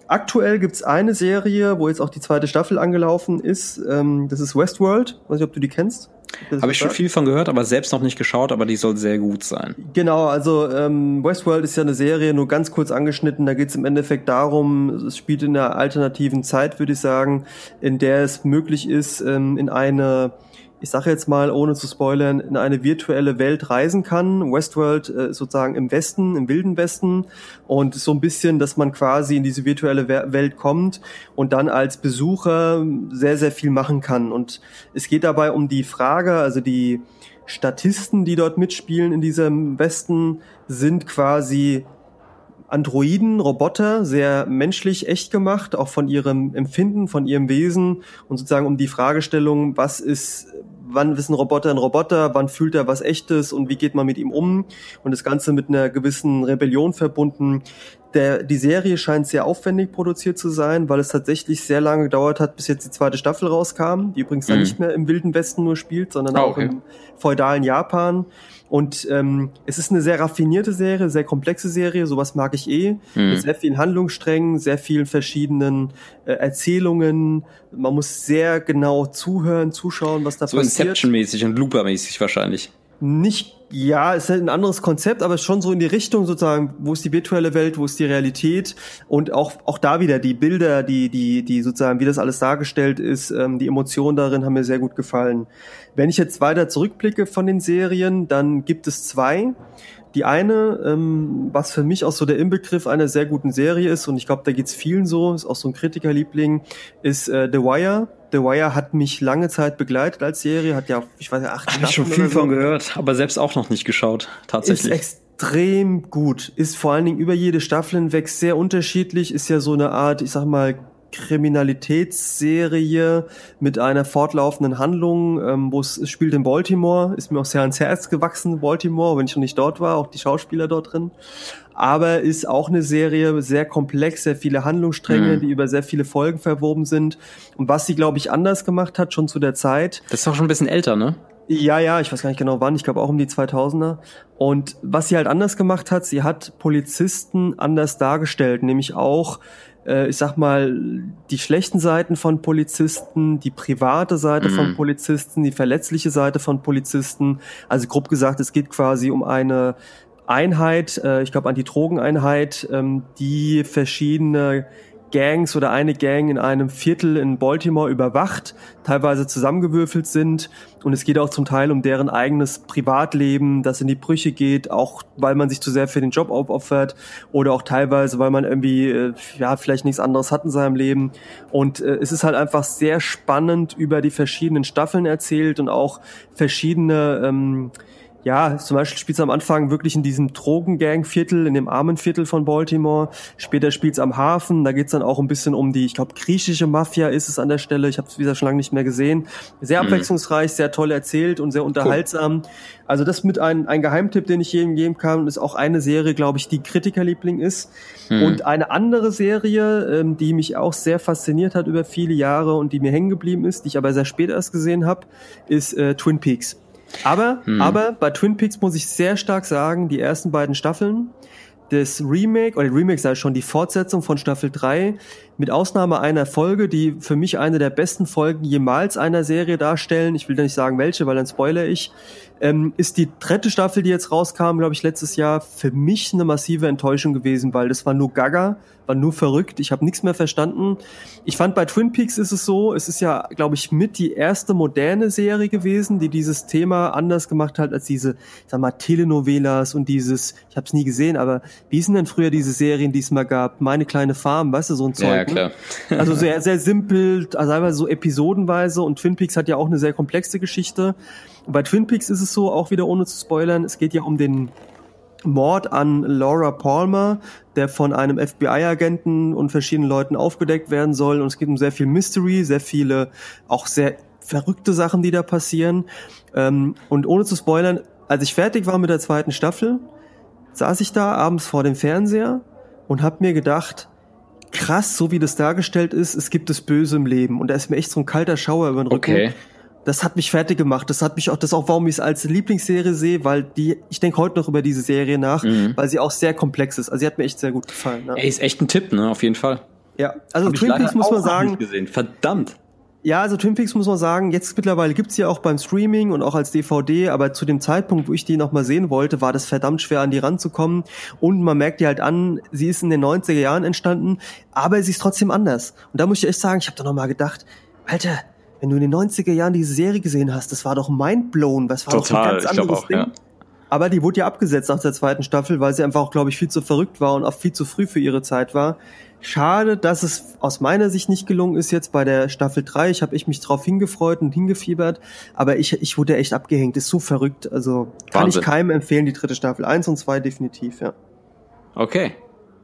Speaker 1: Aktuell gibt's eine Serie, wo jetzt auch die zweite Staffel angelaufen ist. Ähm, das ist Westworld. Weiß nicht, ob du die kennst.
Speaker 2: Habe ich schon viel von gehört, aber selbst noch nicht geschaut, aber die soll sehr gut sein.
Speaker 1: Genau, also ähm, Westworld ist ja eine Serie, nur ganz kurz angeschnitten. Da geht es im Endeffekt darum, es spielt in einer alternativen Zeit, würde ich sagen, in der es möglich ist, ähm, in eine ich sage jetzt mal, ohne zu spoilern, in eine virtuelle Welt reisen kann. Westworld äh, sozusagen im Westen, im wilden Westen und so ein bisschen, dass man quasi in diese virtuelle Welt kommt und dann als Besucher sehr, sehr viel machen kann. Und es geht dabei um die Frage, also die Statisten, die dort mitspielen in diesem Westen, sind quasi Androiden, Roboter, sehr menschlich echt gemacht, auch von ihrem Empfinden, von ihrem Wesen und sozusagen um die Fragestellung, was ist wann ist ein Roboter ein Roboter, wann fühlt er was echtes und wie geht man mit ihm um und das Ganze mit einer gewissen Rebellion verbunden. Der, die Serie scheint sehr aufwendig produziert zu sein, weil es tatsächlich sehr lange gedauert hat, bis jetzt die zweite Staffel rauskam, die übrigens mhm. dann nicht mehr im Wilden Westen nur spielt, sondern oh, auch okay. im feudalen Japan. Und ähm, es ist eine sehr raffinierte Serie, sehr komplexe Serie, sowas mag ich eh. Mhm. Mit sehr vielen Handlungssträngen, sehr vielen verschiedenen äh, Erzählungen. Man muss sehr genau zuhören, zuschauen, was da
Speaker 2: so
Speaker 1: passiert.
Speaker 2: So Inception-mäßig und Looper-mäßig wahrscheinlich
Speaker 1: nicht, ja, es ist ein anderes Konzept, aber schon so in die Richtung sozusagen, wo ist die virtuelle Welt, wo ist die Realität und auch, auch da wieder die Bilder, die, die, die sozusagen, wie das alles dargestellt ist, ähm, die Emotionen darin haben mir sehr gut gefallen. Wenn ich jetzt weiter zurückblicke von den Serien, dann gibt es zwei. Die eine, ähm, was für mich auch so der Inbegriff einer sehr guten Serie ist, und ich glaube, da geht's vielen so, ist auch so ein Kritikerliebling, ist äh, The Wire. The Wire hat mich lange Zeit begleitet als Serie, hat ja, ich weiß ja, acht
Speaker 2: Hab ich schon viel so. von gehört, aber selbst auch noch nicht geschaut, tatsächlich.
Speaker 1: Ist extrem gut, ist vor allen Dingen über jede Staffel hinweg sehr unterschiedlich, ist ja so eine Art, ich sag mal, Kriminalitätsserie mit einer fortlaufenden Handlung, ähm, wo es, es spielt in Baltimore, ist mir auch sehr ans Herz gewachsen, Baltimore, wenn ich noch nicht dort war, auch die Schauspieler dort drin. Aber ist auch eine Serie, sehr komplex, sehr viele Handlungsstränge, mhm. die über sehr viele Folgen verwoben sind. Und was sie, glaube ich, anders gemacht hat, schon zu der Zeit.
Speaker 2: Das ist auch schon ein bisschen älter, ne?
Speaker 1: Ja, ja, ich weiß gar nicht genau wann, ich glaube auch um die 2000er. Und was sie halt anders gemacht hat, sie hat Polizisten anders dargestellt, nämlich auch äh, ich sag mal, die schlechten Seiten von Polizisten, die private Seite mhm. von Polizisten, die verletzliche Seite von Polizisten. Also grob gesagt, es geht quasi um eine Einheit, äh, ich glaube Anti-Drogen-Einheit, ähm, die verschiedene Gangs oder eine Gang in einem Viertel in Baltimore überwacht, teilweise zusammengewürfelt sind. Und es geht auch zum Teil um deren eigenes Privatleben, das in die Brüche geht, auch weil man sich zu sehr für den Job aufopfert oder auch teilweise, weil man irgendwie, äh, ja, vielleicht nichts anderes hat in seinem Leben. Und äh, es ist halt einfach sehr spannend über die verschiedenen Staffeln erzählt und auch verschiedene, ähm, ja, zum Beispiel spielt es am Anfang wirklich in diesem Drogengang-Viertel, in dem armen Viertel von Baltimore. Später spielt es am Hafen. Da geht es dann auch ein bisschen um die, ich glaube, griechische Mafia ist es an der Stelle. Ich habe es wieder schon lange nicht mehr gesehen. Sehr mhm. abwechslungsreich, sehr toll erzählt und sehr unterhaltsam. Cool. Also das mit ein, ein Geheimtipp, den ich jedem geben kann, ist auch eine Serie, glaube ich, die Kritikerliebling ist. Mhm. Und eine andere Serie, ähm, die mich auch sehr fasziniert hat über viele Jahre und die mir hängen geblieben ist, die ich aber sehr spät erst gesehen habe, ist äh, Twin Peaks. Aber, hm. aber bei Twin Peaks muss ich sehr stark sagen, die ersten beiden Staffeln, das Remake, oder Remake sei schon die Fortsetzung von Staffel 3, mit Ausnahme einer Folge, die für mich eine der besten Folgen jemals einer Serie darstellen, ich will da nicht sagen welche, weil dann spoiler ich, ähm, ist die dritte Staffel, die jetzt rauskam, glaube ich, letztes Jahr, für mich eine massive Enttäuschung gewesen, weil das war nur Gaga, war nur verrückt, ich habe nichts mehr verstanden. Ich fand bei Twin Peaks ist es so, es ist ja, glaube ich, mit die erste moderne Serie gewesen, die dieses Thema anders gemacht hat als diese, ich sag mal, Telenovelas und dieses, ich habe es nie gesehen, aber wie sind denn früher diese Serien, die es mal gab? Meine kleine Farm, weißt du, so ein Zeug. Ja,
Speaker 2: ne? Klar.
Speaker 1: Ne? [laughs] Also sehr, sehr simpel, also so episodenweise und Twin Peaks hat ja auch eine sehr komplexe Geschichte. Und bei Twin Peaks ist es so, auch wieder ohne zu spoilern, es geht ja um den Mord an Laura Palmer, der von einem FBI-Agenten und verschiedenen Leuten aufgedeckt werden soll. Und es geht um sehr viel Mystery, sehr viele, auch sehr verrückte Sachen, die da passieren. Ähm, und ohne zu spoilern, als ich fertig war mit der zweiten Staffel, saß ich da abends vor dem Fernseher und habe mir gedacht, krass, so wie das dargestellt ist, es gibt das Böse im Leben. Und da ist mir echt so ein kalter Schauer über den Rücken. Okay das hat mich fertig gemacht. Das hat mich auch, das ist auch, warum ich es als Lieblingsserie sehe, weil die, ich denke heute noch über diese Serie nach, mhm. weil sie auch sehr komplex ist. Also sie hat mir echt sehr gut gefallen.
Speaker 2: Ne? Ey, ist echt ein Tipp, ne? Auf jeden Fall.
Speaker 1: Ja, also Hab Twin Peaks muss man sagen.
Speaker 2: Gesehen. Verdammt.
Speaker 1: Ja, also Twin Peaks muss man sagen, jetzt mittlerweile gibt's ja auch beim Streaming und auch als DVD, aber zu dem Zeitpunkt, wo ich die nochmal sehen wollte, war das verdammt schwer an die ranzukommen. Und man merkt die halt an, sie ist in den 90er Jahren entstanden, aber sie ist trotzdem anders. Und da muss ich echt sagen, ich habe da nochmal gedacht, Alter, wenn du in den 90er Jahren diese Serie gesehen hast, das war doch mindblown, was war
Speaker 2: Total,
Speaker 1: doch
Speaker 2: ein ganz anderes auch, Ding. Ja.
Speaker 1: Aber die wurde ja abgesetzt nach der zweiten Staffel, weil sie einfach auch, glaube ich, viel zu verrückt war und auch viel zu früh für ihre Zeit war. Schade, dass es aus meiner Sicht nicht gelungen ist jetzt bei der Staffel 3. Ich habe ich mich drauf hingefreut und hingefiebert, aber ich, ich wurde echt abgehängt. Ist so verrückt. Also kann Wahnsinn. ich keinem empfehlen, die dritte Staffel. Eins und zwei definitiv, ja.
Speaker 2: Okay.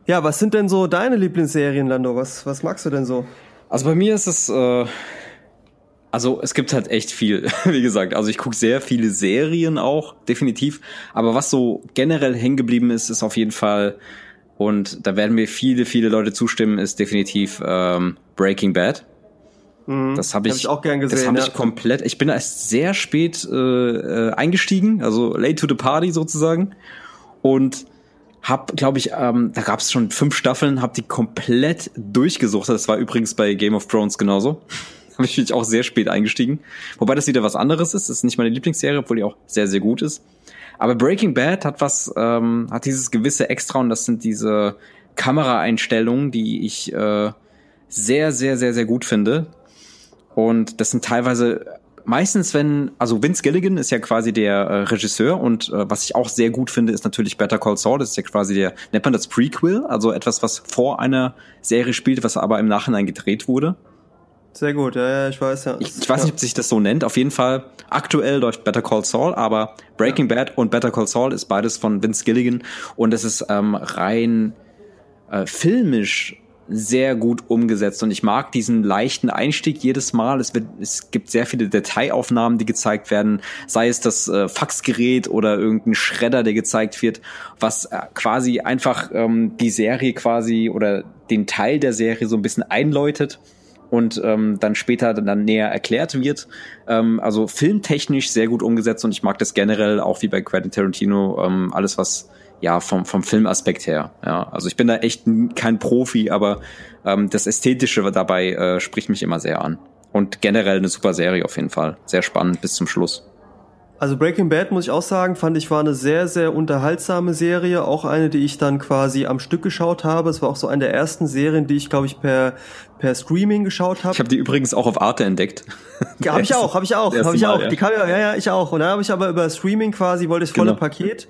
Speaker 1: Ja, was sind denn so deine Lieblingsserien, Lando? Was, was magst du denn so?
Speaker 2: Also bei mir ist es äh, also es gibt halt echt viel, [laughs] wie gesagt. Also ich gucke sehr viele Serien auch, definitiv. Aber was so generell hängen geblieben ist, ist auf jeden Fall, und da werden mir viele, viele Leute zustimmen, ist definitiv ähm, Breaking Bad.
Speaker 1: Mhm, das habe ich, hab ich, auch gern gesehen.
Speaker 2: Das habe ja. ich komplett. Ich bin erst sehr spät äh, eingestiegen, also late to the party sozusagen. Und hab, glaube ich, ähm, da gab es schon fünf Staffeln, hab die komplett durchgesucht. Das war übrigens bei Game of Thrones genauso [laughs] habe ich auch sehr spät eingestiegen. Wobei das wieder was anderes ist. Das ist nicht meine Lieblingsserie, obwohl die auch sehr, sehr gut ist. Aber Breaking Bad hat was, ähm, hat dieses gewisse Extra und das sind diese Kameraeinstellungen, die ich äh, sehr, sehr, sehr, sehr gut finde. Und das sind teilweise meistens, wenn, also Vince Gilligan ist ja quasi der äh, Regisseur und äh, was ich auch sehr gut finde, ist natürlich Better Call Saul. Das ist ja quasi der, nennt man das Prequel, also etwas, was vor einer Serie spielt, was aber im Nachhinein gedreht wurde.
Speaker 1: Sehr gut, ja, ja, ich weiß ja.
Speaker 2: Ich, ich weiß nicht, ob sich das so nennt. Auf jeden Fall, aktuell läuft Better Call Saul, aber Breaking ja. Bad und Better Call Saul ist beides von Vince Gilligan und es ist ähm, rein äh, filmisch sehr gut umgesetzt und ich mag diesen leichten Einstieg jedes Mal. Es, wird, es gibt sehr viele Detailaufnahmen, die gezeigt werden, sei es das äh, Faxgerät oder irgendein Schredder, der gezeigt wird, was äh, quasi einfach ähm, die Serie quasi oder den Teil der Serie so ein bisschen einläutet und ähm, dann später dann näher erklärt wird. Ähm, also filmtechnisch sehr gut umgesetzt und ich mag das generell auch wie bei Quentin Tarantino ähm, alles was ja vom vom Filmaspekt her. Ja, also ich bin da echt kein Profi, aber ähm, das ästhetische dabei äh, spricht mich immer sehr an und generell eine super Serie auf jeden Fall, sehr spannend bis zum Schluss.
Speaker 1: Also Breaking Bad, muss ich auch sagen, fand ich war eine sehr, sehr unterhaltsame Serie. Auch eine, die ich dann quasi am Stück geschaut habe. Es war auch so eine der ersten Serien, die ich, glaube ich, per, per Streaming geschaut habe.
Speaker 2: Ich habe die übrigens auch auf Arte entdeckt. [laughs]
Speaker 1: Ja, habe ich auch, habe ich auch, habe ich auch. Ja. Die kam ja, ja, ja, ich auch. Und dann habe ich aber über Streaming quasi, wollte ich volle genau. Paket.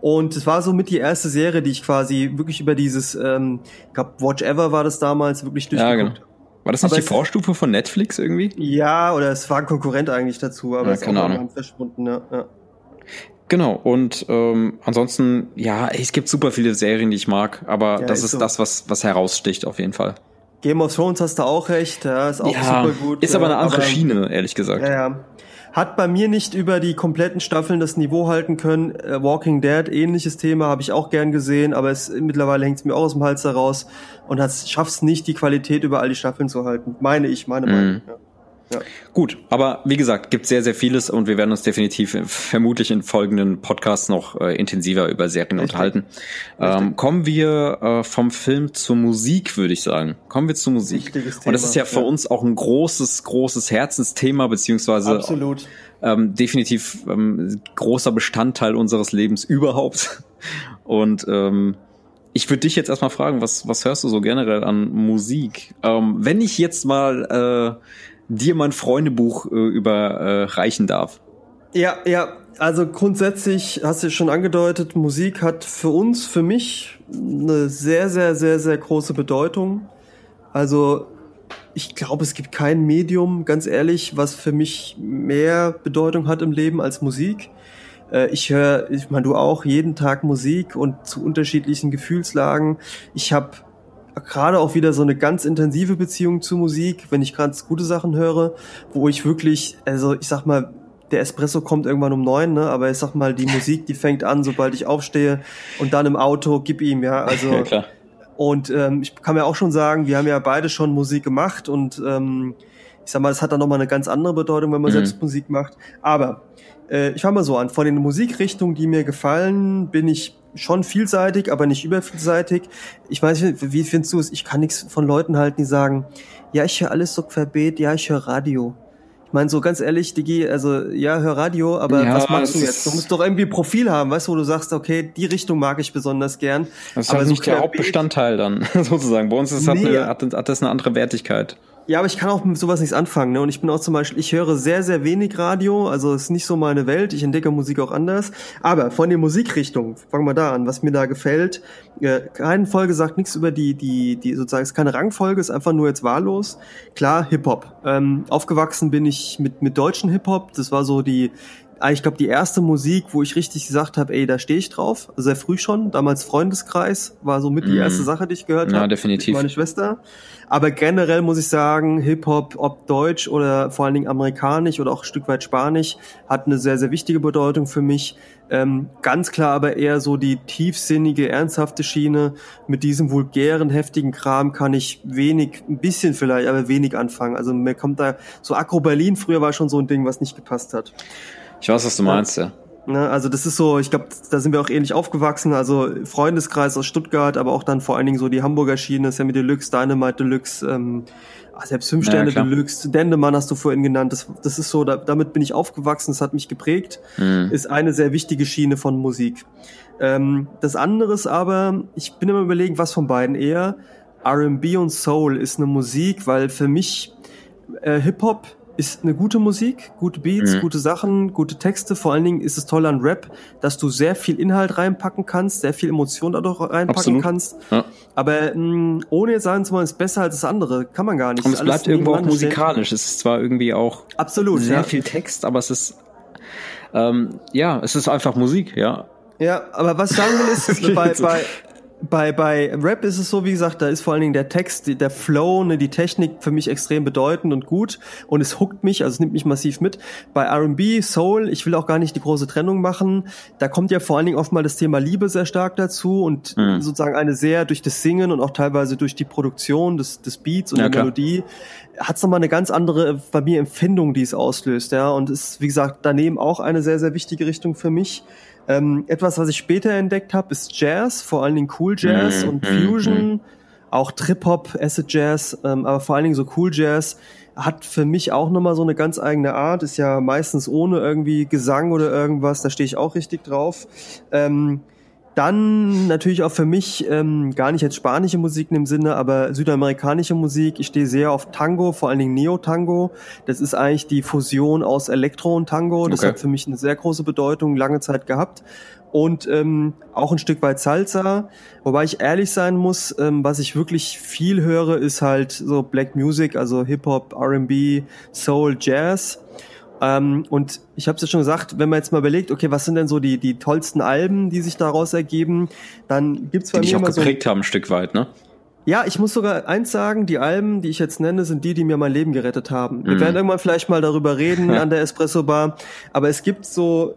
Speaker 1: Und es war so mit die erste Serie, die ich quasi wirklich über dieses, ähm, ich glaube, Watch Ever war das damals, wirklich durchgeguckt ja, genau.
Speaker 2: War das nicht aber die Vorstufe von Netflix irgendwie?
Speaker 1: Ja, oder es war ein Konkurrent eigentlich dazu, aber ja, es ist keine Ahnung. verschwunden, ja. ja.
Speaker 2: Genau, und ähm, ansonsten, ja, es gibt super viele Serien, die ich mag, aber ja, das ist, ist so. das, was, was heraussticht auf jeden Fall.
Speaker 1: Game of Thrones hast du auch recht, ja, ist auch ja, super gut.
Speaker 2: Ist aber eine andere aber, Schiene, ehrlich gesagt.
Speaker 1: Ja, ja. Hat bei mir nicht über die kompletten Staffeln das Niveau halten können. Äh, Walking Dead, ähnliches Thema, habe ich auch gern gesehen, aber es, mittlerweile hängt es mir auch aus dem Hals heraus und schafft es nicht, die Qualität über all die Staffeln zu halten. Meine ich, meine mhm. Meinung. Ja.
Speaker 2: Ja. Gut, aber wie gesagt, gibt sehr, sehr vieles und wir werden uns definitiv vermutlich in folgenden Podcasts noch äh, intensiver über Serien Richtig. unterhalten. Ähm, kommen wir äh, vom Film zur Musik, würde ich sagen. Kommen wir zur Musik. Und das ist ja für ja. uns auch ein großes, großes Herzensthema, beziehungsweise
Speaker 1: Absolut.
Speaker 2: Ähm, definitiv ähm, großer Bestandteil unseres Lebens überhaupt. [laughs] Und ähm, ich würde dich jetzt erstmal fragen, was, was hörst du so generell an Musik? Ähm, wenn ich jetzt mal äh, dir mein Freundebuch äh, überreichen äh, darf.
Speaker 1: Ja, ja, also grundsätzlich hast du schon angedeutet, Musik hat für uns, für mich eine sehr, sehr, sehr, sehr große Bedeutung. Also ich glaube, es gibt kein Medium, ganz ehrlich, was für mich mehr Bedeutung hat im Leben als Musik. Äh, ich höre, ich meine, du auch, jeden Tag Musik und zu unterschiedlichen Gefühlslagen. Ich habe gerade auch wieder so eine ganz intensive Beziehung zu Musik, wenn ich ganz gute Sachen höre, wo ich wirklich, also ich sag mal, der Espresso kommt irgendwann um neun, ne? Aber ich sag mal, die [laughs] Musik, die fängt an, sobald ich aufstehe und dann im Auto, gib ihm, ja. Also [laughs] ja, klar. und ähm, ich kann mir auch schon sagen, wir haben ja beide schon Musik gemacht und ähm, ich sag mal, das hat dann nochmal eine ganz andere Bedeutung, wenn man mhm. selbst Musik macht. Aber äh, ich fange mal so an. Von den Musikrichtungen, die mir gefallen, bin ich schon vielseitig, aber nicht übervielseitig. Ich weiß nicht, wie findest du es? Ich kann nichts von Leuten halten, die sagen, ja, ich höre alles so querbeet, ja, ich höre Radio. Ich meine, so ganz ehrlich, Digi, also ja, hör Radio, aber ja, was machst du jetzt? Du musst doch irgendwie Profil haben, weißt du, wo du sagst, okay, die Richtung mag ich besonders gern.
Speaker 2: Das ist aber halt so nicht der Hauptbestandteil dann, [laughs] sozusagen. Bei uns ist nee, hat, hat, hat das eine andere Wertigkeit.
Speaker 1: Ja, aber ich kann auch mit sowas nichts anfangen. Ne? Und ich bin auch zum Beispiel, ich höre sehr, sehr wenig Radio. Also ist nicht so meine Welt. Ich entdecke Musik auch anders. Aber von den Musikrichtungen, fangen wir da an, was mir da gefällt. Äh, keine Folge sagt nichts über die, die, die sozusagen, ist keine Rangfolge, ist einfach nur jetzt wahllos. Klar, Hip-Hop. Ähm, aufgewachsen bin ich mit, mit deutschen Hip-Hop. Das war so die, ich glaube, die erste Musik, wo ich richtig gesagt habe, ey, da stehe ich drauf, sehr früh schon, damals Freundeskreis, war so mit die mhm. erste Sache, die ich gehört habe.
Speaker 2: Ja, definitiv.
Speaker 1: Meine Schwester. Aber generell muss ich sagen, Hip-Hop, ob deutsch oder vor allen Dingen amerikanisch oder auch ein Stück weit spanisch, hat eine sehr, sehr wichtige Bedeutung für mich. Ähm, ganz klar aber eher so die tiefsinnige, ernsthafte Schiene. Mit diesem vulgären, heftigen Kram kann ich wenig, ein bisschen vielleicht, aber wenig anfangen. Also mir kommt da, so Agro Berlin früher war schon so ein Ding, was nicht gepasst hat.
Speaker 2: Ich weiß, was du meinst, ja.
Speaker 1: Ne, also das ist so, ich glaube, da sind wir auch ähnlich aufgewachsen. Also Freundeskreis aus Stuttgart, aber auch dann vor allen Dingen so die Hamburger Schiene, Sammy Deluxe, Dynamite Deluxe, ähm, ah, selbst fünf Sterne ja, Deluxe, Dendemann hast du vorhin genannt. Das, das ist so, da, damit bin ich aufgewachsen, das hat mich geprägt. Mhm. Ist eine sehr wichtige Schiene von Musik. Ähm, das andere ist aber, ich bin immer überlegen, was von beiden eher. R&B und Soul ist eine Musik, weil für mich äh, Hip Hop ist eine gute Musik, gute Beats, mhm. gute Sachen, gute Texte. Vor allen Dingen ist es toll an Rap, dass du sehr viel Inhalt reinpacken kannst, sehr viel Emotion dadurch reinpacken Absolut. kannst. Ja. Aber mh, mm, ohne jetzt sagen zu wollen, ist besser als das andere, kann man gar nicht.
Speaker 2: Und es bleibt irgendwo auch musikalisch. Es ist zwar irgendwie auch
Speaker 1: Absolut,
Speaker 2: sehr ja. viel Text, aber es ist ähm, ja, es ist einfach Musik, ja.
Speaker 1: Ja, aber was ich sagen will ist, [laughs] bei, bei, bei, bei Rap ist es so, wie gesagt, da ist vor allen Dingen der Text, der Flow, ne, die Technik für mich extrem bedeutend und gut und es huckt mich, also es nimmt mich massiv mit. Bei R&B, Soul, ich will auch gar nicht die große Trennung machen, da kommt ja vor allen Dingen oft mal das Thema Liebe sehr stark dazu und mhm. sozusagen eine sehr durch das Singen und auch teilweise durch die Produktion des, des Beats und ja, der Melodie hat es nochmal eine ganz andere bei mir Empfindung, die es auslöst, ja und ist, wie gesagt, daneben auch eine sehr, sehr wichtige Richtung für mich. Ähm, etwas, was ich später entdeckt habe, ist Jazz, vor allen Dingen Cool Jazz mm, und Fusion, mm, auch Trip-Hop, Acid Jazz, ähm, aber vor allen Dingen so Cool Jazz hat für mich auch nochmal so eine ganz eigene Art, ist ja meistens ohne irgendwie Gesang oder irgendwas, da stehe ich auch richtig drauf. Ähm, dann natürlich auch für mich ähm, gar nicht jetzt spanische Musik in dem Sinne, aber südamerikanische Musik. Ich stehe sehr auf Tango, vor allen Dingen Neo-Tango. Das ist eigentlich die Fusion aus Elektro und Tango. Das okay. hat für mich eine sehr große Bedeutung, lange Zeit gehabt. Und ähm, auch ein Stück weit Salsa. Wobei ich ehrlich sein muss, ähm, was ich wirklich viel höre, ist halt so Black Music, also Hip-Hop, RB, Soul, Jazz. Ähm, und ich habe es ja schon gesagt, wenn man jetzt mal überlegt, okay, was sind denn so die, die tollsten Alben, die sich daraus ergeben, dann gibt's bei
Speaker 2: die
Speaker 1: mir
Speaker 2: dich auch geprägt so haben, ein Stück weit, ne?
Speaker 1: Ja, ich muss sogar eins sagen, die Alben, die ich jetzt nenne, sind die, die mir mein Leben gerettet haben. Wir mm. werden irgendwann vielleicht mal darüber reden an der Espresso Bar, aber es gibt so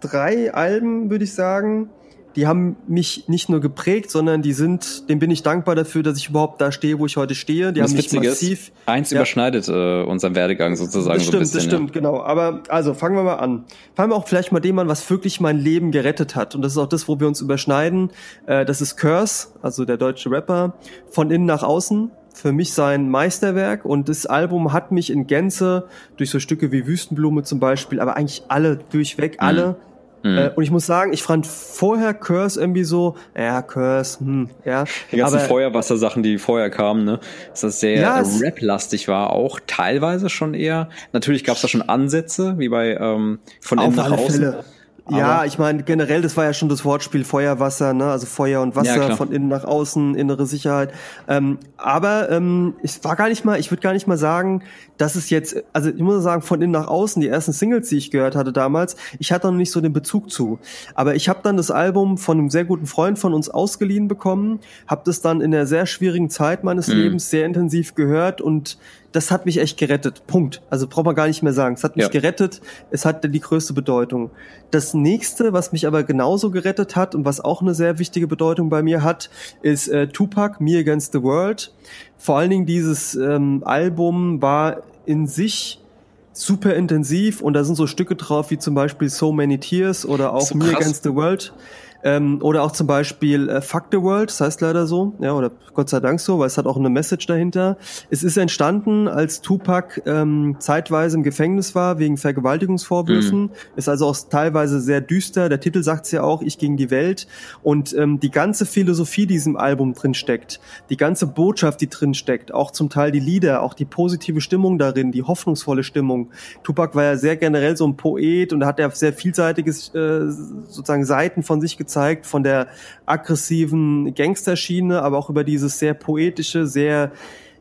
Speaker 1: drei Alben, würde ich sagen, die haben mich nicht nur geprägt, sondern die sind, dem bin ich dankbar dafür, dass ich überhaupt da stehe, wo ich heute stehe. Die
Speaker 2: das
Speaker 1: haben mich massiv.
Speaker 2: Ist, eins ja. überschneidet äh, unseren Werdegang sozusagen
Speaker 1: das stimmt,
Speaker 2: so ein bisschen.
Speaker 1: Das stimmt, ja. genau. Aber also fangen wir mal an. Fangen wir auch vielleicht mal dem an, was wirklich mein Leben gerettet hat. Und das ist auch das, wo wir uns überschneiden. Äh, das ist Curse, also der deutsche Rapper, von innen nach außen für mich sein Meisterwerk und das Album hat mich in Gänze durch so Stücke wie Wüstenblume zum Beispiel, aber eigentlich alle durchweg, mhm. alle Mhm. Äh, und ich muss sagen, ich fand vorher Curse irgendwie so, ja, Curse, hm, ja.
Speaker 2: Die ganzen aber, Feuerwasser-Sachen, die vorher kamen, ne, dass das sehr ja, Rap-lastig war, auch teilweise schon eher. Natürlich gab es da schon Ansätze, wie bei ähm, von innen nach außen. Fälle.
Speaker 1: Ja, ich meine, generell, das war ja schon das Wortspiel Feuer, Wasser, ne? Also Feuer und Wasser ja, von innen nach außen, innere Sicherheit. Ähm, aber ähm, ich war gar nicht mal, ich würde gar nicht mal sagen, dass es jetzt, also ich muss sagen, von innen nach außen, die ersten Singles, die ich gehört hatte damals, ich hatte noch nicht so den Bezug zu. Aber ich habe dann das Album von einem sehr guten Freund von uns ausgeliehen bekommen, habe das dann in der sehr schwierigen Zeit meines mhm. Lebens sehr intensiv gehört und das hat mich echt gerettet. Punkt. Also braucht man gar nicht mehr sagen. Es hat mich ja. gerettet. Es hat die größte Bedeutung. Das nächste, was mich aber genauso gerettet hat und was auch eine sehr wichtige Bedeutung bei mir hat, ist äh, Tupac, Me Against the World. Vor allen Dingen dieses ähm, Album war in sich super intensiv und da sind so Stücke drauf wie zum Beispiel So Many Tears oder auch so Me Against the World. Ähm, oder auch zum Beispiel äh, Fuck the World, das heißt leider so, ja, oder Gott sei Dank so, weil es hat auch eine Message dahinter. Es ist entstanden, als Tupac ähm, zeitweise im Gefängnis war wegen Vergewaltigungsvorwürfen. Mhm. Ist also auch teilweise sehr düster. Der Titel sagt es ja auch, ich gegen die Welt. Und ähm, die ganze Philosophie, die diesem Album drin steckt, die ganze Botschaft, die drin steckt, auch zum Teil die Lieder, auch die positive Stimmung darin, die hoffnungsvolle Stimmung. Tupac war ja sehr generell so ein Poet und hat ja sehr vielseitiges äh, sozusagen Seiten von sich gezeigt gezeigt, von der aggressiven Gangsterschiene, aber auch über dieses sehr poetische, sehr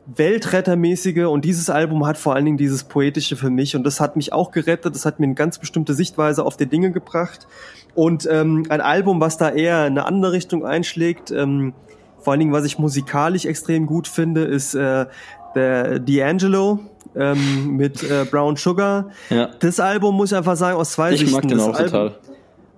Speaker 1: Weltrettermäßige und dieses Album hat vor allen Dingen dieses Poetische für mich und das hat mich auch gerettet, das hat mir eine ganz bestimmte Sichtweise auf die Dinge gebracht und ähm, ein Album, was da eher in eine andere Richtung einschlägt, ähm, vor allen Dingen, was ich musikalisch extrem gut finde, ist äh, der D'Angelo ähm, mit äh, Brown Sugar. Ja. Das Album muss ich einfach sagen, aus zwei
Speaker 2: ich
Speaker 1: Sichten.
Speaker 2: Ich mag den
Speaker 1: das
Speaker 2: auch
Speaker 1: Album,
Speaker 2: total.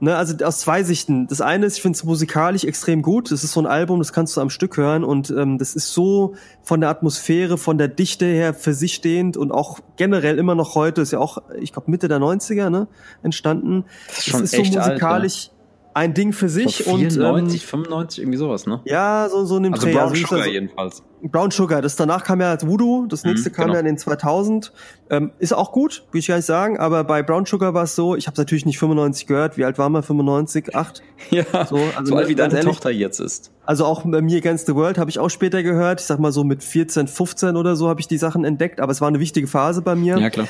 Speaker 1: Ne, also aus zwei Sichten. Das eine ist, ich finde es musikalisch extrem gut. Das ist so ein Album, das kannst du am Stück hören und ähm, das ist so von der Atmosphäre, von der Dichte her für sich stehend und auch generell immer noch heute, ist ja auch, ich glaube, Mitte der 90er, ne, entstanden.
Speaker 2: Das ist, schon das ist echt so musikalisch.
Speaker 1: Alt, ein Ding für sich
Speaker 2: 94, und ähm, 95 irgendwie sowas, ne?
Speaker 1: Ja, so so in dem
Speaker 2: also Dreh. Brown also Sugar also, jedenfalls.
Speaker 1: Brown Sugar, das danach kam ja als Voodoo, das mhm, nächste mhm, kam genau. ja in den 2000. Ähm, ist auch gut, will ich gar nicht sagen, aber bei Brown Sugar war es so, ich habe natürlich nicht 95 gehört, wie alt war man 95, 8? [laughs]
Speaker 2: Ja, so, also so alt wie deine ehrlich, Tochter jetzt ist.
Speaker 1: Also auch bei mir Against the World habe ich auch später gehört, ich sag mal so mit 14, 15 oder so habe ich die Sachen entdeckt, aber es war eine wichtige Phase bei mir.
Speaker 2: Ja, klar.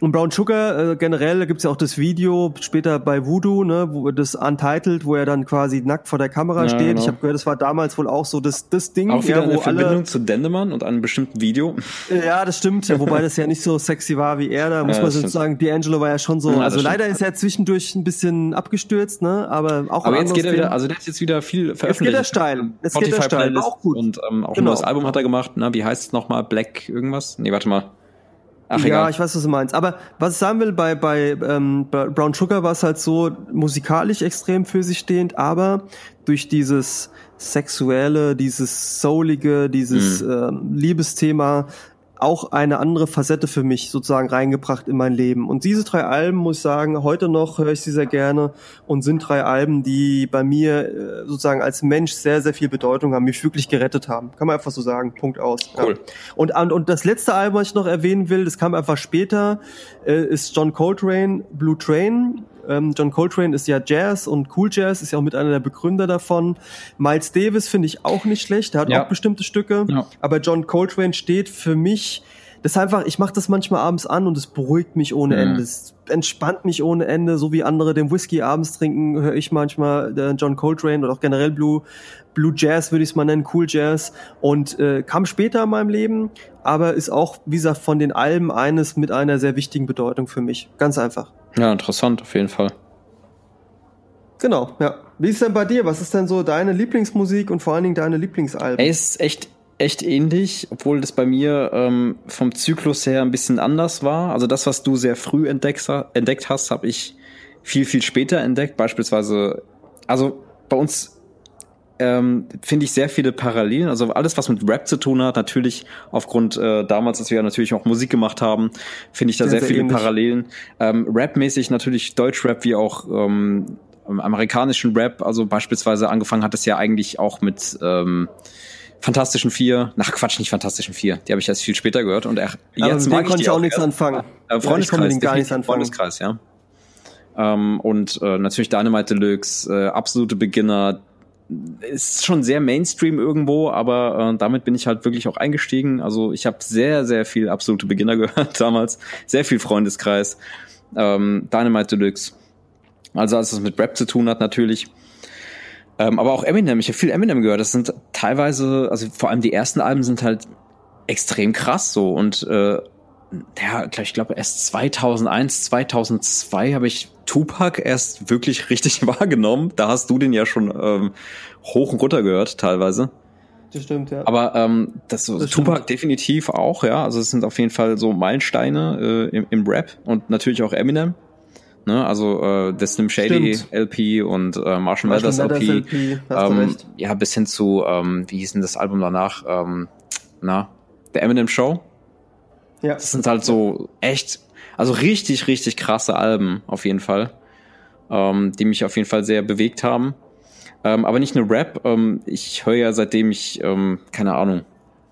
Speaker 1: Und Brown Sugar, äh, generell, da gibt's ja auch das Video später bei Voodoo, ne, wo das Untitled, wo er dann quasi nackt vor der Kamera ja, steht. Genau. Ich habe gehört, das war damals wohl auch so das, das Ding.
Speaker 2: Auch wieder ja, eine Verbindung alle, zu Dendemann und einem bestimmten Video.
Speaker 1: Ja, das stimmt, wobei das ja nicht so sexy war wie er. Da [laughs] muss ja, man sozusagen, D'Angelo war ja schon so. Ja, also leider stimmt. ist er zwischendurch ein bisschen abgestürzt, ne, aber auch
Speaker 2: Aber jetzt geht er wieder, also der ist jetzt wieder viel veröffentlicht. Jetzt geht er
Speaker 1: steil. Jetzt geht er steil,
Speaker 2: auch gut. Und ähm, auch genau. ein neues Album hat er gemacht, ne, wie heißt es nochmal? Black irgendwas? Nee, warte mal.
Speaker 1: Ach, ja, egal. ich weiß, was du meinst. Aber was ich sagen will, bei, bei ähm, Brown Sugar war es halt so musikalisch extrem für sich stehend, aber durch dieses sexuelle, dieses soulige, dieses mhm. ähm, Liebesthema auch eine andere Facette für mich sozusagen reingebracht in mein Leben. Und diese drei Alben, muss ich sagen, heute noch höre ich sie sehr gerne und sind drei Alben, die bei mir äh, sozusagen als Mensch sehr, sehr viel Bedeutung haben, mich wirklich gerettet haben. Kann man einfach so sagen. Punkt aus.
Speaker 2: Cool.
Speaker 1: Ja. Und, und, und das letzte Album, was ich noch erwähnen will, das kam einfach später, äh, ist John Coltrane, Blue Train. Ähm, John Coltrane ist ja Jazz und Cool Jazz, ist ja auch mit einer der Begründer davon. Miles Davis finde ich auch nicht schlecht, der hat ja. auch bestimmte Stücke. Ja. Aber John Coltrane steht für mich, das ist einfach, ich mache das manchmal abends an und es beruhigt mich ohne mhm. Ende. Es entspannt mich ohne Ende, so wie andere den Whisky abends trinken, höre ich manchmal äh, John Coltrane oder auch generell Blue, Blue Jazz würde ich es mal nennen, Cool Jazz und äh, kam später in meinem Leben, aber ist auch, wie gesagt, von den Alben eines mit einer sehr wichtigen Bedeutung für mich. Ganz einfach.
Speaker 2: Ja, interessant, auf jeden Fall.
Speaker 1: Genau, ja. Wie ist denn bei dir? Was ist denn so deine Lieblingsmusik und vor allen Dingen deine Lieblingsalben?
Speaker 2: Ey, ist echt, echt ähnlich, obwohl das bei mir ähm, vom Zyklus her ein bisschen anders war. Also das, was du sehr früh entdeckt, entdeckt hast, habe ich viel, viel später entdeckt. Beispielsweise, also bei uns ähm, finde ich sehr viele Parallelen. Also alles, was mit Rap zu tun hat, natürlich aufgrund äh, damals, dass wir ja natürlich auch Musik gemacht haben, finde ich da sehr, sehr, viele ähnlich. Parallelen. Ähm, Rap-mäßig natürlich Deutschrap wie auch ähm, amerikanischen Rap. Also beispielsweise angefangen hat es ja eigentlich auch mit ähm, Fantastischen Vier, nach Quatsch, nicht Fantastischen Vier, die habe ich erst viel später gehört und er,
Speaker 1: jetzt mag ich konnte ich auch nichts anfangen.
Speaker 2: Äh, Freundeskreis, ja, gar nichts anfangen. Freundeskreis, ja. Ähm, und äh, natürlich Dynamite Deluxe, äh, absolute Beginner, ist schon sehr Mainstream irgendwo, aber äh, damit bin ich halt wirklich auch eingestiegen. Also ich habe sehr, sehr viel absolute Beginner [laughs] gehört damals, sehr viel Freundeskreis, ähm, Dynamite Deluxe. Also als es mit Rap zu tun hat natürlich. Ähm, aber auch Eminem, ich habe viel Eminem gehört. Das sind teilweise, also vor allem die ersten Alben sind halt extrem krass so und äh, ja, ich glaube erst 2001, 2002 habe ich Tupac erst wirklich richtig [laughs] wahrgenommen. Da hast du den ja schon ähm, hoch und runter gehört teilweise.
Speaker 1: Das stimmt, ja.
Speaker 2: Aber ähm, das, das Tupac stimmt. definitiv auch, ja. Also es sind auf jeden Fall so Meilensteine äh, im, im Rap und natürlich auch Eminem. Ne? Also äh, der Slim Shady Stimmt. LP und äh, Marshall Mathers LP. LP ähm, ja, bis hin zu, ähm, wie hieß denn das Album danach? Ähm, na, The Eminem Show. Ja. Das sind halt so echt, also richtig, richtig krasse Alben auf jeden Fall, ähm, die mich auf jeden Fall sehr bewegt haben. Ähm, aber nicht nur Rap. Ähm, ich höre ja seitdem ich, ähm, keine Ahnung,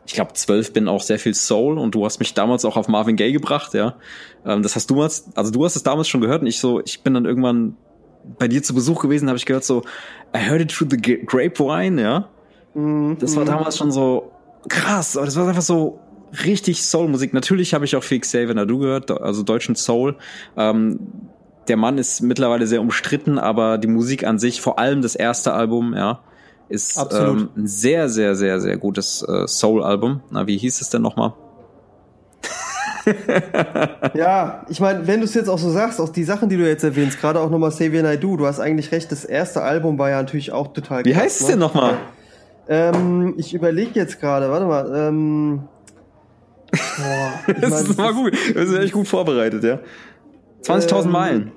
Speaker 2: ich glaube zwölf bin auch sehr viel Soul und du hast mich damals auch auf Marvin Gaye gebracht, ja. Ähm, das hast du mal, also du hast es damals schon gehört und ich so, ich bin dann irgendwann bei dir zu Besuch gewesen, habe ich gehört so, I heard it through the grapevine, ja. Mhm. Das war damals schon so krass, aber das war einfach so richtig Soul-Musik. Natürlich habe ich auch viel Xavier Nadu gehört, also deutschen Soul. Ähm, der Mann ist mittlerweile sehr umstritten, aber die Musik an sich, vor allem das erste Album, ja, ist ähm, ein sehr, sehr, sehr, sehr gutes äh, Soul-Album. Na, wie hieß es denn nochmal? [laughs]
Speaker 1: ja, ich meine, wenn du es jetzt auch so sagst, auch die Sachen, die du jetzt erwähnst, gerade auch nochmal Xavier Naidoo, du hast eigentlich recht, das erste Album war ja natürlich auch total
Speaker 2: Wie krass, heißt es denn ne? nochmal?
Speaker 1: Ähm, ich überlege jetzt gerade, warte mal. Ähm,
Speaker 2: boah, ich [laughs] mein, das ist mal gut, wir sind echt gut vorbereitet, ja. 20.000 ähm, Meilen.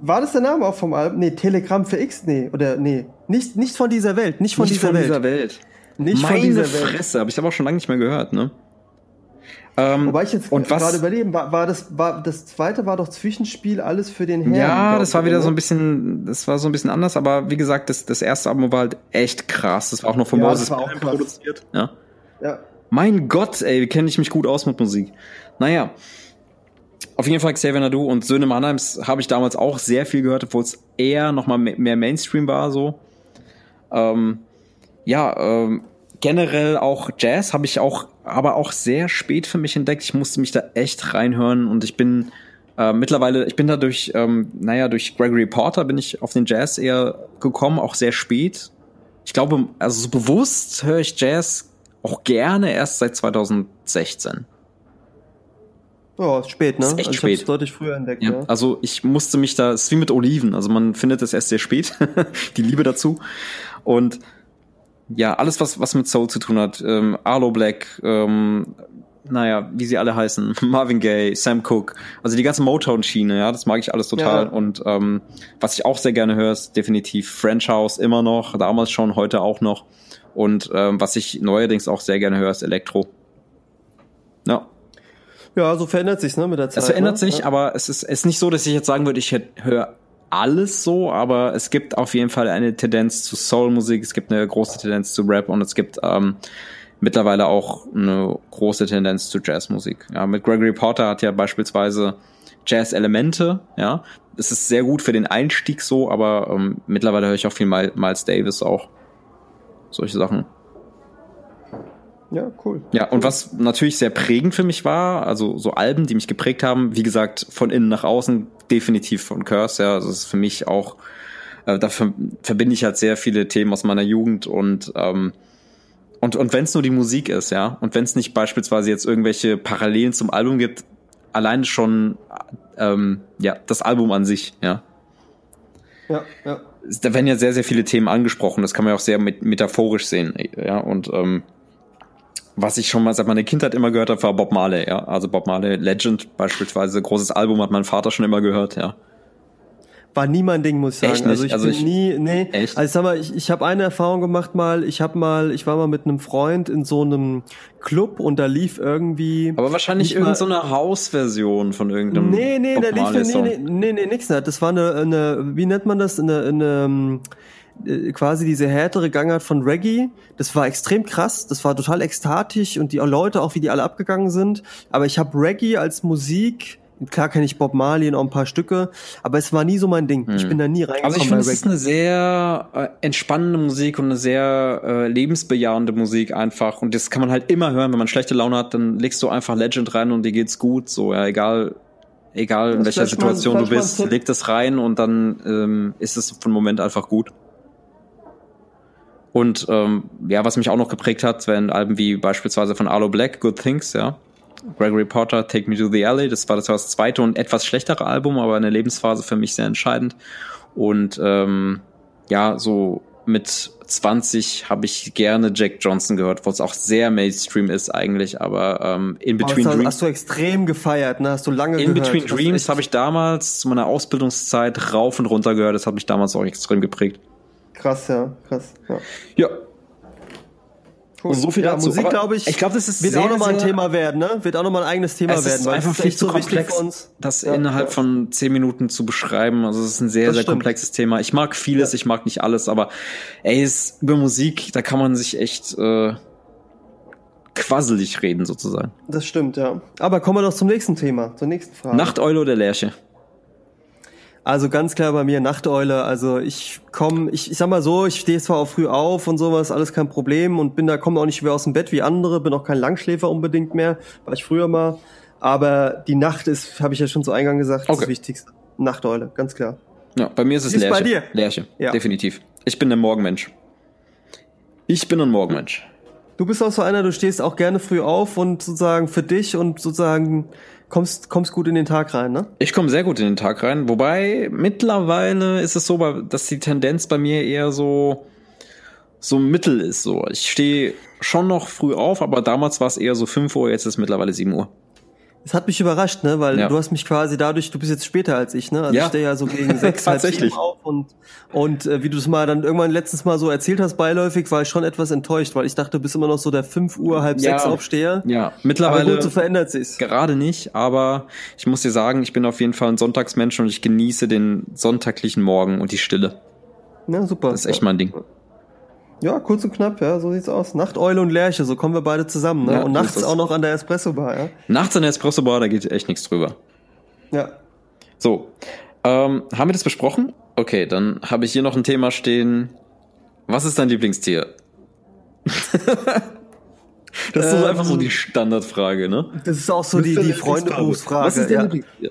Speaker 1: War das der Name auch vom Album? Nee, Telegramm für X? Nee, oder nee. Nicht, nicht von dieser Welt, nicht von, nicht dieser, von Welt. dieser Welt.
Speaker 2: Nicht Meine von dieser Fresse, aber ich habe auch schon lange nicht mehr gehört, ne?
Speaker 1: Ähm, Wobei ich jetzt gerade überleben, war, war das, war, das zweite war doch Zwischenspiel alles für den Herrn.
Speaker 2: Ja, das war wieder so ein bisschen, das war so ein bisschen anders, aber wie gesagt, das, das erste Album war halt echt krass. Das war auch noch von ja, Moses produziert. Ja. ja. Mein Gott, ey, kenne ich mich gut aus mit Musik. Naja, auf jeden Fall Xavier Nadu und Söhne Mannheims habe ich damals auch sehr viel gehört, obwohl es eher nochmal mehr Mainstream war so. Ähm, ja, ähm, generell auch Jazz habe ich auch, aber auch sehr spät für mich entdeckt. Ich musste mich da echt reinhören und ich bin äh, mittlerweile, ich bin da durch, ähm, naja, durch Gregory Porter bin ich auf den Jazz eher gekommen, auch sehr spät. Ich glaube, also so bewusst höre ich Jazz auch gerne erst seit 2016.
Speaker 1: Ja, ist spät, ne?
Speaker 2: Ist echt also spät.
Speaker 1: Ich deutlich früher entdeckt,
Speaker 2: ja. ja. Also ich musste mich da, es ist wie mit Oliven, also man findet es erst sehr spät, [laughs] die Liebe dazu. Und ja, alles, was, was mit Soul zu tun hat, ähm, Arlo Black, ähm, naja, wie sie alle heißen, [laughs] Marvin Gaye, Sam Cooke, also die ganze Motown-Schiene, ja, das mag ich alles total. Ja. Und ähm, was ich auch sehr gerne höre, ist definitiv French House immer noch, damals schon, heute auch noch. Und ähm, was ich neuerdings auch sehr gerne höre, ist Elektro. Ja.
Speaker 1: Ja, so verändert sich's ne, mit der Zeit.
Speaker 2: Es verändert ne? sich, ja. aber es ist, es ist nicht so, dass ich jetzt sagen würde, ich höre alles so, aber es gibt auf jeden Fall eine Tendenz zu Soul-Musik, es gibt eine große Tendenz zu Rap und es gibt ähm, mittlerweile auch eine große Tendenz zu Jazzmusik. Ja, mit Gregory Porter hat ja beispielsweise Jazz-Elemente, ja. Es ist sehr gut für den Einstieg so, aber ähm, mittlerweile höre ich auch viel Miles Davis auch. Solche Sachen.
Speaker 1: Ja, cool.
Speaker 2: Ja, und was natürlich sehr prägend für mich war, also so Alben, die mich geprägt haben, wie gesagt, von innen nach außen, definitiv von Curse, ja, also das ist für mich auch, äh, dafür verbinde ich halt sehr viele Themen aus meiner Jugend und ähm, und, und wenn es nur die Musik ist, ja, und wenn es nicht beispielsweise jetzt irgendwelche Parallelen zum Album gibt, allein schon ähm, ja, das Album an sich, ja.
Speaker 1: Ja, ja.
Speaker 2: Da werden ja sehr, sehr viele Themen angesprochen, das kann man ja auch sehr metaphorisch sehen, ja, und ähm, was ich schon mal seit meiner Kindheit immer gehört habe, war Bob Marley, ja. Also Bob Marley Legend beispielsweise, großes Album hat mein Vater schon immer gehört, ja.
Speaker 1: War nie mein Ding, muss ich sagen. Also ich
Speaker 2: Also
Speaker 1: bin
Speaker 2: ich-
Speaker 1: nie, nee.
Speaker 2: Echt?
Speaker 1: Also sag mal, ich, ich habe eine Erfahrung gemacht mal. Ich habe mal, ich war mal mit einem Freund in so einem Club und da lief irgendwie.
Speaker 2: Aber wahrscheinlich irgendeine so eine Hausversion von irgendeinem.
Speaker 1: Nee, nee, da lief nee, nee, nee, nee, nix nicht. Das war eine, eine, wie nennt man das? Eine, eine ähm, äh, quasi diese härtere Gangart von Reggae. Das war extrem krass, das war total ekstatisch und die Leute auch, wie die alle abgegangen sind. Aber ich habe Reggae als Musik, klar kenne ich Bob Marley und auch ein paar Stücke, aber es war nie so mein Ding. Ich bin da nie reingekommen
Speaker 2: Also ich finde, es ist eine sehr äh, entspannende Musik und eine sehr äh, lebensbejahende Musik einfach. Und das kann man halt immer hören, wenn man schlechte Laune hat, dann legst du einfach Legend rein und dir geht's gut. So, ja, egal, egal in welcher
Speaker 1: mal-
Speaker 2: Situation du
Speaker 1: mal ein
Speaker 2: bist, leg das rein und dann ähm, ist es für einen Moment einfach gut. Und ähm, ja, was mich auch noch geprägt hat, wenn Alben wie beispielsweise von Arlo Black, Good Things, ja. Gregory Porter, Take Me to the Alley, das war das, war das zweite und etwas schlechtere Album, aber in der Lebensphase für mich sehr entscheidend. Und ähm, ja, so mit 20 habe ich gerne Jack Johnson gehört, wo es auch sehr Mainstream ist eigentlich, aber ähm, In Between
Speaker 1: hast,
Speaker 2: Dreams.
Speaker 1: hast du extrem gefeiert, ne? Hast du lange
Speaker 2: In
Speaker 1: gehört.
Speaker 2: Between Dreams habe ich damals zu meiner Ausbildungszeit rauf und runter gehört. Das hat mich damals auch extrem geprägt.
Speaker 1: Krass, ja, krass. Ja.
Speaker 2: Ja.
Speaker 1: Cool.
Speaker 2: Und so viel
Speaker 1: ja,
Speaker 2: dazu.
Speaker 1: Musik, glaube ich,
Speaker 2: ich glaube, das ist
Speaker 1: wird
Speaker 2: sehr,
Speaker 1: auch nochmal ein Thema werden, ne? Wird auch nochmal ein eigenes Thema
Speaker 2: es
Speaker 1: werden,
Speaker 2: ist
Speaker 1: weil
Speaker 2: einfach viel zu
Speaker 1: so
Speaker 2: komplex, das
Speaker 1: Ja,
Speaker 2: innerhalb
Speaker 1: ja.
Speaker 2: von zehn Minuten zu beschreiben. Also es ist ein sehr,
Speaker 1: Das
Speaker 2: sehr
Speaker 1: stimmt.
Speaker 2: komplexes Thema. Ich mag vieles, ich mag nicht alles, aber ey, es, über Musik, da kann man sich echt äh, quasselig reden sozusagen.
Speaker 1: Das stimmt, ja. Aber kommen wir doch zum nächsten Thema, zur nächsten Frage.
Speaker 2: Nachteule oder Lerche?
Speaker 1: Also ganz klar bei mir Nachteule. Also ich komme, ich, ich sag mal so, ich stehe zwar auch früh auf und sowas, alles kein Problem und bin da, komme auch nicht mehr aus dem Bett wie andere, bin auch kein Langschläfer unbedingt mehr, war ich früher mal. Aber die Nacht ist, habe ich ja schon zu Eingang gesagt,
Speaker 2: Okay.
Speaker 1: das Wichtigste. Nachteule, ganz klar.
Speaker 2: Ja, bei mir ist es
Speaker 1: ist
Speaker 2: Lerche.
Speaker 1: bei dir?
Speaker 2: Lerche,
Speaker 1: Ja.
Speaker 2: definitiv. Ich bin der Morgenmensch. Ich bin ein Morgenmensch.
Speaker 1: Du bist auch so einer, du stehst auch gerne früh auf und sozusagen für dich und sozusagen kommst, kommst gut in den Tag rein, ne?
Speaker 2: Ich komme sehr gut in den Tag rein, wobei mittlerweile ist es so, dass die Tendenz bei mir eher so so mittel ist. So, ich stehe schon noch früh auf, aber damals war es eher so 5 Uhr, jetzt ist es mittlerweile 7 Uhr.
Speaker 1: Es hat mich überrascht, ne? Weil
Speaker 2: Ja.
Speaker 1: du hast mich quasi dadurch, du bist jetzt später als ich, ne? Also
Speaker 2: Ja.
Speaker 1: ich stehe ja so gegen [laughs] sechs, halb
Speaker 2: Tatsächlich.
Speaker 1: sieben auf und und äh, wie du es mal dann irgendwann letztens mal so erzählt hast, beiläufig, war ich schon etwas enttäuscht, weil ich dachte, du bist immer noch so der 5 Uhr, halb
Speaker 2: Ja.
Speaker 1: sechs Aufsteher.
Speaker 2: Ja,
Speaker 1: Aber
Speaker 2: mittlerweile
Speaker 1: gut, so verändert sich's.
Speaker 2: gerade nicht, aber ich muss dir sagen, ich bin auf jeden Fall ein Sonntagsmensch und ich genieße den sonntaglichen Morgen und die Stille.
Speaker 1: Ja, super.
Speaker 2: Das ist echt mein Ding.
Speaker 1: Ja, kurz und knapp, ja, so sieht's aus. Nachteule und Lerche, so kommen wir beide zusammen, ne?
Speaker 2: Ja,
Speaker 1: und nachts
Speaker 2: das.
Speaker 1: auch noch an der Espresso-Bar, ja?
Speaker 2: Nachts in der Espresso-Bar, da geht echt nichts drüber.
Speaker 1: Ja.
Speaker 2: So, ähm, haben wir das besprochen? Okay, dann habe ich hier noch ein Thema stehen. Was ist dein Lieblingstier? [laughs] das ist
Speaker 1: Ähm,
Speaker 2: einfach so die Standardfrage, ne?
Speaker 1: Das ist auch so die, die Freundeberufsfrage.
Speaker 2: Was ist dein
Speaker 1: ja.
Speaker 2: Lieblingstier?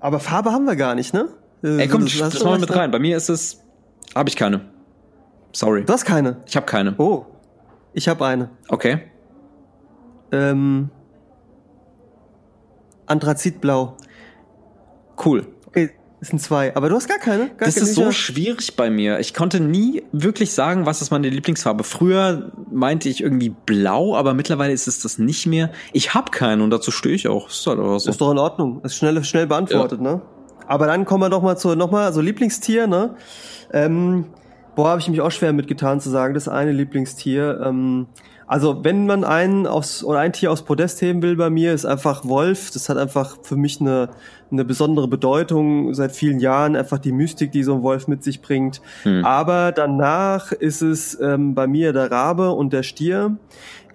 Speaker 1: Aber Farbe haben wir gar nicht, ne?
Speaker 2: Ey, komm, das,
Speaker 1: hast
Speaker 2: das
Speaker 1: du
Speaker 2: machen wir mit
Speaker 1: da?
Speaker 2: rein. Bei mir ist es, habe ich keine. Sorry,
Speaker 1: Du hast keine.
Speaker 2: ich habe keine.
Speaker 1: Oh. Ich habe eine.
Speaker 2: Okay.
Speaker 1: Ähm, Anthrazitblau.
Speaker 2: Cool.
Speaker 1: Okay, das sind zwei. Aber du hast gar keine? Gar
Speaker 2: Das
Speaker 1: keine
Speaker 2: ist so
Speaker 1: sicher?
Speaker 2: schwierig bei mir. Ich konnte nie wirklich sagen, was ist meine Lieblingsfarbe. Früher meinte ich irgendwie blau, aber mittlerweile ist es das nicht mehr. Ich habe keinen und dazu stehe ich auch. Ist halt aber so.
Speaker 1: Ist doch in Ordnung. Ist schnell, schnell beantwortet, ne? Aber dann kommen wir doch mal zu, nochmal, also Lieblingstier, ne? Ähm, boah, habe ich mich auch schwer mitgetan zu sagen, das eine Lieblingstier. Ähm, also wenn man einen aufs, oder ein Tier aufs Podest heben will bei mir, ist einfach Wolf. Das hat einfach für mich eine, eine besondere Bedeutung seit vielen Jahren, einfach die Mystik, die so ein Wolf mit sich bringt.
Speaker 2: Hm.
Speaker 1: Aber danach ist es ähm, bei mir der Rabe und der Stier.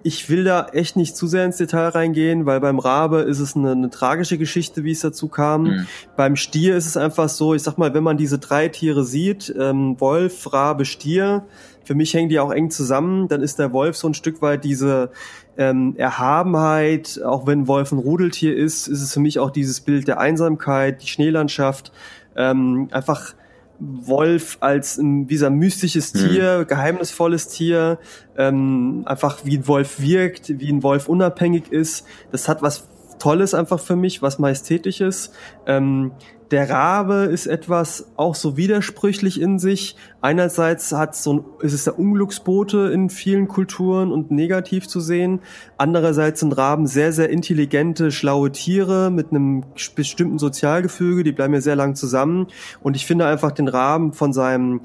Speaker 1: Ich will da echt nicht zu sehr ins Detail reingehen, weil beim Rabe ist es eine, eine tragische Geschichte, wie es dazu kam.
Speaker 2: Mhm.
Speaker 1: Beim Stier ist es einfach so, ich sag mal, wenn man diese drei Tiere sieht, ähm, Wolf, Rabe, Stier, für mich hängen die auch eng zusammen, dann ist der Wolf so ein Stück weit diese ähm, Erhabenheit, auch wenn Wolf ein Rudeltier ist, ist es für mich auch dieses Bild der Einsamkeit, die Schneelandschaft, ähm, einfach Wolf als ein, wie gesagt, mystisches
Speaker 2: Mhm.
Speaker 1: Tier, geheimnisvolles Tier, ähm, einfach wie ein Wolf wirkt, wie ein Wolf unabhängig ist. Das hat was Tolles einfach für mich, was Majestätisches. Ähm, der Rabe ist etwas auch so widersprüchlich in sich. Einerseits hat so ein, ist es der Unglücksbote in vielen Kulturen und negativ zu sehen. Andererseits sind Raben sehr, sehr intelligente, schlaue Tiere mit einem bestimmten Sozialgefüge. Die bleiben ja sehr lang zusammen. Und ich finde einfach den Raben von seinem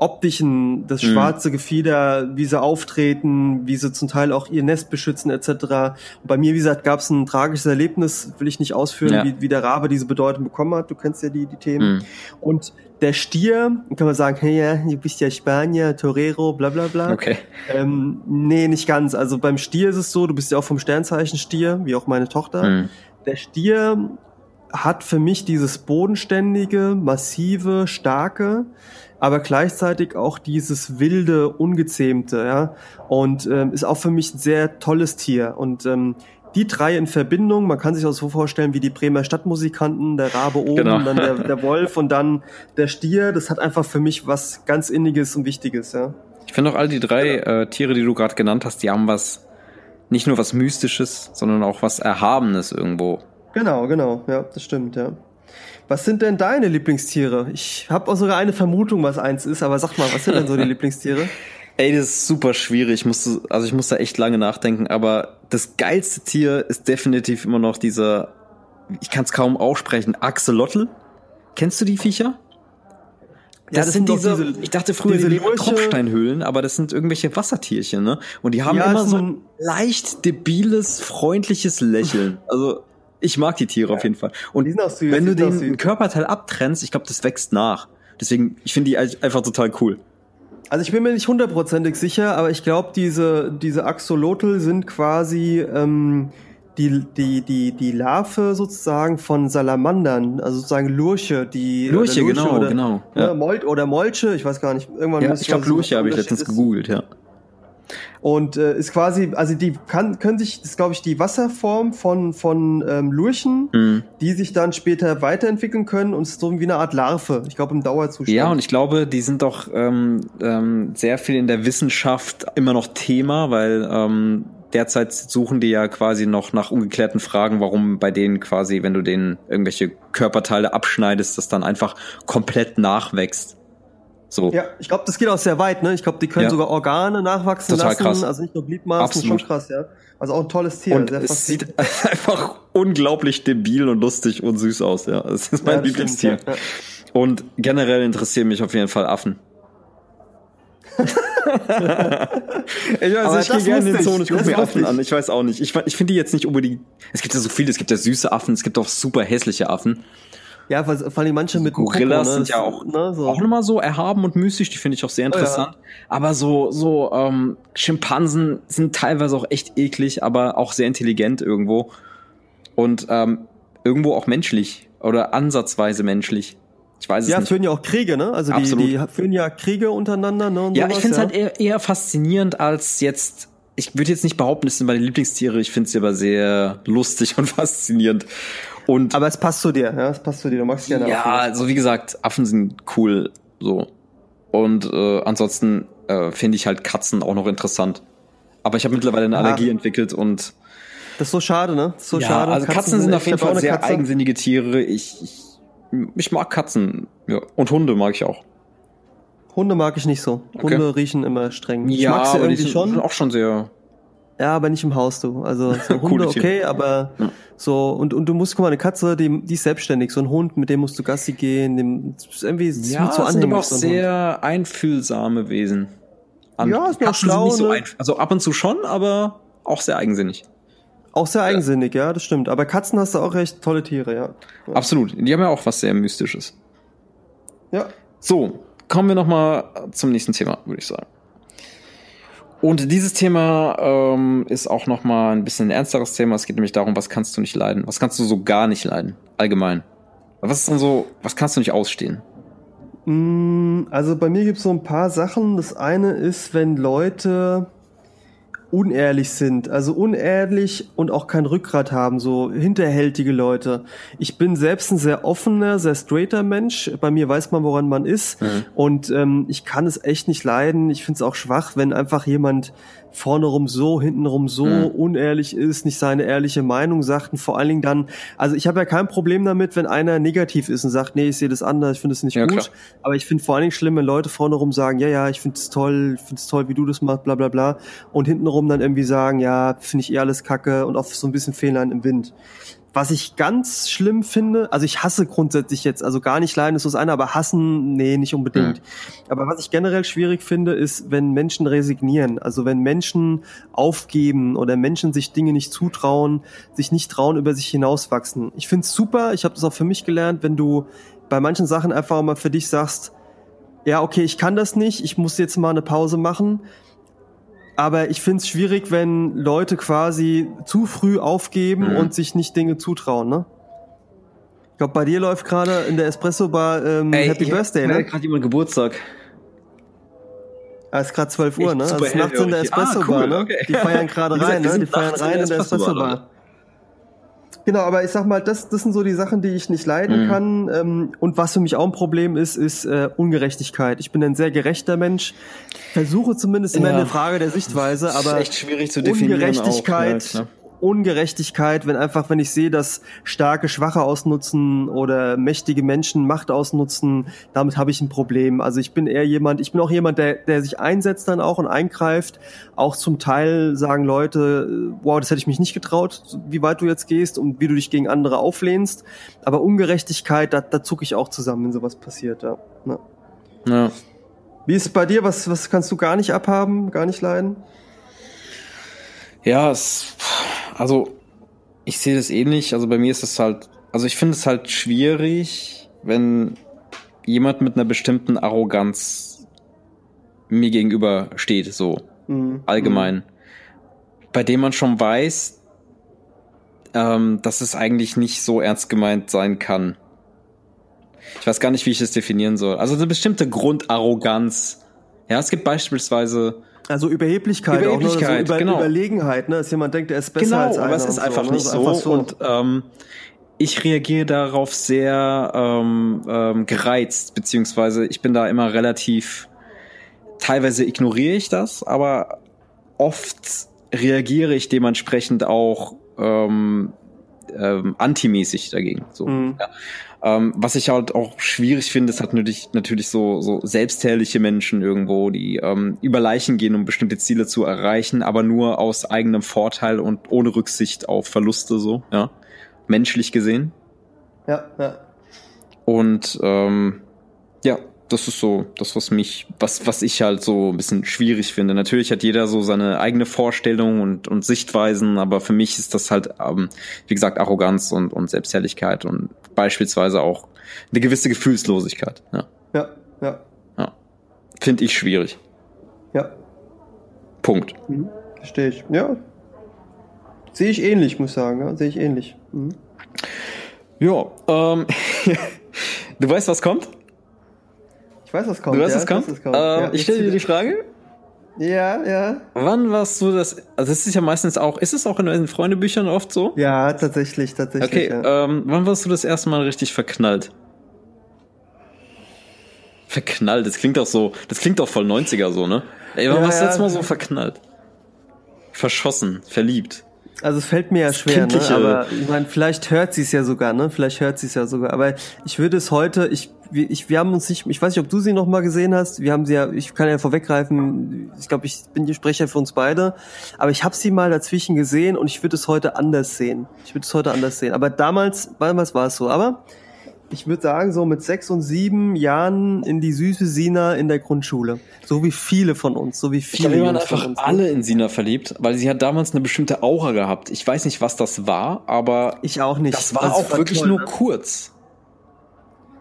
Speaker 1: optischen, das mhm. schwarze Gefieder, wie sie auftreten, wie sie zum Teil auch ihr Nest beschützen etc. Und bei mir, wie gesagt, gab es ein tragisches Erlebnis, will ich nicht ausführen, ja. wie, wie der Rabe diese Bedeutung bekommen hat. Du kennst ja die, die Themen. Mhm. Und der Stier, kann man sagen, hey, ja, du bist ja Spanier, Torero, bla bla bla.
Speaker 2: Okay.
Speaker 1: Ähm, nee, nicht ganz. Also beim Stier ist es so, du bist ja auch vom Sternzeichen Stier, wie auch meine Tochter. Mhm. Der Stier hat für mich dieses bodenständige, massive, starke, aber gleichzeitig auch dieses wilde, ungezähmte, ja. Und ähm, ist auch für mich ein sehr tolles Tier. Und ähm, die drei in Verbindung, man kann sich das so vorstellen wie die Bremer Stadtmusikanten, der Rabe oben, genau. dann der, der Wolf und dann der Stier, das hat einfach für mich was ganz Inniges und Wichtiges, ja.
Speaker 2: Ich finde auch all die drei äh, Tiere, die du gerade genannt hast, die haben was, nicht nur was Mystisches, sondern auch was Erhabenes irgendwo.
Speaker 1: Genau, genau, ja, das stimmt, ja. Was sind denn deine Lieblingstiere? Ich habe auch sogar eine Vermutung, was eins ist, aber sag mal, was sind denn so die [laughs] Lieblingstiere?
Speaker 2: Ey, das ist super schwierig. Ich musste, also ich musste echt lange nachdenken, aber das geilste Tier ist definitiv immer noch dieser, ich kann es kaum aussprechen, Axolotl. Kennst du die Viecher? Das, ja, das sind, sind diese, diese, ich dachte früher, diese die leben Tropfsteinhöhlen, aber das sind irgendwelche Wassertierchen, ne? Und die haben ja, immer so ein leicht debiles, freundliches Lächeln. Also, ich mag die Tiere ja. auf jeden Fall. Und süß, wenn du den Körperteil abtrennst, ich glaube, das wächst nach. Deswegen, ich finde die einfach total cool.
Speaker 1: Also ich bin mir nicht hundertprozentig sicher, aber ich glaube, diese, diese Axolotl sind quasi ähm, die, die, die, die Larve sozusagen von Salamandern, also sozusagen Lurche, die
Speaker 2: Lurche, Lurche genau,
Speaker 1: oder,
Speaker 2: genau.
Speaker 1: Ja. Molt oder Molche, ich weiß gar nicht.
Speaker 2: Irgendwann ja, ich glaube Lurche habe ich letztens gegoogelt, ja.
Speaker 1: Und äh, ist quasi, also die kann, können sich, das ist glaube ich die Wasserform von, von ähm, Lurchen, mhm. die sich dann später weiterentwickeln können und so wie eine Art Larve, ich glaube im Dauerzustand.
Speaker 2: Ja, und ich glaube, die sind doch ähm, ähm, sehr viel in der Wissenschaft immer noch Thema, weil ähm, derzeit suchen die ja quasi noch nach ungeklärten Fragen, warum bei denen quasi, wenn du denen irgendwelche Körperteile abschneidest, das dann einfach komplett nachwächst. So.
Speaker 1: Ja, ich glaube, das geht auch sehr weit, ne? Ich glaube, die können ja. sogar Organe nachwachsen
Speaker 2: Total
Speaker 1: lassen,
Speaker 2: krass.
Speaker 1: also nicht nur Gliedmaßen, schon krass, ja. Also auch ein tolles Tier.
Speaker 2: Und es sieht [laughs] einfach unglaublich debil und lustig und süß aus, ja. Das ist mein ja, Lieblingstier. Stimmt, ja, und generell interessieren mich auf jeden Fall Affen. [laughs] ich weiß, Aber ich gehe gerne in den Zoo und ich gucke mir Affen an. Ich weiß auch nicht. Ich, ich finde die jetzt nicht unbedingt. Es gibt ja so viele, es gibt ja süße Affen, es gibt auch super hässliche Affen.
Speaker 1: Ja, vor allem manche mit
Speaker 2: Gorillas Popo, ne? sind ja auch, ne, so. auch immer so erhaben und mystisch, die finde ich auch sehr interessant. Oh, ja. Aber so, so ähm, Schimpansen sind teilweise auch echt eklig, aber auch sehr intelligent irgendwo. Und ähm, irgendwo auch menschlich oder ansatzweise menschlich. Ich weiß es
Speaker 1: ja,
Speaker 2: nicht.
Speaker 1: führen ja auch Kriege, ne? Also die, die führen ja Kriege untereinander, ne?
Speaker 2: ja, sowas, ich finde es ja. halt eher, eher faszinierend als jetzt ich würde jetzt nicht behaupten, es sind meine Lieblingstiere, ich finde sie aber sehr lustig [laughs] und faszinierend. Und
Speaker 1: aber es passt zu dir, ja, es passt zu dir. Du magst gerne
Speaker 2: Ja, Affen. also wie gesagt, Affen sind cool, so. Und äh, ansonsten äh, finde ich halt Katzen auch noch interessant. Aber ich habe mittlerweile eine Allergie Aha. entwickelt und
Speaker 1: das ist so schade, ne? so
Speaker 2: ja,
Speaker 1: schade.
Speaker 2: Also Katzen, Katzen sind auf jeden Fall sehr Katze. eigensinnige Tiere. Ich, ich, ich mag Katzen, ja. Und Hunde mag ich auch.
Speaker 1: Hunde mag ich nicht so.
Speaker 2: Okay.
Speaker 1: Hunde riechen immer streng.
Speaker 2: Ich ja, mag sie irgendwie die schon. auch schon sehr
Speaker 1: ja, aber nicht im Haus, du. Also [laughs] so Hunde okay, aber ja. so und und du musst guck mal eine Katze, die die ist selbstständig. So ein Hund, mit dem musst du Gassi gehen, dem ist irgendwie ist
Speaker 2: ja, so sind aber auch so sehr Hund. einfühlsame Wesen.
Speaker 1: An ja, ist noch schlau. Nicht
Speaker 2: so ne? also ab und zu schon, aber auch sehr eigensinnig.
Speaker 1: Auch sehr eigensinnig, ja. ja, das stimmt. Aber Katzen hast du auch recht tolle Tiere, ja.
Speaker 2: ja. Absolut. Die haben ja auch was sehr Mystisches.
Speaker 1: Ja.
Speaker 2: So, kommen wir noch mal zum nächsten Thema, würde ich sagen. Und dieses Thema ähm, ist auch noch mal ein bisschen ein ernsteres Thema. Es geht nämlich darum, was kannst du nicht leiden? Was kannst du so gar nicht leiden? Allgemein. Was ist denn so, was kannst du nicht ausstehen?
Speaker 1: Mm, also bei mir gibt es so ein paar Sachen. Das eine ist, wenn Leute unehrlich sind, also unehrlich und auch kein Rückgrat haben, so hinterhältige Leute. Ich bin selbst ein sehr offener, sehr straighter Mensch. Bei mir weiß man, woran man ist. Mhm. Und ähm, ich kann es echt nicht leiden. Ich finde es auch schwach, wenn einfach jemand vorne rum so, hinten rum so mhm. unehrlich ist, nicht seine ehrliche Meinung sagt und vor allen Dingen dann, also ich habe ja kein Problem damit, wenn einer negativ ist und sagt, nee, ich sehe das anders, ich finde es nicht ja, gut, klar. aber ich finde vor allen Dingen schlimm, wenn Leute vorne rum sagen, ja, ja, ich finde es toll, ich finde es toll, wie du das machst, bla bla bla und hinten rum dann irgendwie sagen, ja, finde ich eh alles kacke und auch so ein bisschen Fehler im Wind. Was ich ganz schlimm finde, also ich hasse grundsätzlich jetzt, also gar nicht leiden ist das eine, aber hassen, nee, nicht unbedingt. Mhm. Aber was ich generell schwierig finde, ist, wenn Menschen resignieren, also wenn Menschen aufgeben oder Menschen sich Dinge nicht zutrauen, sich nicht trauen, über sich hinauswachsen. Ich finde es super, ich habe das auch für mich gelernt, wenn du bei manchen Sachen einfach mal für dich sagst, ja, okay, ich kann das nicht, ich muss jetzt mal eine Pause machen aber ich finde es schwierig, wenn Leute quasi zu früh aufgeben mhm. und sich nicht Dinge zutrauen, ne? Ich glaube, bei dir läuft gerade in der Espresso-Bar ähm, Ey, Happy Birthday, ne?
Speaker 2: gerade jemand Geburtstag.
Speaker 1: Ah, ist gerade 12 Uhr, ne? Also ist nachts in der Espresso-Bar, ah, cool, ne? Okay. Die feiern gerade [laughs] rein, ne? Die feiern rein in der Espresso-Bar. Genau, aber ich sag mal, das, das sind so die Sachen, die ich nicht leiden mhm. kann. Ähm, und was für mich auch ein Problem ist, ist äh, Ungerechtigkeit. Ich bin ein sehr gerechter Mensch, versuche zumindest immer ja. eine Frage der Sichtweise, aber
Speaker 2: echt schwierig zu definieren
Speaker 1: Ungerechtigkeit, auch, ja, Ungerechtigkeit, wenn einfach, wenn ich sehe, dass starke Schwache ausnutzen oder mächtige Menschen Macht ausnutzen, damit habe ich ein Problem. Also ich bin eher jemand, ich bin auch jemand, der, der sich einsetzt dann auch und eingreift. Auch zum Teil sagen Leute, wow, das hätte ich mich nicht getraut, wie weit du jetzt gehst und wie du dich gegen andere auflehnst. Aber Ungerechtigkeit, da, da zucke ich auch zusammen, wenn sowas passiert. Ja. ja. ja. Wie ist es bei dir? Was, was kannst du gar nicht abhaben, gar nicht leiden?
Speaker 2: Ja, es, also ich sehe das ähnlich. Also bei mir ist es halt, also ich finde es halt schwierig, wenn jemand mit einer bestimmten Arroganz mir gegenüber steht, so mhm. allgemein, mhm. bei dem man schon weiß, ähm, dass es eigentlich nicht so ernst gemeint sein kann. Ich weiß gar nicht, wie ich das definieren soll. Also eine bestimmte Grundarroganz. Ja, es gibt beispielsweise
Speaker 1: also Überheblichkeit,
Speaker 2: Überheblichkeit auch, ne?
Speaker 1: so Über
Speaker 2: genau.
Speaker 1: Überlegenheit, ne? dass jemand denkt, er ist besser
Speaker 2: genau,
Speaker 1: als einer.
Speaker 2: aber es ist einfach so, nicht ne? so. Einfach so. Und ähm, ich reagiere darauf sehr ähm, ähm, gereizt, beziehungsweise ich bin da immer relativ, teilweise ignoriere ich das, aber oft reagiere ich dementsprechend auch ähm, ähm, antimäßig dagegen. So. Mhm. Ja. Ähm, was ich halt auch schwierig finde, ist halt natürlich, natürlich so, so selbstherrliche Menschen irgendwo, die ähm, über Leichen gehen, um bestimmte Ziele zu erreichen, aber nur aus eigenem Vorteil und ohne Rücksicht auf Verluste so, ja. Menschlich gesehen.
Speaker 1: Ja, ja.
Speaker 2: Und ähm, ja, das ist so das, was mich, was, was ich halt so ein bisschen schwierig finde. Natürlich hat jeder so seine eigene Vorstellung und, und Sichtweisen, aber für mich ist das halt, ähm, wie gesagt, Arroganz und, und Selbstherrlichkeit und beispielsweise auch eine gewisse Gefühlslosigkeit. Ja,
Speaker 1: ja. ja.
Speaker 2: ja. Finde ich schwierig.
Speaker 1: Ja.
Speaker 2: Punkt.
Speaker 1: Mhm. Verstehe ich. Ja. Sehe ich ähnlich, muss ich sagen. Ja? Sehe ich ähnlich. Mhm.
Speaker 2: Ja, ähm, [laughs] du weißt, was kommt?
Speaker 1: Ich weiß, was kommt.
Speaker 2: Du weißt, was kommt? kommt. Ähm, ja, ich stelle dir die Frage.
Speaker 1: Ja, ja.
Speaker 2: Wann warst du das? Also es ist ja meistens auch, ist es auch in den Freundebüchern oft so?
Speaker 1: Ja, tatsächlich, tatsächlich.
Speaker 2: Okay,
Speaker 1: ja.
Speaker 2: ähm, wann warst du das erste Mal richtig verknallt? Verknallt, das klingt auch so, das klingt auch voll 90er so, ne? Ey, wann ja, warst du ja. jetzt mal so verknallt? Verschossen, verliebt.
Speaker 1: Also es fällt mir ja schwer, ne? aber ich meine, vielleicht hört sie es ja sogar, ne? Vielleicht hört sie es ja sogar. Aber ich würde es heute, ich, ich, wir haben uns nicht, ich weiß nicht, ob du sie noch mal gesehen hast. Wir haben sie ja, ich kann ja vorweggreifen. Ich glaube, ich bin die Sprecher für uns beide. Aber ich habe sie mal dazwischen gesehen und ich würde es heute anders sehen. Ich würde es heute anders sehen. Aber damals, damals war es so. Aber ich würde sagen, so mit sechs und sieben Jahren in die süße Sina in der Grundschule. So wie viele von uns, so wie viele. Ich
Speaker 2: glaube, wir waren einfach uns, ne? alle in Sina verliebt, weil sie hat damals eine bestimmte Aura gehabt. Ich weiß nicht, was das war, aber.
Speaker 1: Ich auch nicht.
Speaker 2: Das war das auch war wirklich toll, nur ne? kurz.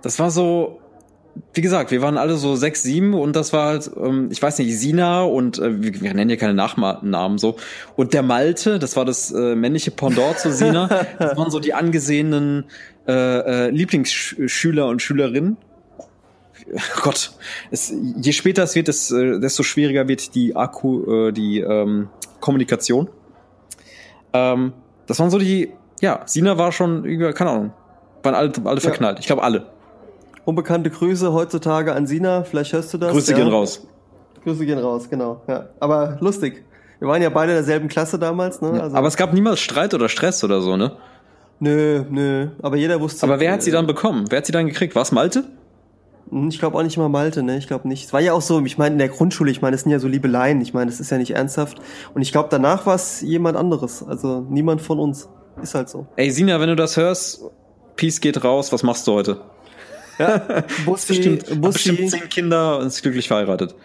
Speaker 2: Das war so, wie gesagt, wir waren alle so sechs, sieben und das war halt, ähm, ich weiß nicht, Sina und äh, wir, nennen ja keine Nachnamen so. Und der Malte, das war das äh, männliche Pendant zu Sina, [laughs] das waren so die angesehenen äh, äh, Lieblingsschüler und Schülerinnen. Gott, es, je später es wird, es, äh, desto schwieriger wird die Akku, äh, die, ähm, Kommunikation. Ähm, das waren so die, ja, Sina war schon über, keine Ahnung, waren alle, alle verknallt. Ja. Ich glaube alle.
Speaker 1: Unbekannte Grüße heutzutage an Sina, vielleicht hörst du das.
Speaker 2: Grüße ja. gehen raus.
Speaker 1: Grüße gehen raus, genau. Ja. Aber lustig. Wir waren ja beide in derselben Klasse damals, ne?
Speaker 2: Also aber es gab niemals Streit oder Stress oder so, ne?
Speaker 1: Nö, nö. Aber jeder wusste.
Speaker 2: Aber wer hat sie dann bekommen? Wer hat sie dann gekriegt? War es Malte?
Speaker 1: Hm, ich glaube auch nicht mal Malte, ne? Ich glaube nicht. Es war ja auch so, ich meine, in der Grundschule, ich meine, das sind ja so Liebeleien, ich meine, das ist ja nicht ernsthaft. Und ich glaube, danach war es jemand anderes. Also niemand von uns. Ist halt so.
Speaker 2: Ey, Sina, wenn du das hörst, Peace geht raus, was machst du heute?
Speaker 1: Ja, [laughs] Bussi,
Speaker 2: bestimmt, Bussi. bestimmt zehn Kinder und ist glücklich verheiratet.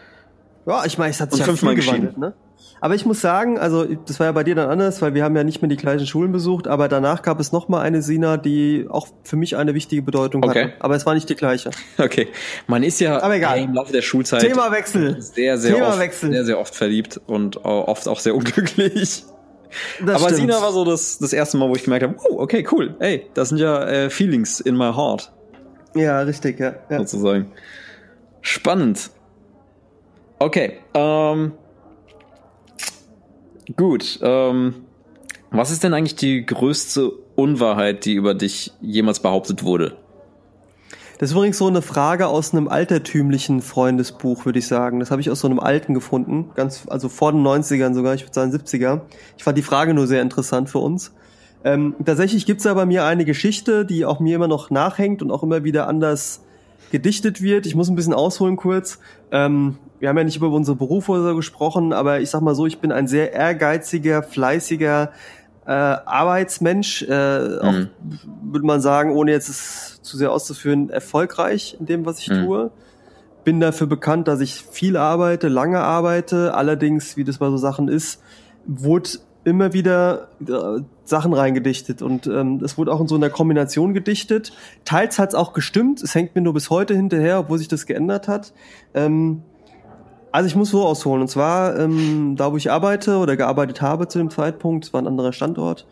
Speaker 1: Ja, ich meine, es hat sich und ja viel gewandelt, ne? Aber ich muss sagen, also das war ja bei dir dann anders, weil wir haben ja nicht mehr die gleichen Schulen besucht, aber danach gab es noch mal eine Sina, die auch für mich eine wichtige Bedeutung okay. hatte. Aber es war nicht die gleiche. [laughs]
Speaker 2: Okay, man ist ja im Laufe der Schulzeit
Speaker 1: Themawechsel.
Speaker 2: sehr, sehr Themawechsel. oft, sehr, sehr oft verliebt und oft auch sehr unglücklich. Das aber stimmt. Sina war so das, das erste Mal, wo ich gemerkt habe, oh, okay, cool, ey, das sind ja äh, Feelings in my heart.
Speaker 1: Ja, richtig, ja. ja.
Speaker 2: Sozusagen. Spannend. Okay, ähm, Gut. Ähm, was ist denn eigentlich die größte Unwahrheit, die über dich jemals behauptet wurde?
Speaker 1: Das ist übrigens so eine Frage aus einem altertümlichen Freundesbuch, würde ich sagen. Das habe ich aus so einem alten gefunden, ganz, also vor den 90ern sogar, ich würde sagen 70er. Ich fand die Frage nur sehr interessant für uns. Ähm, tatsächlich gibt's da bei mir eine Geschichte, die auch mir immer noch nachhängt und auch immer wieder anders gedichtet wird. Ich muss ein bisschen ausholen kurz. Ähm, wir haben ja nicht über unsere Berufe oder so gesprochen, aber ich sag mal so, ich bin ein sehr ehrgeiziger, fleißiger äh, Arbeitsmensch, äh, mhm. auch würde man sagen, ohne jetzt es zu sehr auszuführen, erfolgreich in dem, was ich mhm. tue. Bin dafür bekannt, dass ich viel arbeite, lange arbeite. Allerdings, wie das bei so Sachen ist, wurde immer wieder äh, Sachen reingedichtet und ähm, es wurde auch in so einer Kombination gedichtet. Teils hat es auch gestimmt, es hängt mir nur bis heute hinterher, obwohl sich das geändert hat. Ähm, also ich muss so ausholen. Und zwar, ähm, da wo ich arbeite oder gearbeitet habe zu dem Zeitpunkt, es war ein anderer Standort,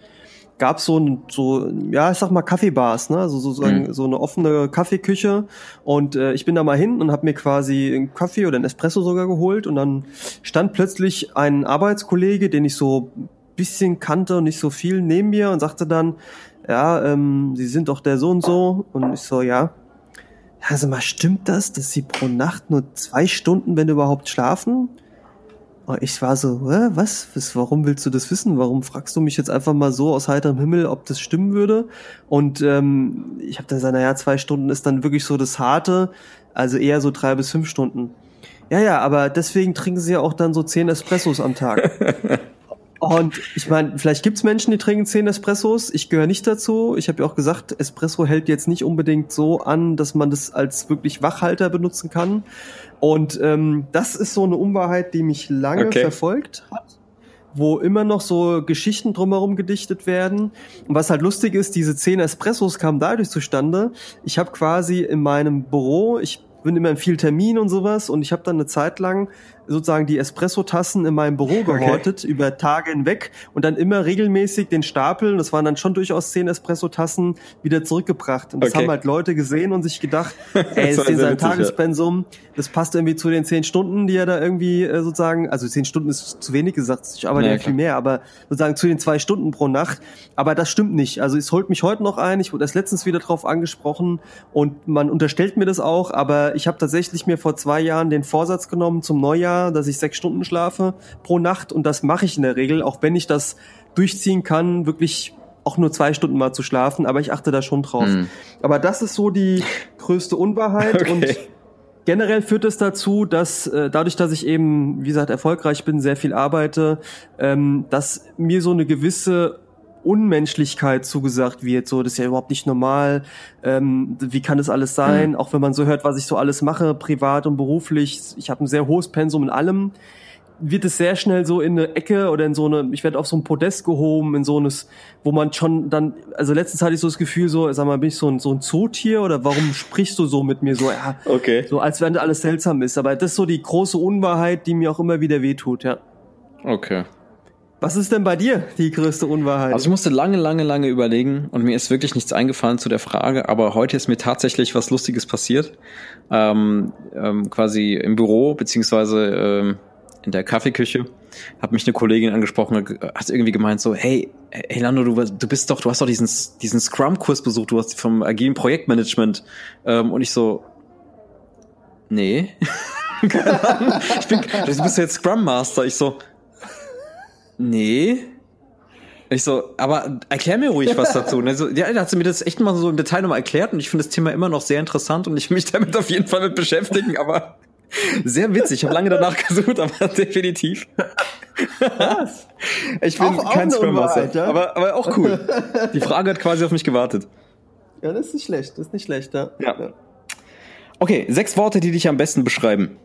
Speaker 1: gab so ein, so, ja, ich sag mal Kaffeebars, ne? Also sozusagen mhm. so eine offene Kaffeeküche. Und äh, ich bin da mal hin und habe mir quasi einen Kaffee oder einen Espresso sogar geholt. Und dann stand plötzlich ein Arbeitskollege, den ich so bisschen kannte und nicht so viel neben mir und sagte dann, ja, ähm, Sie sind doch der so und so. Und ich so, ja also mal, stimmt das, dass sie pro Nacht nur zwei Stunden, wenn überhaupt, schlafen? Und ich war so, Hä, was? was? Warum willst du das wissen? Warum fragst du mich jetzt einfach mal so aus heiterem Himmel, ob das stimmen würde? Und ähm, ich habe dann gesagt, naja, zwei Stunden ist dann wirklich so das Harte, also eher so drei bis fünf Stunden. Ja, ja, aber deswegen trinken sie ja auch dann so zehn Espressos am Tag. [laughs] Und ich meine, vielleicht gibt's Menschen, die trinken zehn Espressos. Ich gehöre nicht dazu. Ich habe ja auch gesagt, Espresso hält jetzt nicht unbedingt so an, dass man das als wirklich Wachhalter benutzen kann. Und ähm, das ist so eine Unwahrheit, die mich lange okay. verfolgt hat wo immer noch so Geschichten drumherum gedichtet werden. Und was halt lustig ist, diese zehn Espressos kamen dadurch zustande. Ich habe quasi in meinem Büro, ich bin immer in viel Termin und sowas und ich habe dann eine Zeit lang sozusagen die Espresso-Tassen in meinem Büro [laughs] gehortet okay. über Tage hinweg und dann immer regelmäßig den Stapel, das waren dann schon durchaus zehn Espresso-Tassen, wieder zurückgebracht. Und das okay. haben halt Leute gesehen und sich gedacht, [laughs] ey, ist in seinem Tagespensum, das passt irgendwie zu den zehn Stunden, die er da irgendwie äh, sozusagen, also zehn Stunden ist zu wenig gesagt, ich arbeite ja, ja viel mehr, aber sozusagen zu den zwei Stunden pro Nacht. Aber das stimmt nicht. Also es holt mich heute noch ein, ich wurde erst letztens wieder drauf angesprochen und man unterstellt mir das auch, aber ich habe tatsächlich mir vor zwei Jahren den Vorsatz genommen zum Neujahr, dass ich sechs Stunden schlafe pro Nacht und das mache ich in der Regel, auch wenn ich das durchziehen kann, wirklich auch nur zwei Stunden mal zu schlafen, aber ich achte da schon drauf. Mhm. Aber das ist so die größte Unwahrheit [laughs] okay. und generell führt es dazu, dass äh, dadurch, dass ich eben, wie gesagt, erfolgreich bin, sehr viel arbeite, ähm, dass mir so eine gewisse Unmenschlichkeit zugesagt wird. So, das ist ja überhaupt nicht normal. Ähm, wie kann das alles sein? Mhm. Auch wenn man so hört, was ich so alles mache, privat und beruflich. Ich habe ein sehr hohes Pensum in allem. Wird es sehr schnell so in eine Ecke oder in so eine, ich werde auf so ein Podest gehoben, in so eines, wo man schon dann, also letztens hatte ich so das Gefühl, so, sag mal, bin ich so ein, so ein Zootier oder warum sprichst du so mit mir so, ja,
Speaker 2: okay.
Speaker 1: so als wenn alles seltsam ist. Aber das ist so die große Unwahrheit, die mir auch immer wieder wehtut, ja.
Speaker 2: Okay.
Speaker 1: Was ist denn bei dir die größte Unwahrheit?
Speaker 2: Also ich musste lange, lange, lange überlegen und mir ist wirklich nichts eingefallen zu der Frage, aber heute ist mir tatsächlich was Lustiges passiert. Ähm, ähm, quasi im Büro, beziehungsweise ähm, in der Kaffeeküche, hat mich eine Kollegin angesprochen, hat irgendwie gemeint so, hey, hey Lando, du, du bist doch, du hast doch diesen, diesen Scrum-Kurs besucht, du hast vom agilen Projektmanagement. Ähm, und ich so, nee. [laughs] ich bin, du bist jetzt Scrum Master. Ich so, nee. Ich so, aber erklär mir ruhig was dazu. Und so, ja, da hat sie mir das echt mal so im Detail nochmal erklärt und ich finde das Thema immer noch sehr interessant und ich will mich damit auf jeden Fall mit beschäftigen, aber sehr witzig. Ich habe lange danach gesucht, aber [laughs] definitiv. Was? Ich bin auch, kein Scrum Master, aber, aber auch cool. [laughs] Die Frage hat quasi auf mich gewartet.
Speaker 1: Ja, das ist nicht schlecht, das ist nicht schlecht, ja.
Speaker 2: ja. Okay, sechs Worte, die dich am besten beschreiben.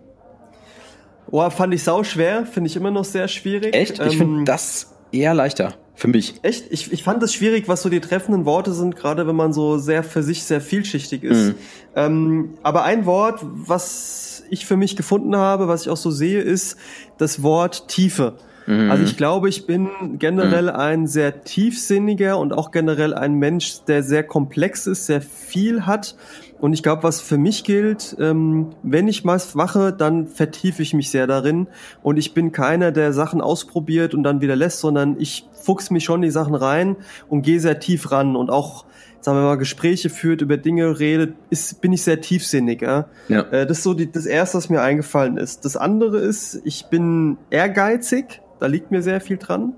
Speaker 1: Boah, fand ich sau schwer, finde ich immer noch sehr schwierig.
Speaker 2: Echt? Ich ähm, finde das eher leichter für mich.
Speaker 1: Echt? Ich, ich fand es schwierig, was so die treffenden Worte sind, gerade wenn man so sehr für sich sehr vielschichtig ist. Mhm. Ähm, aber ein Wort, was ich für mich gefunden habe, was ich auch so sehe, ist das Wort Tiefe. Mhm. Also ich glaube, ich bin generell mhm. ein sehr tiefsinniger und auch generell ein Mensch, der sehr komplex ist, sehr viel hat und ich glaube, was für mich gilt, ähm, wenn ich was mache, dann vertiefe ich mich sehr darin. Und ich bin keiner, der Sachen ausprobiert und dann wieder lässt, sondern ich fuchs mich schon die Sachen rein und gehe sehr tief ran. Und auch, sagen wir mal, Gespräche führt, über Dinge redet, ist, bin ich sehr tiefsinnig. Ja? ja. Äh, das ist so die, das Erste, was mir eingefallen ist. Das andere ist, ich bin ehrgeizig. Da liegt mir sehr viel dran.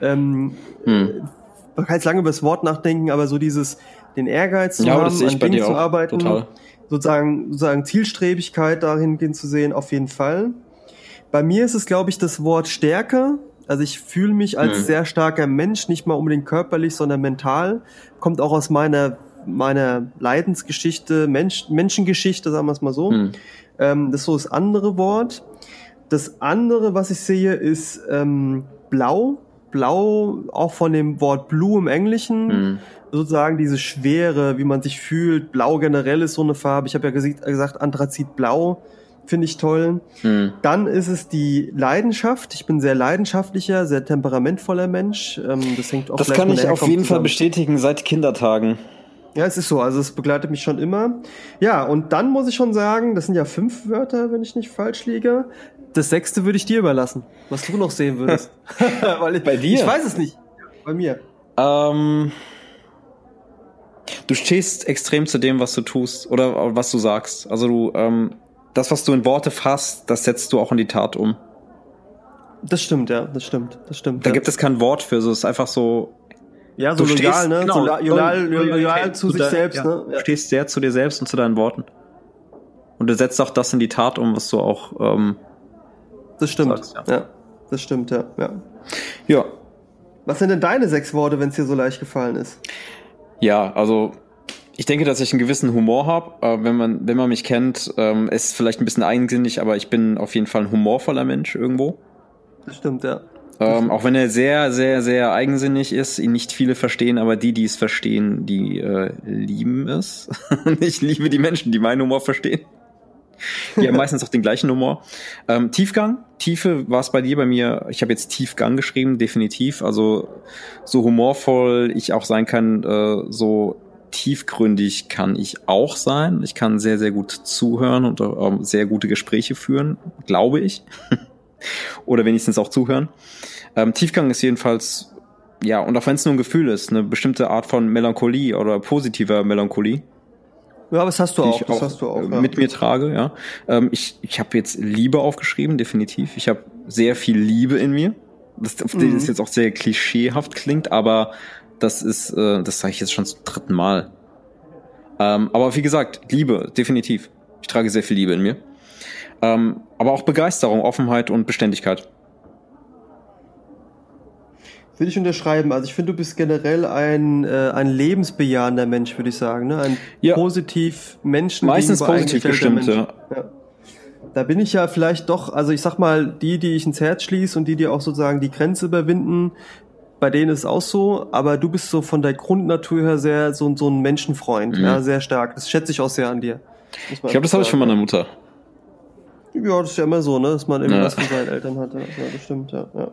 Speaker 1: Ähm, hm. Man kann jetzt lange über das Wort nachdenken, aber so dieses den Ehrgeiz zu ja, haben, an Dingen zu arbeiten, Total. sozusagen, sozusagen Zielstrebigkeit dahingehend zu sehen, auf jeden Fall. Bei mir ist es, glaube ich, das Wort Stärke. Also ich fühle mich als mhm. sehr starker Mensch, nicht mal unbedingt körperlich, sondern mental. Kommt auch aus meiner meiner Leidensgeschichte, Mensch, Menschengeschichte, sagen wir es mal so. Mhm. Ähm, das ist so das andere Wort. Das andere, was ich sehe, ist ähm, blau. Blau, auch von dem Wort blue im Englischen. Mhm sozusagen diese Schwere, wie man sich fühlt. Blau generell ist so eine Farbe. Ich habe ja gesagt, Anthrazit Blau finde ich toll. Hm. Dann ist es die Leidenschaft. Ich bin sehr leidenschaftlicher, sehr temperamentvoller Mensch. Ähm, das hängt auch
Speaker 2: Das kann ich auf jeden Fall bestätigen seit Kindertagen.
Speaker 1: Ja, es ist so. Also es begleitet mich schon immer. Ja, und dann muss ich schon sagen, das sind ja fünf Wörter, wenn ich nicht falsch liege. Das sechste würde ich dir überlassen, was du noch sehen würdest. [laughs] [laughs]
Speaker 2: Weil ich, Bei dir?
Speaker 1: Ich weiß es nicht. Bei mir.
Speaker 2: Ähm, du stehst extrem zu dem, was du tust oder was du sagst. Also du, ähm, das, was du in Worte fasst, das setzt du auch in die Tat um.
Speaker 1: Das stimmt, ja, das stimmt, das stimmt.
Speaker 2: Da
Speaker 1: ja.
Speaker 2: gibt es kein Wort für, so es ist einfach so.
Speaker 1: Ja, so loyal, stehst, ne? Genau, so loyal, loyal, loyal zu sich da, selbst,
Speaker 2: ja.
Speaker 1: ne?
Speaker 2: Ja. Du stehst sehr zu dir selbst und zu deinen Worten. Und du setzt auch das in die Tat um, was du auch. Ähm,
Speaker 1: das stimmt, sagst, ja. ja. Das stimmt, ja, ja.
Speaker 2: Ja.
Speaker 1: Was sind denn deine sechs Worte, wenn es dir so leicht gefallen ist?
Speaker 2: Ja, also ich denke, dass ich einen gewissen Humor habe. Äh, wenn man, wenn man mich kennt, ähm, ist vielleicht ein bisschen eigensinnig, aber ich bin auf jeden Fall ein humorvoller Mensch irgendwo.
Speaker 1: Das stimmt, ja.
Speaker 2: Ähm, auch wenn er sehr, sehr, sehr eigensinnig ist, ihn nicht viele verstehen, aber die, die es verstehen, die äh, lieben es. Und [laughs] ich liebe die Menschen, die meinen Humor verstehen. [laughs] Die haben meistens auch den gleichen Humor. Ähm, Tiefgang, Tiefe war es bei dir, bei mir. Ich habe jetzt Tiefgang geschrieben, definitiv. Also so humorvoll ich auch sein kann, äh, so tiefgründig kann ich auch sein. Ich kann sehr, sehr gut zuhören und äh, sehr gute Gespräche führen, glaube ich. [laughs] Oder wenigstens auch zuhören. Ähm, Tiefgang ist jedenfalls, ja, und auch wenn es nur ein Gefühl ist, eine bestimmte Art von Melancholie oder positiver Melancholie,
Speaker 1: ja, das hast du auch. Das auch hast du auch
Speaker 2: ja. mit mir trage, ja. Ähm, ich ich habe jetzt Liebe aufgeschrieben, definitiv. Ich habe sehr viel Liebe in mir. Das, mhm. das jetzt auch sehr klischeehaft klingt, aber das ist, äh, das sage ich jetzt schon zum dritten Mal. Ähm, aber wie gesagt, Liebe, definitiv. Ich trage sehr viel Liebe in mir. Ähm, aber auch Begeisterung, Offenheit und Beständigkeit.
Speaker 1: Würde ich unterschreiben. Also ich finde, du bist generell ein, äh, ein lebensbejahender Mensch, würde ich sagen. Ne? Ein ja. positiv Menschen.
Speaker 2: Meistens positiv gestimmt, ja. ja.
Speaker 1: Da bin ich ja vielleicht doch, also ich sag mal, die, die ich ins Herz schließe und die, die auch sozusagen die Grenze überwinden, bei denen ist es auch so, aber du bist so von der Grundnatur her sehr so, so ein Menschenfreund, mhm. ja, sehr stark. Das schätze ich auch sehr an dir.
Speaker 2: Ich glaube, das habe ich von meiner Mutter.
Speaker 1: Ja, das ist ja immer so, ne, dass man irgendwas ja. von seinen Eltern hatte. Ja, das stimmt, ja. ja.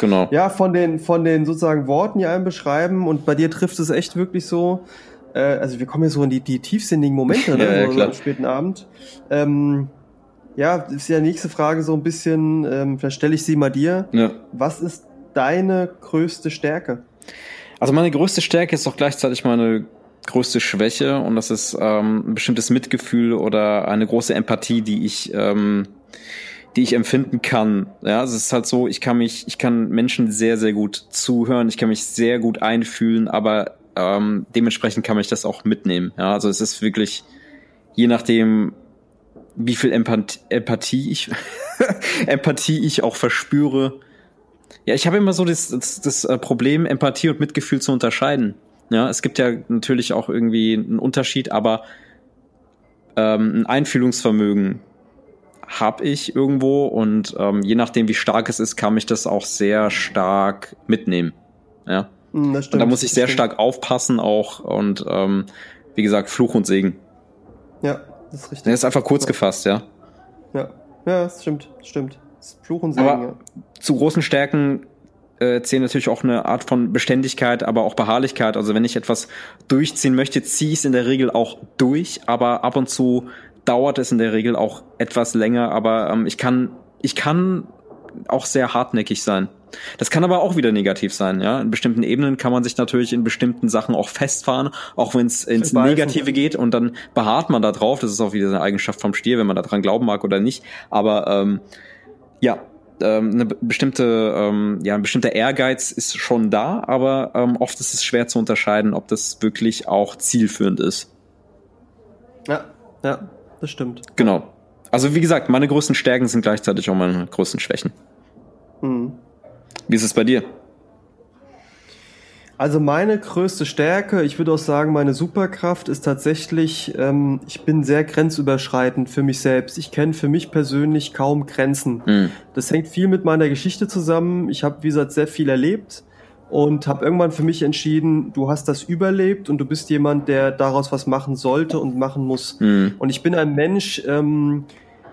Speaker 2: Genau.
Speaker 1: Ja, von den, von den sozusagen Worten, die einem beschreiben und bei dir trifft es echt wirklich so, äh, also wir kommen ja so in die, die tiefsinnigen Momente, ne, [laughs] ja, ja, so am späten Abend. Ähm, Ja, ist ja die nächste Frage so ein bisschen, ähm, vielleicht stelle ich sie mal dir. Ja. Was ist deine größte Stärke?
Speaker 2: Also meine größte Stärke ist auch gleichzeitig meine größte Schwäche und das ist ähm, ein bestimmtes Mitgefühl oder eine große Empathie, die ich ähm, die ich empfinden kann. Ja, es ist halt so, ich kann mich, ich kann Menschen sehr, sehr gut zuhören, ich kann mich sehr gut einfühlen, aber ähm, dementsprechend kann mich das auch mitnehmen. Ja, also es ist wirklich, je nachdem, wie viel Empath Empathie ich [laughs] Empathie ich auch verspüre. Ja, ich habe immer so das, das, das äh, Problem, Empathie und Mitgefühl zu unterscheiden. Ja, es gibt ja natürlich auch irgendwie einen Unterschied, aber ähm, ein Einfühlungsvermögen habe ich irgendwo und ähm, je nachdem, wie stark es ist, kann mich das auch sehr stark mitnehmen. Ja. Hm, das stimmt, und da muss ich sehr stark aufpassen auch und ähm, wie gesagt, Fluch und Segen.
Speaker 1: Ja, das ist richtig.
Speaker 2: Der ist einfach kurz ja. gefasst, ja.
Speaker 1: Ja, ja, das stimmt, das stimmt. Das Fluch und Segen,
Speaker 2: aber ja. Zu großen Stärken äh, zählen natürlich auch eine Art von Beständigkeit, aber auch Beharrlichkeit. Also wenn ich etwas durchziehen möchte, ziehe ich es in der Regel auch durch, aber ab und zu dauert es in der Regel auch etwas länger, aber ähm, ich kann, ich kann auch sehr hartnäckig sein. Das kann aber auch wieder negativ sein, ja. In bestimmten Ebenen kann man sich natürlich in bestimmten Sachen auch festfahren, auch wenn es ins Negative geht und dann beharrt man da drauf. Das ist auch wieder eine Eigenschaft vom Stier, wenn man daran glauben mag oder nicht. Aber ähm, ja, ähm, eine bestimmte, ähm, ja, ein bestimmter Ehrgeiz ist schon da, aber ähm, oft ist es schwer zu unterscheiden, ob das wirklich auch zielführend ist.
Speaker 1: Ja, ja, das stimmt.
Speaker 2: Genau. Also wie gesagt, meine größten Stärken sind gleichzeitig auch meine größten Schwächen. Mhm. Wie ist es bei dir?
Speaker 1: Also meine größte Stärke, ich würde auch sagen, meine Superkraft ist tatsächlich, ähm, ich bin sehr grenzüberschreitend für mich selbst. Ich kenne für mich persönlich kaum Grenzen. Mhm. Das hängt viel mit meiner Geschichte zusammen. Ich habe, wie gesagt, sehr viel erlebt und habe irgendwann für mich entschieden, du hast das überlebt und du bist jemand, der daraus was machen sollte und machen muss. Mhm. Und ich bin ein Mensch, ähm,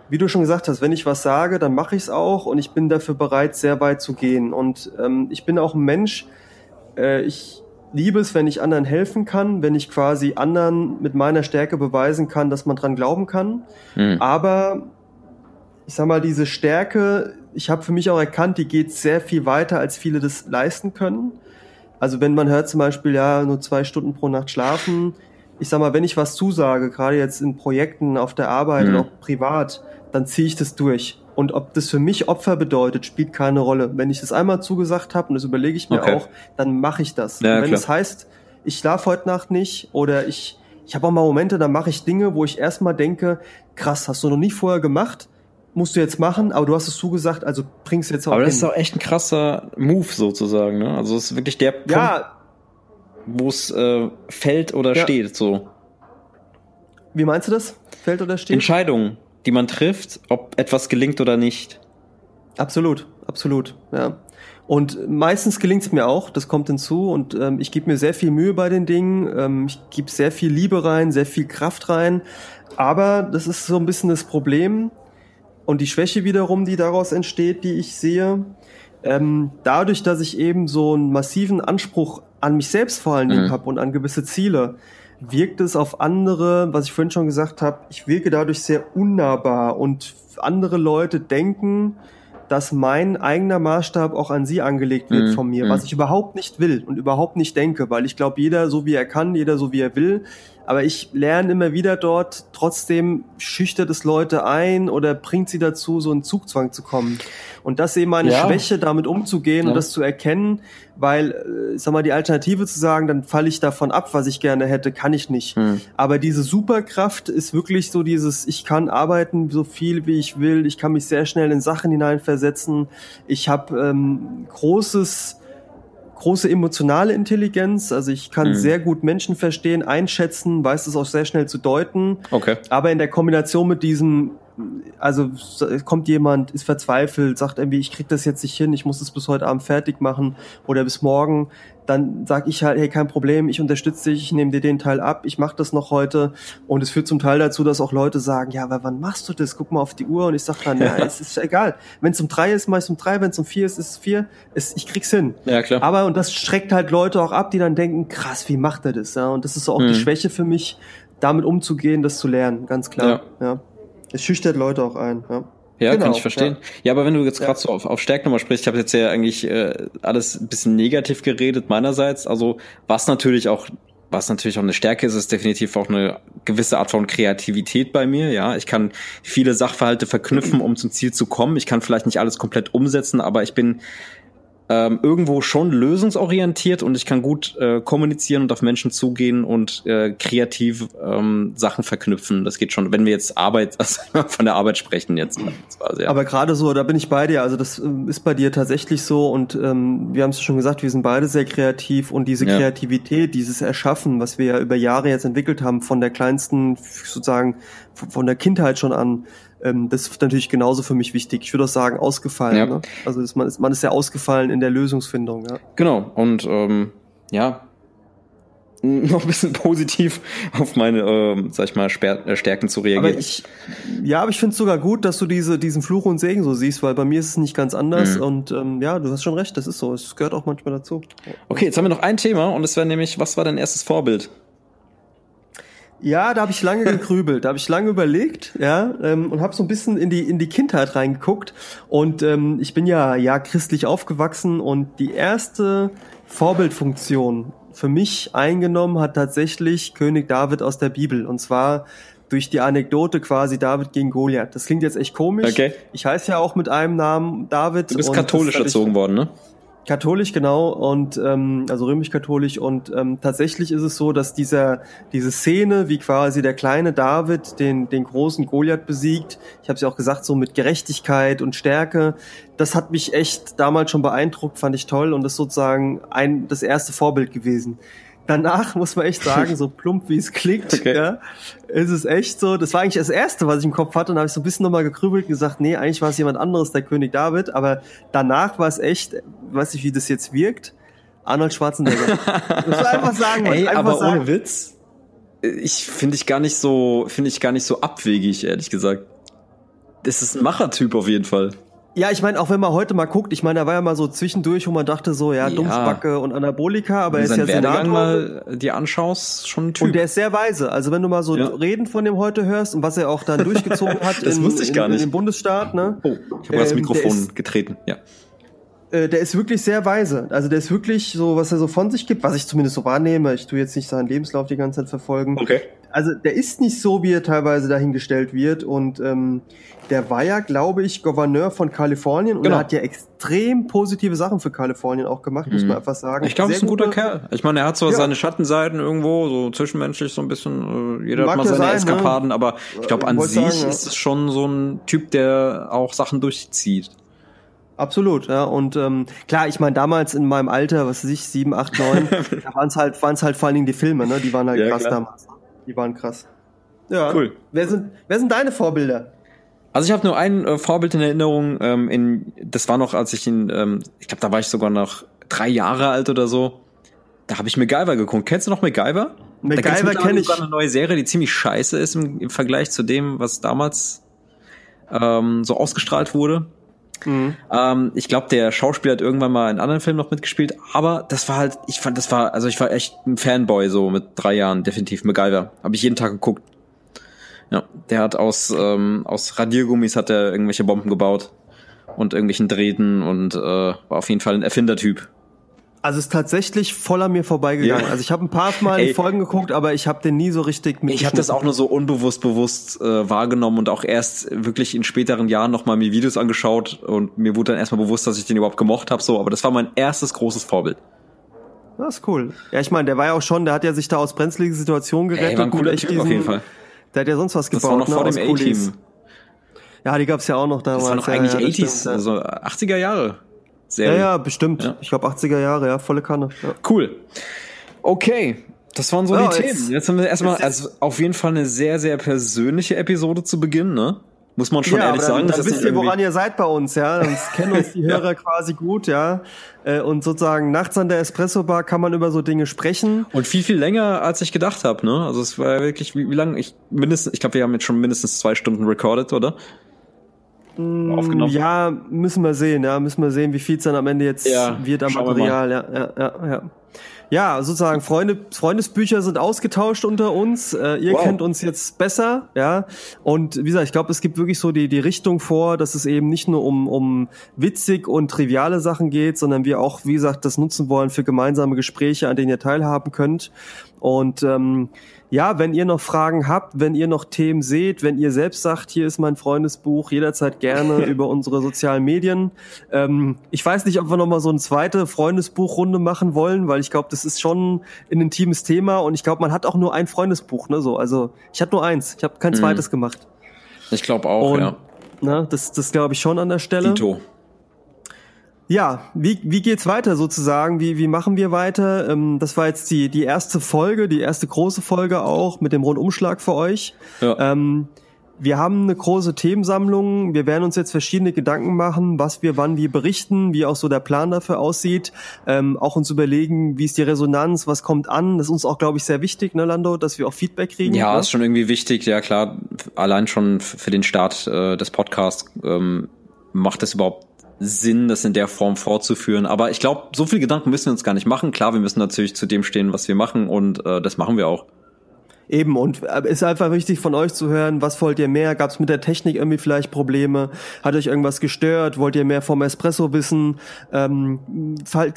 Speaker 1: wie du schon gesagt hast, wenn ich was sage, dann mache ich es auch und ich bin dafür bereit, sehr weit zu gehen. Und ähm, ich bin auch ein Mensch, äh, ich liebe es, wenn ich anderen helfen kann, wenn ich quasi anderen mit meiner Stärke beweisen kann, dass man dran glauben kann. Mhm. Aber ich sag mal, diese Stärke ich habe für mich auch erkannt, die geht sehr viel weiter, als viele das leisten können. Also wenn man hört zum Beispiel, ja, nur zwei Stunden pro Nacht schlafen. Ich sag mal, wenn ich was zusage, gerade jetzt in Projekten auf der Arbeit mhm. auch privat, dann ziehe ich das durch. Und ob das für mich Opfer bedeutet, spielt keine Rolle. Wenn ich das einmal zugesagt habe, und das überlege ich mir okay. auch, dann mache ich das. Ja, wenn es das heißt, ich schlafe heute Nacht nicht oder ich, ich habe auch mal Momente, da mache ich Dinge, wo ich erstmal denke, krass, hast du noch nie vorher gemacht, musst du jetzt machen, aber du hast es zugesagt, also bringst du jetzt
Speaker 2: auch Aber das hin. ist auch echt ein krasser Move sozusagen, ne? Also es ist wirklich der Punkt, ja. wo es äh, fällt oder ja. steht, so.
Speaker 1: Wie meinst du das? Fällt oder steht?
Speaker 2: Entscheidungen, die man trifft, ob etwas gelingt oder nicht.
Speaker 1: Absolut, absolut, ja. Und meistens gelingt es mir auch, das kommt hinzu und ähm, ich gebe mir sehr viel Mühe bei den Dingen, ähm, ich gebe sehr viel Liebe rein, sehr viel Kraft rein, aber das ist so ein bisschen das Problem, und die Schwäche wiederum, die daraus entsteht, die ich sehe, ähm, dadurch, dass ich eben so einen massiven Anspruch an mich selbst vor allen Dingen mhm. habe und an gewisse Ziele, wirkt es auf andere, was ich vorhin schon gesagt habe, ich wirke dadurch sehr unnahbar und andere Leute denken, dass mein eigener Maßstab auch an sie angelegt wird mhm. von mir, was mhm. ich überhaupt nicht will und überhaupt nicht denke, weil ich glaube, jeder so wie er kann, jeder so wie er will, aber ich lerne immer wieder dort, trotzdem schüchtert es Leute ein oder bringt sie dazu, so in Zugzwang zu kommen. Und das eben meine ja. Schwäche, damit umzugehen ja. und das zu erkennen, weil, äh, sag mal, die Alternative zu sagen, dann falle ich davon ab, was ich gerne hätte, kann ich nicht. Hm. Aber diese Superkraft ist wirklich so dieses, ich kann arbeiten so viel wie ich will, ich kann mich sehr schnell in Sachen hineinversetzen, ich habe ähm, großes große emotionale Intelligenz. Also ich kann mhm. sehr gut Menschen verstehen, einschätzen, weiß es auch sehr schnell zu deuten.
Speaker 2: Okay.
Speaker 1: Aber in der Kombination mit diesem, also kommt jemand, ist verzweifelt, sagt irgendwie, ich krieg das jetzt nicht hin, ich muss es bis heute Abend fertig machen oder bis morgen, dann sag ich halt, hey, kein Problem, ich unterstütze dich, ich nehme dir den Teil ab, ich mache das noch heute. Und es führt zum Teil dazu, dass auch Leute sagen, ja, aber wann machst du das? Guck mal auf die Uhr. Und ich sag dann, ja, [laughs] es ist egal. Wenn es um drei ist, mach ich um drei, wenn es um vier ist, ist es vier. Es, ich krieg's hin.
Speaker 2: Ja, klar.
Speaker 1: Aber, und das schreckt halt Leute auch ab, die dann denken, krass, wie macht er das? Ja, und das ist auch mhm. die Schwäche für mich, damit umzugehen, das zu lernen, ganz klar. Ja. ja. Es schüchtert Leute auch ein, ja.
Speaker 2: Ja, genau, kann ich verstehen. Ja, ja aber wenn du jetzt gerade ja. so auf, auf Stärken nochmal sprichst, ich habe jetzt ja eigentlich äh, alles ein bisschen negativ geredet meinerseits. Also was natürlich auch was natürlich auch eine Stärke ist, ist definitiv auch eine gewisse Art von Kreativität bei mir. Ja, ich kann viele Sachverhalte verknüpfen, um zum Ziel zu kommen. Ich kann vielleicht nicht alles komplett umsetzen, aber ich bin ähm, irgendwo schon lösungsorientiert und ich kann gut äh, kommunizieren und auf Menschen zugehen und äh, kreativ ähm, Sachen verknüpfen. Das geht schon, wenn wir jetzt Arbeit, [laughs] also von der Arbeit sprechen jetzt.
Speaker 1: Quasi, ja. Aber gerade so, da bin ich bei dir. Also das ähm, ist bei dir tatsächlich so und ähm, wir haben es schon gesagt, wir sind beide sehr kreativ und diese ja. Kreativität, dieses Erschaffen, was wir ja über Jahre jetzt entwickelt haben, von der kleinsten sozusagen von der Kindheit schon an, ähm, das ist natürlich genauso für mich wichtig. Ich würde auch sagen, ausgefallen. Ja. Ne? Also ist, man, ist, man ist ja ausgefallen in der Lösungsfindung. Ja.
Speaker 2: Genau. Und ähm, ja, [laughs] noch ein bisschen positiv auf meine, ähm, sag ich mal, äh, Stärken zu reagieren.
Speaker 1: Aber ich, ja, aber ich finde es sogar gut, dass du diese, diesen Fluch und Segen so siehst, weil bei mir ist es nicht ganz anders. Mhm. Und ähm, ja, du hast schon recht, das ist so. Es gehört auch manchmal dazu.
Speaker 2: Okay, jetzt haben wir noch ein Thema und es wäre nämlich, was war dein erstes Vorbild?
Speaker 1: Ja, da habe ich lange [laughs] gegrübelt, da habe ich lange überlegt, ja, ähm, und habe so ein bisschen in die in die Kindheit reingeguckt. Und ähm, ich bin ja ja christlich aufgewachsen und die erste Vorbildfunktion für mich eingenommen hat tatsächlich König David aus der Bibel. Und zwar durch die Anekdote quasi David gegen Goliath. Das klingt jetzt echt komisch. Okay. Ich heiße ja auch mit einem Namen David.
Speaker 2: Du bist katholisch erzogen worden, ne?
Speaker 1: Katholisch, genau, und ähm, also römisch-katholisch. Und ähm, tatsächlich ist es so, dass dieser diese Szene, wie quasi der kleine David den den großen Goliath besiegt, ich habe es ja auch gesagt, so mit Gerechtigkeit und Stärke, das hat mich echt damals schon beeindruckt, fand ich toll und das sozusagen ein das erste Vorbild gewesen danach muss man echt sagen, so [laughs] plump wie es klingt, okay. ja, ist es echt so. Das war eigentlich das Erste, was ich im Kopf hatte. Und habe ich so ein bisschen nochmal gekrübelt und gesagt, nee, eigentlich war es jemand anderes, der König David. Aber danach war es echt, weiß nicht, wie das jetzt wirkt, Arnold Schwarzenegger.
Speaker 2: muss einfach sagen, Mann. [laughs] Ey, einfach aber sagen. ohne Witz, ich finde ich gar nicht so, finde ich gar nicht so abwegig, ehrlich gesagt. Das ist ein Machertyp auf jeden Fall.
Speaker 1: Ja, ich meine, auch wenn man heute mal guckt, ich meine, da war ja mal so zwischendurch, wo man dachte so, ja, ja. Dumpfbacke und Anabolika, aber er ist ja
Speaker 2: Werdegang Senator. mal die anschaust, schon ein Typ.
Speaker 1: Und der ist sehr weise. Also wenn du mal so ja. Reden von dem heute hörst und was er auch dann durchgezogen [laughs] hat
Speaker 2: das in, wusste ich gar nicht.
Speaker 1: in, dem Bundesstaat, ne?
Speaker 2: Oh, ich habe ähm, das Mikrofon getreten, ja.
Speaker 1: Äh, der ist wirklich sehr weise. Also der ist wirklich so, was er so von sich gibt, was ich zumindest so wahrnehme. Ich tue jetzt nicht seinen Lebenslauf die ganze Zeit verfolgen.
Speaker 2: Okay.
Speaker 1: Also der ist nicht so, wie er teilweise dahingestellt wird und ähm, der war ja, glaube ich, Gouverneur von Kalifornien und genau. er hat ja extrem positive Sachen für Kalifornien auch gemacht, mhm. muss man einfach sagen.
Speaker 2: Ich glaube, er ist ein guter Kerl. Ich meine, er hat zwar ja. seine Schattenseiten irgendwo, so zwischenmenschlich so ein bisschen, äh, jeder Mag hat mal seine sein, ne? Eskapaden, ne? aber ich glaube, an sich sagen, ist es schon so ein Typ, der auch Sachen durchzieht.
Speaker 1: Absolut, ja. Und ähm, klar, ich meine, damals in meinem Alter, was weiß ich, sieben, acht, neun, [laughs] da waren es halt, waren's halt vor allen Dingen die Filme, ne? Die waren halt ja, krass klar. damals. Die waren krass. Ja. Cool. Wer sind, wer sind deine Vorbilder?
Speaker 2: Also ich habe nur ein äh, Vorbild in Erinnerung. Ähm, in, das war noch, als ich in, ähm, ich glaube, da war ich sogar noch drei Jahre alt oder so. Da habe ich MacGyver geguckt. Kennst du noch MacGyver?
Speaker 1: MacGyver kenne ich.
Speaker 2: sogar eine neue Serie, die ziemlich scheiße ist im, im Vergleich zu dem, was damals ähm, so ausgestrahlt wurde. Mhm. Ähm, ich glaube, der Schauspieler hat irgendwann mal in anderen Filmen noch mitgespielt, aber das war halt, ich fand, das war, also ich war echt ein Fanboy so mit drei Jahren, definitiv MacGyver. Habe ich jeden Tag geguckt. Ja, der hat aus, ähm, aus Radiergummis hat er irgendwelche Bomben gebaut und irgendwelchen Drähten und äh, war auf jeden Fall ein Erfindertyp.
Speaker 1: Also ist tatsächlich voll an mir vorbeigegangen. Ja. Also ich habe ein paar Mal Ey, Folgen geguckt, aber ich habe den nie so richtig
Speaker 2: mit. Ich habe das auch nur so unbewusst bewusst äh, wahrgenommen und auch erst wirklich in späteren Jahren nochmal mir Videos angeschaut und mir wurde dann erstmal bewusst, dass ich den überhaupt gemocht habe. So, aber das war mein erstes großes Vorbild.
Speaker 1: Das ist cool. Ja, ich meine, der war ja auch schon, der hat ja sich da aus brenzligen Situationen gerettet. Ey,
Speaker 2: war ein cooler Typ diesen, auf jeden Fall.
Speaker 1: Der hat ja sonst was gebaut. Das war
Speaker 2: noch
Speaker 1: ne,
Speaker 2: vor dem A-Team.
Speaker 1: Ja, die gab's ja auch noch damals.
Speaker 2: Das war noch
Speaker 1: ja,
Speaker 2: eigentlich ja, 80s, stimmt, also 80er Jahre.
Speaker 1: Serie. Ja, ja, bestimmt. Ja. Ich glaube 80er Jahre, ja, volle Kanne. Ja.
Speaker 2: Cool. Okay, das waren so ja, die jetzt, Themen. Jetzt haben wir erstmal, also auf jeden Fall eine sehr, sehr persönliche Episode zu Beginn, ne? Muss man schon ja, ehrlich
Speaker 1: dann,
Speaker 2: sagen.
Speaker 1: Dann wisst ihr, woran ihr seid bei uns, ja. Dann [laughs] kennen uns die Hörer quasi gut, ja. Äh, und sozusagen nachts an der Espresso-Bar kann man über so Dinge sprechen.
Speaker 2: Und viel, viel länger, als ich gedacht habe, ne? Also es war wirklich, wie, wie lange? Ich mindestens, ich glaube, wir haben jetzt schon mindestens zwei Stunden recorded, oder?
Speaker 1: Mm, aufgenommen? Ja, müssen wir sehen, ja, müssen wir sehen, wie viel es dann am Ende jetzt ja, wird am Material, ja, ja, ja, ja. ja, sozusagen Freunde, Freundesbücher sind ausgetauscht unter uns. Äh, ihr wow. kennt uns jetzt besser, ja. Und wie gesagt, ich glaube, es gibt wirklich so die, die Richtung vor, dass es eben nicht nur um, um witzig und triviale Sachen geht, sondern wir auch, wie gesagt, das nutzen wollen für gemeinsame Gespräche, an denen ihr teilhaben könnt. Und ähm, ja, wenn ihr noch Fragen habt, wenn ihr noch Themen seht, wenn ihr selbst sagt, hier ist mein Freundesbuch, jederzeit gerne [laughs] über unsere sozialen Medien. Ähm, ich weiß nicht, ob wir noch mal so eine zweite Freundesbuchrunde machen wollen, weil ich glaube, das ist schon ein intimes Thema und ich glaube, man hat auch nur ein Freundesbuch, ne? So, also ich hatte nur eins, ich habe kein mhm. zweites gemacht.
Speaker 2: Ich glaube auch, und, ja.
Speaker 1: Ne, das das glaube ich schon an der Stelle.
Speaker 2: Dito.
Speaker 1: Ja, wie, wie geht's weiter sozusagen? Wie, wie machen wir weiter? Ähm, das war jetzt die, die erste Folge, die erste große Folge auch mit dem Rundumschlag für euch. Ja. Ähm, wir haben eine große Themensammlung. Wir werden uns jetzt verschiedene Gedanken machen, was wir wann wie berichten, wie auch so der Plan dafür aussieht. Ähm, auch uns überlegen, wie ist die Resonanz, was kommt an. Das ist uns auch, glaube ich, sehr wichtig, ne, Lando, dass wir auch Feedback kriegen.
Speaker 2: Ja, ne? ist schon irgendwie wichtig. Ja, klar. Allein schon für den Start äh, des Podcasts ähm, macht es überhaupt Sinn, das in der Form fortzuführen. Aber ich glaube, so viel Gedanken müssen wir uns gar nicht machen. Klar, wir müssen natürlich zu dem stehen, was wir machen und äh, das machen wir auch.
Speaker 1: Eben, und äh, ist einfach wichtig von euch zu hören, was wollt ihr mehr? Gab es mit der Technik irgendwie vielleicht Probleme? Hat euch irgendwas gestört? Wollt ihr mehr vom Espresso wissen? Ähm,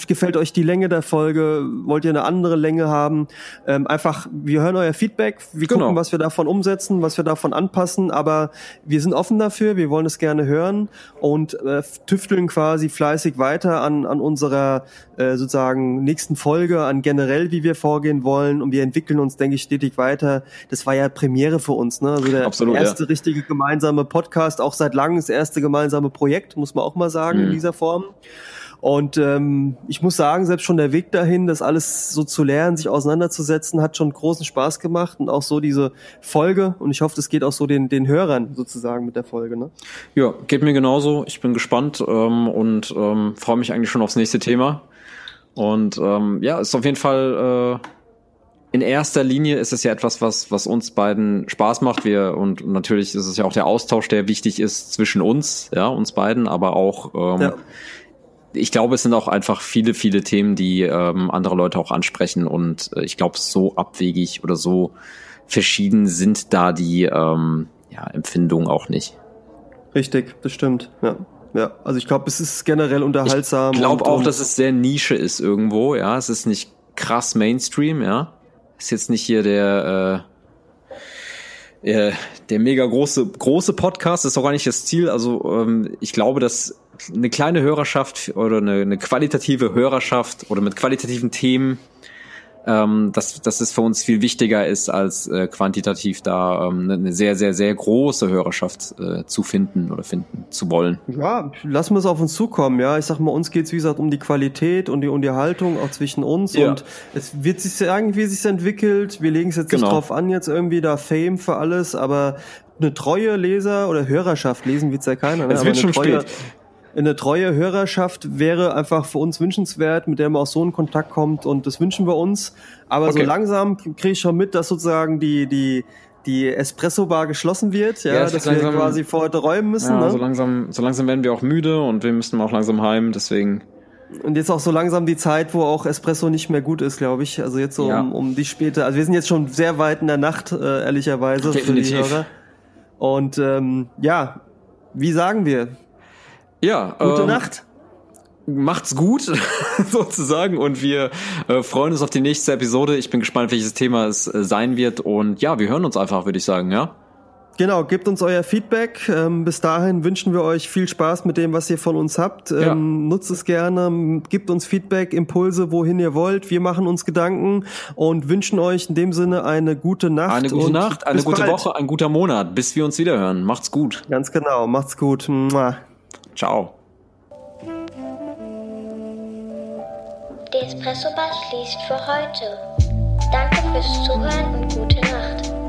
Speaker 1: gefällt euch die Länge der Folge? Wollt ihr eine andere Länge haben? Ähm, einfach, wir hören euer Feedback, wir genau. gucken, was wir davon umsetzen, was wir davon anpassen, aber wir sind offen dafür, wir wollen es gerne hören und äh, tüfteln quasi fleißig weiter an, an unserer äh, sozusagen nächsten Folge, an generell, wie wir vorgehen wollen und wir entwickeln uns, denke ich, stetig weiter weiter. Das war ja Premiere für uns, ne? Also der Absolut, erste ja. richtige gemeinsame Podcast, auch seit langem das erste gemeinsame Projekt, muss man auch mal sagen, mhm. in dieser Form. Und ähm, ich muss sagen, selbst schon der Weg dahin, das alles so zu lernen, sich auseinanderzusetzen, hat schon großen Spaß gemacht und auch so diese Folge. Und ich hoffe, das geht auch so den, den Hörern sozusagen mit der Folge. Ne?
Speaker 2: Ja, geht mir genauso. Ich bin gespannt ähm, und ähm, freue mich eigentlich schon aufs nächste Thema. Und ähm, ja, ist auf jeden Fall äh, in erster Linie ist es ja etwas, was, was uns beiden Spaß macht. Wir, und natürlich ist es ja auch der Austausch, der wichtig ist zwischen uns, ja, uns beiden, aber auch, ähm, ja. ich glaube, es sind auch einfach viele, viele Themen, die ähm, andere Leute auch ansprechen und äh, ich glaube, so abwegig oder so verschieden sind da die ähm, ja, Empfindungen auch nicht.
Speaker 1: Richtig, das stimmt, ja. Ja, also ich glaube, es ist generell unterhaltsam.
Speaker 2: Ich glaube auch, dass es sehr Nische ist irgendwo, ja. Es ist nicht krass Mainstream, ja. Ist jetzt nicht hier der äh, äh, der mega große große Podcast. Ist auch gar nicht das Ziel. Also ähm, ich glaube, dass eine kleine Hörerschaft oder eine, eine qualitative Hörerschaft oder mit qualitativen Themen ähm, dass, dass es für uns viel wichtiger ist, als äh, quantitativ da ähm, eine sehr, sehr, sehr große Hörerschaft äh, zu finden oder finden zu wollen.
Speaker 1: Ja, lassen wir es auf uns zukommen, ja. Ich sag mal, uns geht's wie gesagt um die Qualität und die Unterhaltung auch zwischen uns ja. und es wird sich sagen, wie sich entwickelt. Wir legen es jetzt genau. nicht drauf an, jetzt irgendwie da Fame für alles, aber eine treue Leser oder Hörerschaft lesen wird's ja keiner.
Speaker 2: Ne? Es wird schon treue, spät
Speaker 1: eine treue Hörerschaft wäre einfach für uns wünschenswert, mit der man auch so in Kontakt kommt und das wünschen wir uns. Aber okay. so langsam kriege ich schon mit, dass sozusagen die, die, die Espresso-Bar geschlossen wird, ja, ja dass langsam, wir quasi vor heute räumen müssen. Ja,
Speaker 2: ne? so, langsam, so langsam werden wir auch müde und wir müssen auch langsam heim, deswegen.
Speaker 1: Und jetzt auch so langsam die Zeit, wo auch Espresso nicht mehr gut ist, glaube ich. Also jetzt so ja. um, um die späte, also wir sind jetzt schon sehr weit in der Nacht, äh, ehrlicherweise.
Speaker 2: Definitiv. Für die Hörer.
Speaker 1: Und ähm, ja, wie sagen wir?
Speaker 2: Ja.
Speaker 1: Gute ähm, Nacht.
Speaker 2: Macht's gut, [laughs] sozusagen, und wir äh, freuen uns auf die nächste Episode. Ich bin gespannt, welches Thema es äh, sein wird. Und ja, wir hören uns einfach, würde ich sagen, ja?
Speaker 1: Genau, gebt uns euer Feedback. Ähm, bis dahin wünschen wir euch viel Spaß mit dem, was ihr von uns habt. Ähm, ja. Nutzt es gerne, gebt uns Feedback, Impulse, wohin ihr wollt. Wir machen uns Gedanken und wünschen euch in dem Sinne eine gute Nacht.
Speaker 2: Eine gute Nacht, eine gute bald. Woche, ein guter Monat, bis wir uns wiederhören. Macht's gut.
Speaker 1: Ganz genau, macht's gut. Mua.
Speaker 2: Ciao.
Speaker 3: Die Espresso Bar schließt für heute. Danke fürs Zuhören und gute Nacht.